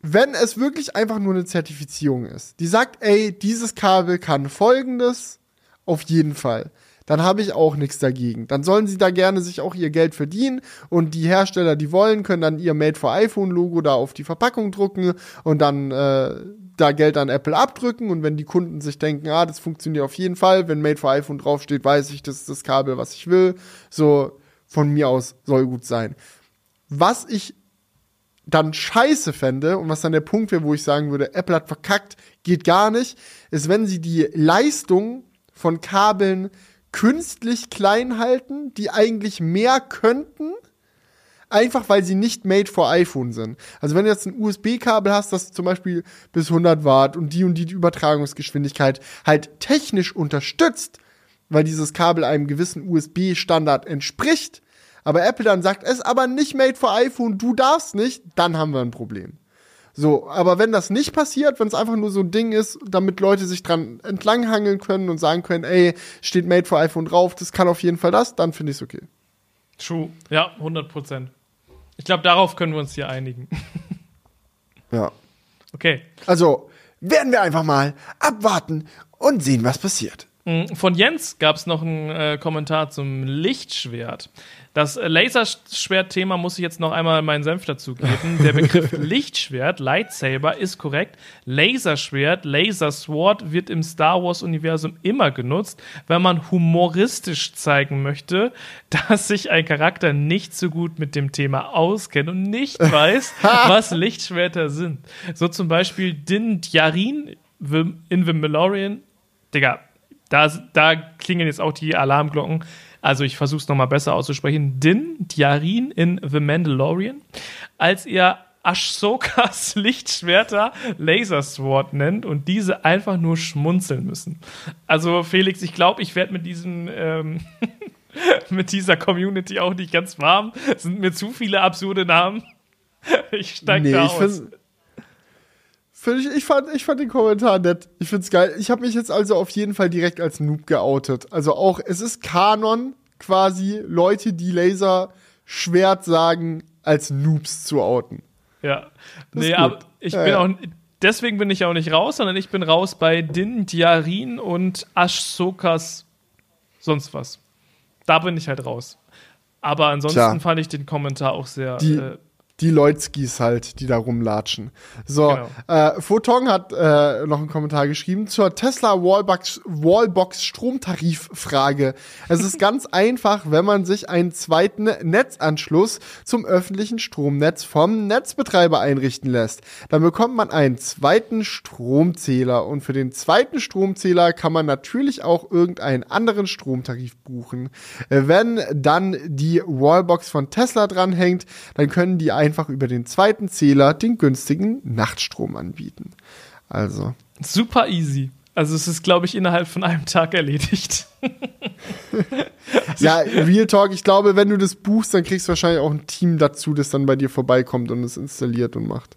wenn es wirklich einfach nur eine Zertifizierung ist, die sagt, ey, dieses Kabel kann folgendes, auf jeden Fall dann habe ich auch nichts dagegen. Dann sollen sie da gerne sich auch ihr Geld verdienen und die Hersteller, die wollen, können dann ihr Made for iPhone Logo da auf die Verpackung drucken und dann äh, da Geld an Apple abdrücken und wenn die Kunden sich denken, ah, das funktioniert auf jeden Fall, wenn Made for iPhone draufsteht, weiß ich, das ist das Kabel, was ich will. So von mir aus soll gut sein. Was ich dann scheiße fände und was dann der Punkt wäre, wo ich sagen würde, Apple hat verkackt, geht gar nicht, ist, wenn sie die Leistung von Kabeln künstlich klein halten, die eigentlich mehr könnten, einfach weil sie nicht made for iPhone sind. Also wenn du jetzt ein USB-Kabel hast, das zum Beispiel bis 100 Watt und die und die Übertragungsgeschwindigkeit halt technisch unterstützt, weil dieses Kabel einem gewissen USB-Standard entspricht, aber Apple dann sagt, es ist aber nicht made for iPhone, du darfst nicht, dann haben wir ein Problem. So, aber wenn das nicht passiert, wenn es einfach nur so ein Ding ist, damit Leute sich dran entlanghangeln können und sagen können, ey, steht Made for iPhone drauf, das kann auf jeden Fall das, dann finde ich es okay. True. Ja, 100 Prozent. Ich glaube, darauf können wir uns hier einigen. Ja. Okay. Also, werden wir einfach mal abwarten und sehen, was passiert. Mm, von Jens gab es noch einen äh, Kommentar zum Lichtschwert. Das Laserschwert-Thema muss ich jetzt noch einmal meinen Senf dazugeben. Der Begriff Lichtschwert, Lightsaber, ist korrekt. Laserschwert, Lasersword wird im Star Wars-Universum immer genutzt, wenn man humoristisch zeigen möchte, dass sich ein Charakter nicht so gut mit dem Thema auskennt und nicht weiß, was Lichtschwerter sind. So zum Beispiel Din Djarin in The Malorian. Digga, da, da klingen jetzt auch die Alarmglocken. Also ich versuche es nochmal besser auszusprechen. Din Djarin in The Mandalorian, als er Ashokas Lichtschwerter Lasersword nennt und diese einfach nur schmunzeln müssen. Also Felix, ich glaube, ich werde mit diesem ähm, mit dieser Community auch nicht ganz warm. Es sind mir zu viele absurde Namen. Ich steige nee, da aus. Find ich, ich, fand, ich fand den Kommentar nett. Ich find's geil. Ich habe mich jetzt also auf jeden Fall direkt als Noob geoutet. Also auch, es ist Kanon, quasi Leute, die Laserschwert sagen, als Noobs zu outen. Ja. Das nee, aber ich ja, bin ja. auch. Deswegen bin ich auch nicht raus, sondern ich bin raus bei Din Djarin und Ashokas sonst was. Da bin ich halt raus. Aber ansonsten Tja. fand ich den Kommentar auch sehr. Die, äh, die Leutskis halt, die da rumlatschen. So, genau. äh, Photon hat äh, noch einen Kommentar geschrieben zur Tesla Wallbox, Wallbox Stromtariffrage. Es ist ganz einfach, wenn man sich einen zweiten Netzanschluss zum öffentlichen Stromnetz vom Netzbetreiber einrichten lässt. Dann bekommt man einen zweiten Stromzähler und für den zweiten Stromzähler kann man natürlich auch irgendeinen anderen Stromtarif buchen. Äh, wenn dann die Wallbox von Tesla dranhängt, dann können die einfach über den zweiten Zähler den günstigen Nachtstrom anbieten. Also. Super easy. Also es ist, glaube ich, innerhalb von einem Tag erledigt. ja, Real Talk, ich glaube, wenn du das buchst, dann kriegst du wahrscheinlich auch ein Team dazu, das dann bei dir vorbeikommt und es installiert und macht.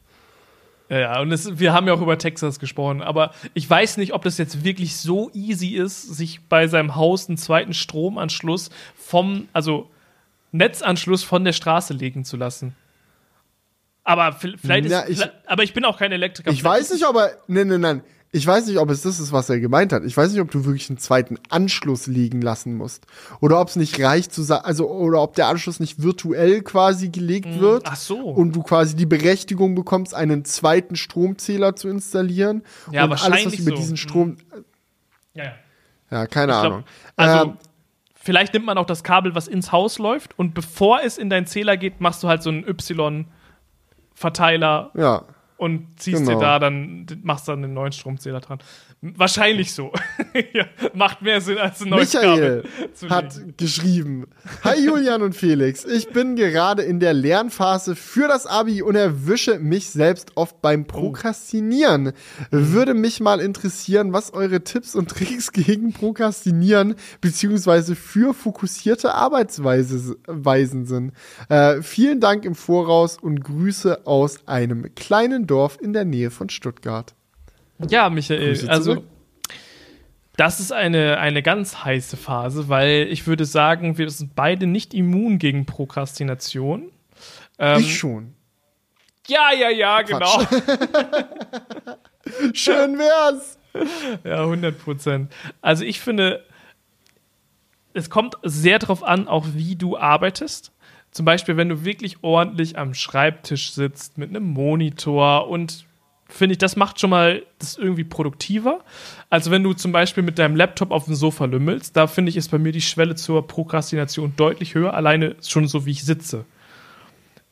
Ja, ja, und es, wir haben ja auch über Texas gesprochen, aber ich weiß nicht, ob das jetzt wirklich so easy ist, sich bei seinem Haus einen zweiten Stromanschluss vom, also Netzanschluss von der Straße legen zu lassen. Aber vielleicht ist, ja, ich, aber ich bin auch kein Elektriker. Ich weiß nicht, ob er, nein, nein, nein. Ich weiß nicht, ob es das ist, was er gemeint hat. Ich weiß nicht, ob du wirklich einen zweiten Anschluss liegen lassen musst. Oder ob es nicht reicht zu sagen, also, oder ob der Anschluss nicht virtuell quasi gelegt hm, wird. Ach so. Und du quasi die Berechtigung bekommst, einen zweiten Stromzähler zu installieren. Ja, und wahrscheinlich alles, was über so. diesen Strom. Hm. Ja, ja. Ja, keine glaub, Ahnung. Also, ähm, vielleicht nimmt man auch das Kabel, was ins Haus läuft, und bevor es in deinen Zähler geht, machst du halt so ein Y- Verteiler ja. und ziehst genau. dir da dann, machst dann den neuen Stromzähler dran. Wahrscheinlich so. ja, macht mehr Sinn als ein neues Michael hat geschrieben: Hi Julian und Felix, ich bin gerade in der Lernphase für das Abi und erwische mich selbst oft beim oh. Prokrastinieren. Würde mich mal interessieren, was eure Tipps und Tricks gegen Prokrastinieren beziehungsweise für fokussierte Arbeitsweisen sind. Äh, vielen Dank im Voraus und Grüße aus einem kleinen Dorf in der Nähe von Stuttgart. Ja, Michael, also das ist eine, eine ganz heiße Phase, weil ich würde sagen, wir sind beide nicht immun gegen Prokrastination. Ähm, ich schon. Ja, ja, ja, genau. Schön wär's. Ja, 100 Prozent. Also ich finde, es kommt sehr darauf an, auch wie du arbeitest. Zum Beispiel, wenn du wirklich ordentlich am Schreibtisch sitzt mit einem Monitor und finde ich, das macht schon mal das irgendwie produktiver. Also wenn du zum Beispiel mit deinem Laptop auf dem Sofa lümmelst, da finde ich, ist bei mir die Schwelle zur Prokrastination deutlich höher, alleine schon so, wie ich sitze.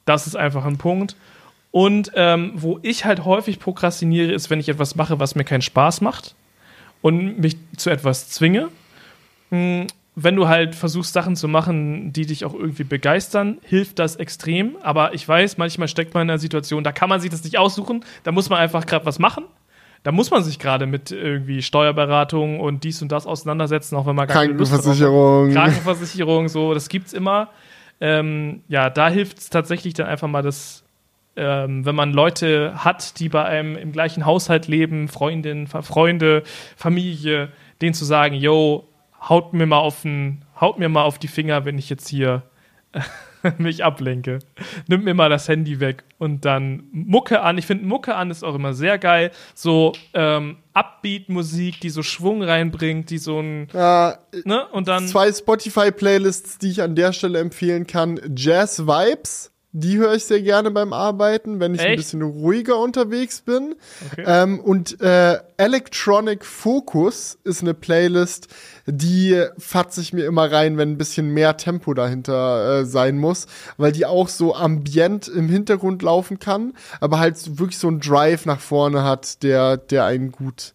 Das ist einfach ein Punkt. Und ähm, wo ich halt häufig prokrastiniere, ist, wenn ich etwas mache, was mir keinen Spaß macht und mich zu etwas zwinge. Wenn du halt versuchst, Sachen zu machen, die dich auch irgendwie begeistern, hilft das extrem. Aber ich weiß, manchmal steckt man in einer Situation, da kann man sich das nicht aussuchen, da muss man einfach gerade was machen. Da muss man sich gerade mit irgendwie Steuerberatung und dies und das auseinandersetzen, auch wenn man gar keine Lust hat. Krankenversicherung. Krankenversicherung, so, das gibt's immer. Ähm, ja, da hilft es tatsächlich dann einfach mal das, ähm, wenn man Leute hat, die bei einem im gleichen Haushalt leben, Freundinnen, Freunde, Familie, denen zu sagen, yo, haut mir mal auf den, haut mir mal auf die Finger, wenn ich jetzt hier mich ablenke. Nimmt mir mal das Handy weg und dann Mucke an. Ich finde Mucke an ist auch immer sehr geil. So ähm, Upbeat-Musik, die so Schwung reinbringt, die so ein ja, ne und dann zwei Spotify-Playlists, die ich an der Stelle empfehlen kann: Jazz Vibes die höre ich sehr gerne beim Arbeiten, wenn ich Echt? ein bisschen ruhiger unterwegs bin. Okay. Ähm, und äh, Electronic Focus ist eine Playlist, die fatze ich mir immer rein, wenn ein bisschen mehr Tempo dahinter äh, sein muss, weil die auch so ambient im Hintergrund laufen kann, aber halt wirklich so einen Drive nach vorne hat, der, der einen gut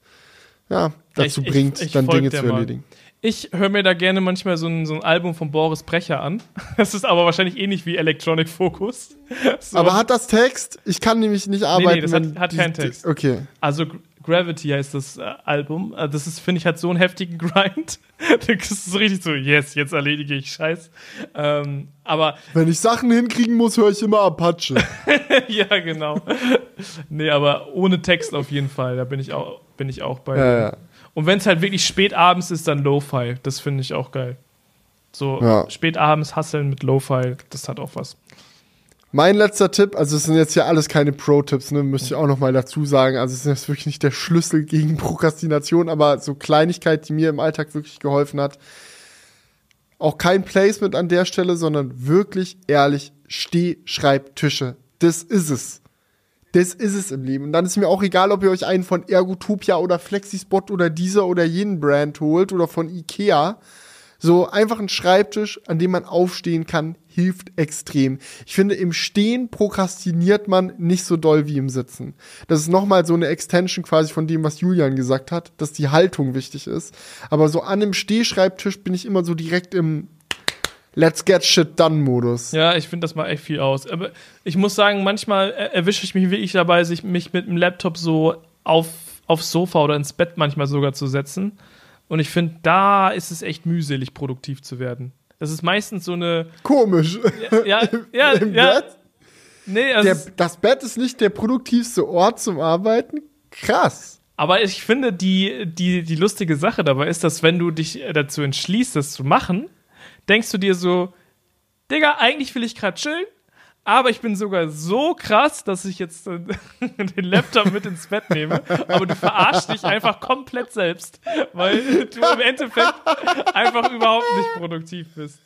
ja, dazu ich, bringt, ich, ich dann Dinge zu erledigen. Mal. Ich höre mir da gerne manchmal so ein, so ein Album von Boris Brecher an. Das ist aber wahrscheinlich ähnlich wie Electronic Focus. So. Aber hat das Text? Ich kann nämlich nicht arbeiten. Nee, nee das hat, hat keinen Text. Okay. Also Gravity heißt das äh, Album. Äh, das ist, finde ich, hat so einen heftigen Grind. das ist richtig so, yes, jetzt erledige ich Scheiß. Ähm, aber. Wenn ich Sachen hinkriegen muss, höre ich immer Apache. ja, genau. nee, aber ohne Text auf jeden Fall. Da bin ich auch, bin ich auch bei. Ja, ja. Und wenn es halt wirklich spät abends ist, dann Lo-Fi. Das finde ich auch geil. So ja. spät abends hasseln mit Lo-Fi, das hat auch was. Mein letzter Tipp, also es sind jetzt hier alles keine Pro-Tipps, ne, müsste ich auch noch mal dazu sagen. Also es ist jetzt wirklich nicht der Schlüssel gegen Prokrastination, aber so Kleinigkeit, die mir im Alltag wirklich geholfen hat. Auch kein Placement an der Stelle, sondern wirklich ehrlich Stehschreibtische. Das ist es. Das ist es im Leben. Und dann ist mir auch egal, ob ihr euch einen von Ergotopia oder Flexispot oder dieser oder jenen Brand holt oder von Ikea. So einfach ein Schreibtisch, an dem man aufstehen kann, hilft extrem. Ich finde, im Stehen prokrastiniert man nicht so doll wie im Sitzen. Das ist nochmal so eine Extension quasi von dem, was Julian gesagt hat, dass die Haltung wichtig ist. Aber so an einem Stehschreibtisch bin ich immer so direkt im Let's get shit done Modus. Ja, ich finde das mal echt viel aus. Aber ich muss sagen, manchmal erwische ich mich wirklich dabei, sich mich mit dem Laptop so auf, aufs Sofa oder ins Bett manchmal sogar zu setzen. Und ich finde, da ist es echt mühselig, produktiv zu werden. Das ist meistens so eine. Komisch. Ja, ja, Im ja. Bett? Nee, also der, das Bett ist nicht der produktivste Ort zum Arbeiten. Krass. Aber ich finde, die, die, die lustige Sache dabei ist, dass wenn du dich dazu entschließt, das zu machen, denkst du dir so, Digga, eigentlich will ich gerade chillen, aber ich bin sogar so krass, dass ich jetzt äh, den Laptop mit ins Bett nehme. Aber du verarschst dich einfach komplett selbst, weil du im Endeffekt einfach überhaupt nicht produktiv bist.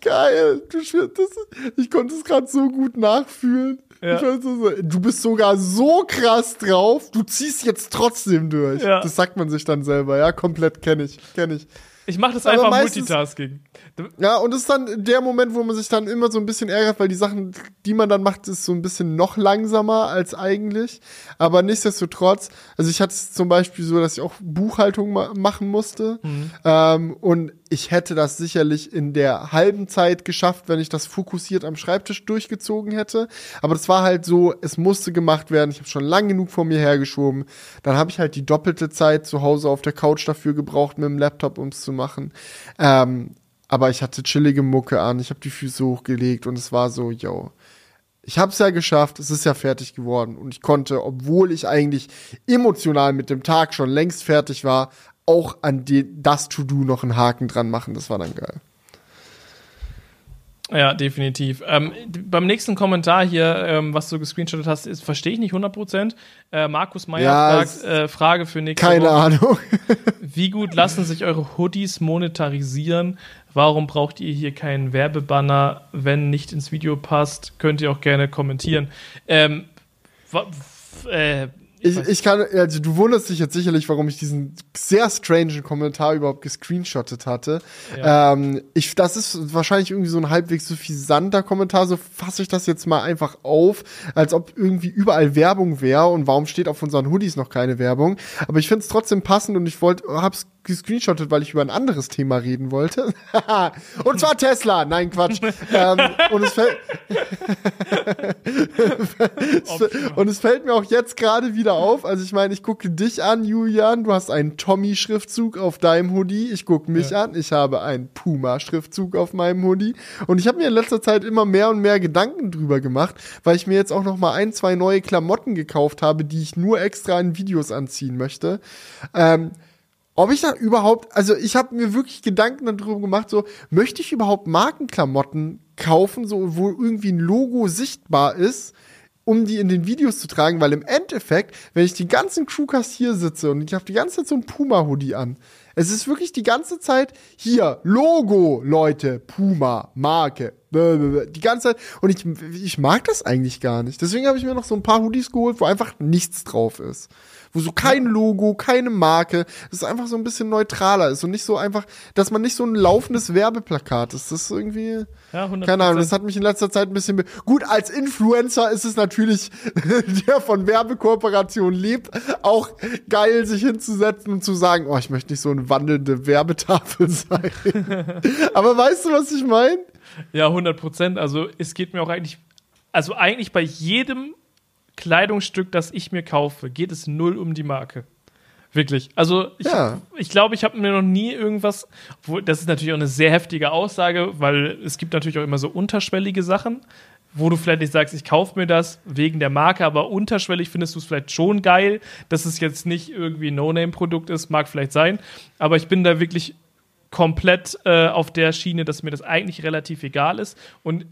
Geil, du, das, ich konnte es gerade so gut nachfühlen. Ja. So, du bist sogar so krass drauf, du ziehst jetzt trotzdem durch. Ja. Das sagt man sich dann selber, ja, komplett kenne ich, kenne ich. Ich mache das einfach meistens, Multitasking. Ja, und das ist dann der Moment, wo man sich dann immer so ein bisschen ärgert, weil die Sachen, die man dann macht, ist so ein bisschen noch langsamer als eigentlich. Aber nichtsdestotrotz, also ich hatte es zum Beispiel so, dass ich auch Buchhaltung ma machen musste. Mhm. Ähm, und ich hätte das sicherlich in der halben Zeit geschafft, wenn ich das fokussiert am Schreibtisch durchgezogen hätte. Aber das war halt so, es musste gemacht werden. Ich habe schon lang genug vor mir hergeschoben. Dann habe ich halt die doppelte Zeit zu Hause auf der Couch dafür gebraucht, mit dem Laptop, um es zu machen. Ähm, aber ich hatte chillige Mucke an, ich habe die Füße hochgelegt und es war so, yo. Ich habe es ja geschafft, es ist ja fertig geworden und ich konnte, obwohl ich eigentlich emotional mit dem Tag schon längst fertig war, auch an die, das To-Do noch einen Haken dran machen. Das war dann geil. Ja, definitiv. Ähm, beim nächsten Kommentar hier, ähm, was du gescreenshottet hast, ist, verstehe ich nicht 100%. Äh, Markus Meyer Ja, fragt, äh, Frage für nächste Keine Woche. Ahnung. Wie gut lassen sich eure Hoodies monetarisieren? Warum braucht ihr hier keinen Werbebanner? Wenn nicht ins Video passt, könnt ihr auch gerne kommentieren. Ähm, äh, Ich, ich kann, also du wunderst dich jetzt sicherlich, warum ich diesen sehr strangen Kommentar überhaupt gescreenshottet hatte. Ja. Ähm, ich, das ist wahrscheinlich irgendwie so ein halbwegs suffisanter Kommentar, so fasse ich das jetzt mal einfach auf, als ob irgendwie überall Werbung wäre und warum steht auf unseren Hoodies noch keine Werbung. Aber ich finde es trotzdem passend und ich wollte, hab's gescreenshottet, weil ich über ein anderes Thema reden wollte. und zwar Tesla. Nein, Quatsch. ähm, und es fällt, und es fällt mir auch jetzt gerade wieder auf. Also ich meine, ich gucke dich an, Julian. Du hast einen Tommy-Schriftzug auf deinem Hoodie. Ich gucke mich Ja. an. Ich habe einen Puma-Schriftzug auf meinem Hoodie. Und ich habe mir in letzter Zeit immer mehr und mehr Gedanken drüber gemacht, weil ich mir jetzt auch noch mal ein, zwei neue Klamotten gekauft habe, die ich nur extra in Videos anziehen möchte. Ähm, ob ich da überhaupt, also ich habe mir wirklich Gedanken darüber gemacht, so möchte ich überhaupt Markenklamotten kaufen, so wo irgendwie ein Logo sichtbar ist, um die in den Videos zu tragen, weil im Endeffekt, wenn ich die ganzen Crewcast hier sitze und ich habe die ganze Zeit so ein Puma Hoodie an, es ist wirklich die ganze Zeit hier Logo, Leute, Puma, Marke, die ganze Zeit. Und ich ich mag das eigentlich gar nicht. Deswegen habe ich mir noch so ein paar Hoodies geholt, wo einfach nichts drauf ist wo so kein Logo, keine Marke, das ist einfach so ein bisschen neutraler ist und nicht so einfach, dass man nicht so ein laufendes Werbeplakat ist. Das ist irgendwie, Ja, 100%. keine Ahnung, das hat mich in letzter Zeit ein bisschen, gut, als Influencer ist es natürlich, der von Werbekooperation lebt, auch geil, sich hinzusetzen und zu sagen, oh, ich möchte nicht so eine wandelnde Werbetafel sein. Aber weißt du, was ich meine? Ja, 100 Prozent. Also es geht mir auch eigentlich, also eigentlich bei jedem Kleidungsstück, das ich mir kaufe, geht es null um die Marke. Wirklich. Also ich Ja. ich, glaube, ich habe mir noch nie irgendwas, wo, das ist natürlich auch eine sehr heftige Aussage, weil es gibt natürlich auch immer so unterschwellige Sachen, wo du vielleicht nicht sagst, ich kaufe mir das wegen der Marke, aber unterschwellig findest du es vielleicht schon geil, dass es jetzt nicht irgendwie ein No-Name-Produkt ist, mag vielleicht sein, aber ich bin da wirklich komplett äh, auf der Schiene, dass mir das eigentlich relativ egal ist und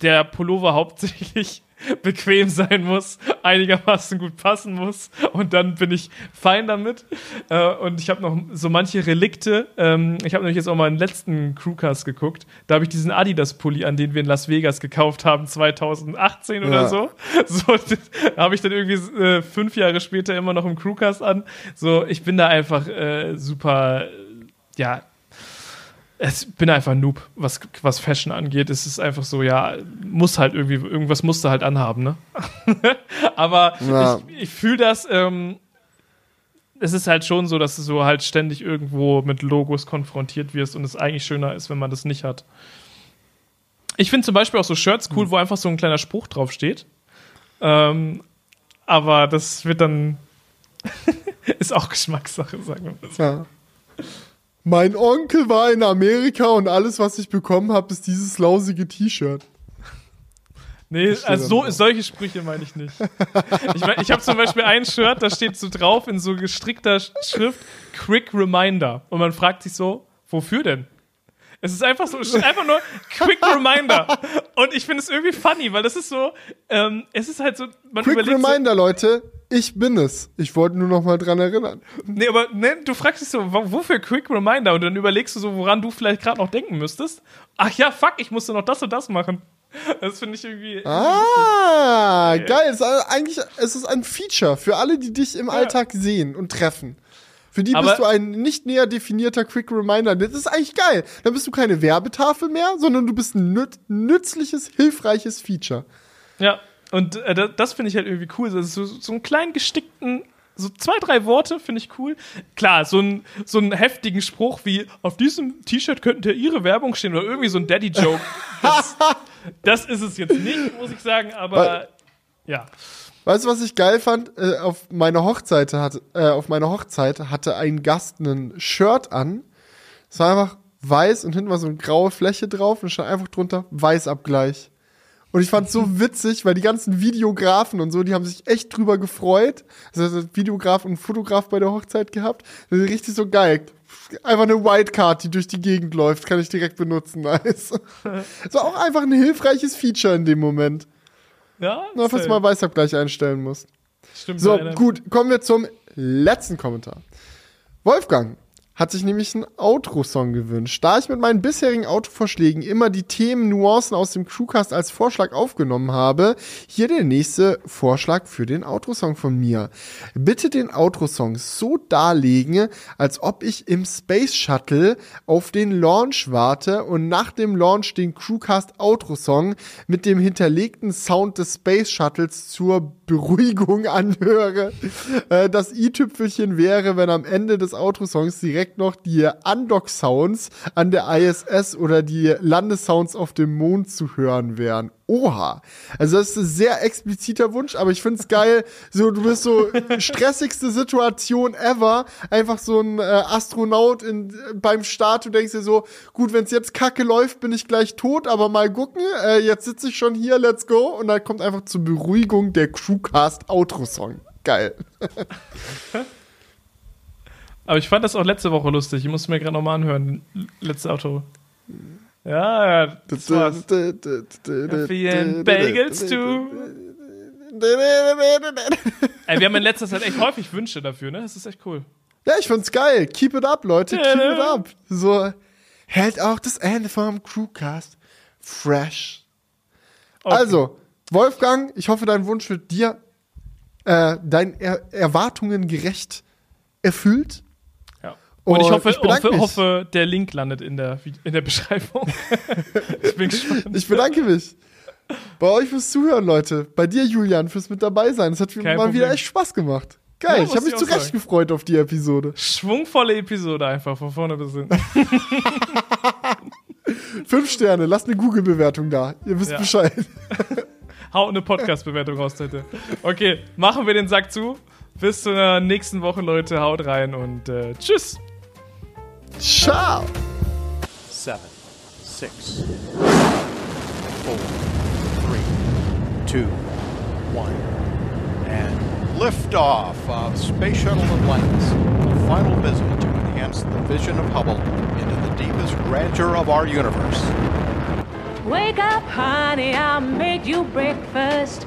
der Pullover hauptsächlich bequem sein muss, einigermaßen gut passen muss und dann bin ich fein damit. Äh, und ich habe noch so manche Relikte. Ähm, ich habe nämlich jetzt auch mal einen letzten Crewcast geguckt. Da habe ich diesen Adidas-Pulli an, den wir in Las Vegas gekauft haben, 2018 oder Ja. so. So da habe ich dann irgendwie äh, fünf Jahre später immer noch im Crewcast an. So, ich bin da einfach äh, super, ja, ich bin einfach ein Noob, was, was Fashion angeht. Es ist einfach so, ja, muss halt irgendwie, irgendwas musst du halt anhaben, ne? Aber Ja. ich, ich fühle das, ähm, es ist halt schon so, dass du so halt ständig irgendwo mit Logos konfrontiert wirst und es eigentlich schöner ist, wenn man das nicht hat. Ich finde zum Beispiel auch so Shirts cool, wo einfach so ein kleiner Spruch drauf steht. Ähm, aber das wird dann, ist auch Geschmackssache, sagen wir mal so. Ja. Mein Onkel war in Amerika und alles, was ich bekommen habe, ist dieses lausige T-Shirt. Nee, also so, solche Sprüche meine ich nicht. Ich, ich habe zum Beispiel ein Shirt, da steht so drauf in so gestrickter Sch- Schrift Quick Reminder. Und man fragt sich so, wofür denn? Es ist einfach so, es steht einfach nur Quick Reminder. Und ich finde es irgendwie funny, weil das ist so, ähm, es ist halt so, man Quick überlegt Reminder, Leute, ich bin es. Ich wollte nur noch mal dran erinnern. so, nee, aber nee, du fragst dich so, wo- wofür Quick Reminder? Und dann überlegst du so, woran du vielleicht gerade noch denken müsstest. Ach ja, fuck, ich musste noch das und das machen. Das finde ich irgendwie. Ah, geil. Es ist eigentlich, es ist ein Feature für alle, die dich im Alltag sehen und treffen. Für die Aber- bist du ein nicht näher definierter Quick Reminder. Das ist eigentlich geil. Dann bist du keine Werbetafel mehr, sondern du bist ein nüt nützliches, hilfreiches Feature. Ja, und äh, das, das finde ich halt irgendwie cool. Also so, so einen kleinen gestickten, so zwei, drei Worte finde ich cool. Klar, so, ein, so einen heftigen Spruch wie, auf diesem T-Shirt könnte ihre Werbung stehen oder irgendwie so ein Daddy-Joke. Das, das ist es jetzt nicht, muss ich sagen, aber Weil- ja. Weißt du, was ich geil fand? Äh, auf meiner Hochzeit hatte, äh, auf meiner Hochzeit hatte ein Gast ein Shirt an. Es war einfach weiß und hinten war so eine graue Fläche drauf und stand einfach drunter Weißabgleich. Und ich fand's so witzig, weil die ganzen Videografen und so, die haben sich echt drüber gefreut. Also ein Videograf und Fotograf bei der Hochzeit gehabt. Richtig so geil. einfach eine Wildcard, die durch die Gegend läuft, kann ich direkt benutzen. Nice. Das war auch einfach ein hilfreiches Feature in dem Moment. Ja, Nur, falls mal Weißabgleich einstellen musst. Stimmt, So, gut, kommen wir zum letzten Kommentar. Wolfgang hat sich nämlich einen Outro-Song gewünscht. Da ich mit meinen bisherigen Autovorschlägen immer die Themen, Nuancen aus dem Crewcast als Vorschlag aufgenommen habe, hier der nächste Vorschlag für den Outro-Song von mir. Bitte den Outro-Song so darlegen, als ob ich im Space Shuttle auf den Launch warte und nach dem Launch den Crewcast Outro-Song mit dem hinterlegten Sound des Space Shuttles zur Beruhigung anhöre. Äh, das i-Tüpfelchen wäre, wenn am Ende des Outro-Songs direkt noch die Undock-Sounds an der ISS oder die Landesounds auf dem Mond zu hören wären. Oha. Also das ist ein sehr expliziter Wunsch, aber ich find's geil. So, du bist so stressigste Situation ever. Einfach so ein äh, Astronaut in, beim Start. Du denkst dir so, gut, wenn's jetzt kacke läuft, bin ich gleich tot, aber mal gucken. Äh, jetzt sitze ich schon hier, let's go. Und dann kommt einfach zur Beruhigung der Crewcast Outro-Song. Geil. Aber ich fand das auch letzte Woche lustig. Ich musste mir gerade nochmal anhören. Letzte Auto. Ja, ja, das war's. And Bagels too. Ey, wir haben in letzter Zeit echt häufig Wünsche dafür, ne? Das ist echt cool. Ja, ich find's geil. Keep it up, Leute. Keep it up. So hält auch das Ende vom Crewcast fresh. Okay. Also, Wolfgang, ich hoffe, dein Wunsch wird dir äh, deinen er Erwartungen gerecht erfüllt. Ja. Und ich Und hoffe, ich hoffe, hoffe, der Link landet in der, in der Beschreibung. ich bin gespannt. Ich bedanke mich. Bei euch fürs Zuhören, Leute. Bei dir, Julian, fürs mit dabei sein. Es hat Kein mal Problem. wieder echt Spaß gemacht. Geil, Ja, ich habe mich ich zu Recht gefreut auf die Episode. Schwungvolle Episode einfach, von vorne bis hinten. Fünf Sterne, lasst eine Google-Bewertung da. Ihr wisst Ja. Bescheid. Haut eine Podcast-Bewertung raus, heute. Okay, machen wir den Sack zu. Bis zur nächsten Woche, Leute. Haut rein und äh, tschüss. Ciao. seven, six, four, three, two, one, and liftoff of Space Shuttle Atlantis. A final visit to enhance the vision of Hubble into the deepest grandeur of our universe. Wake up, honey, I made you breakfast.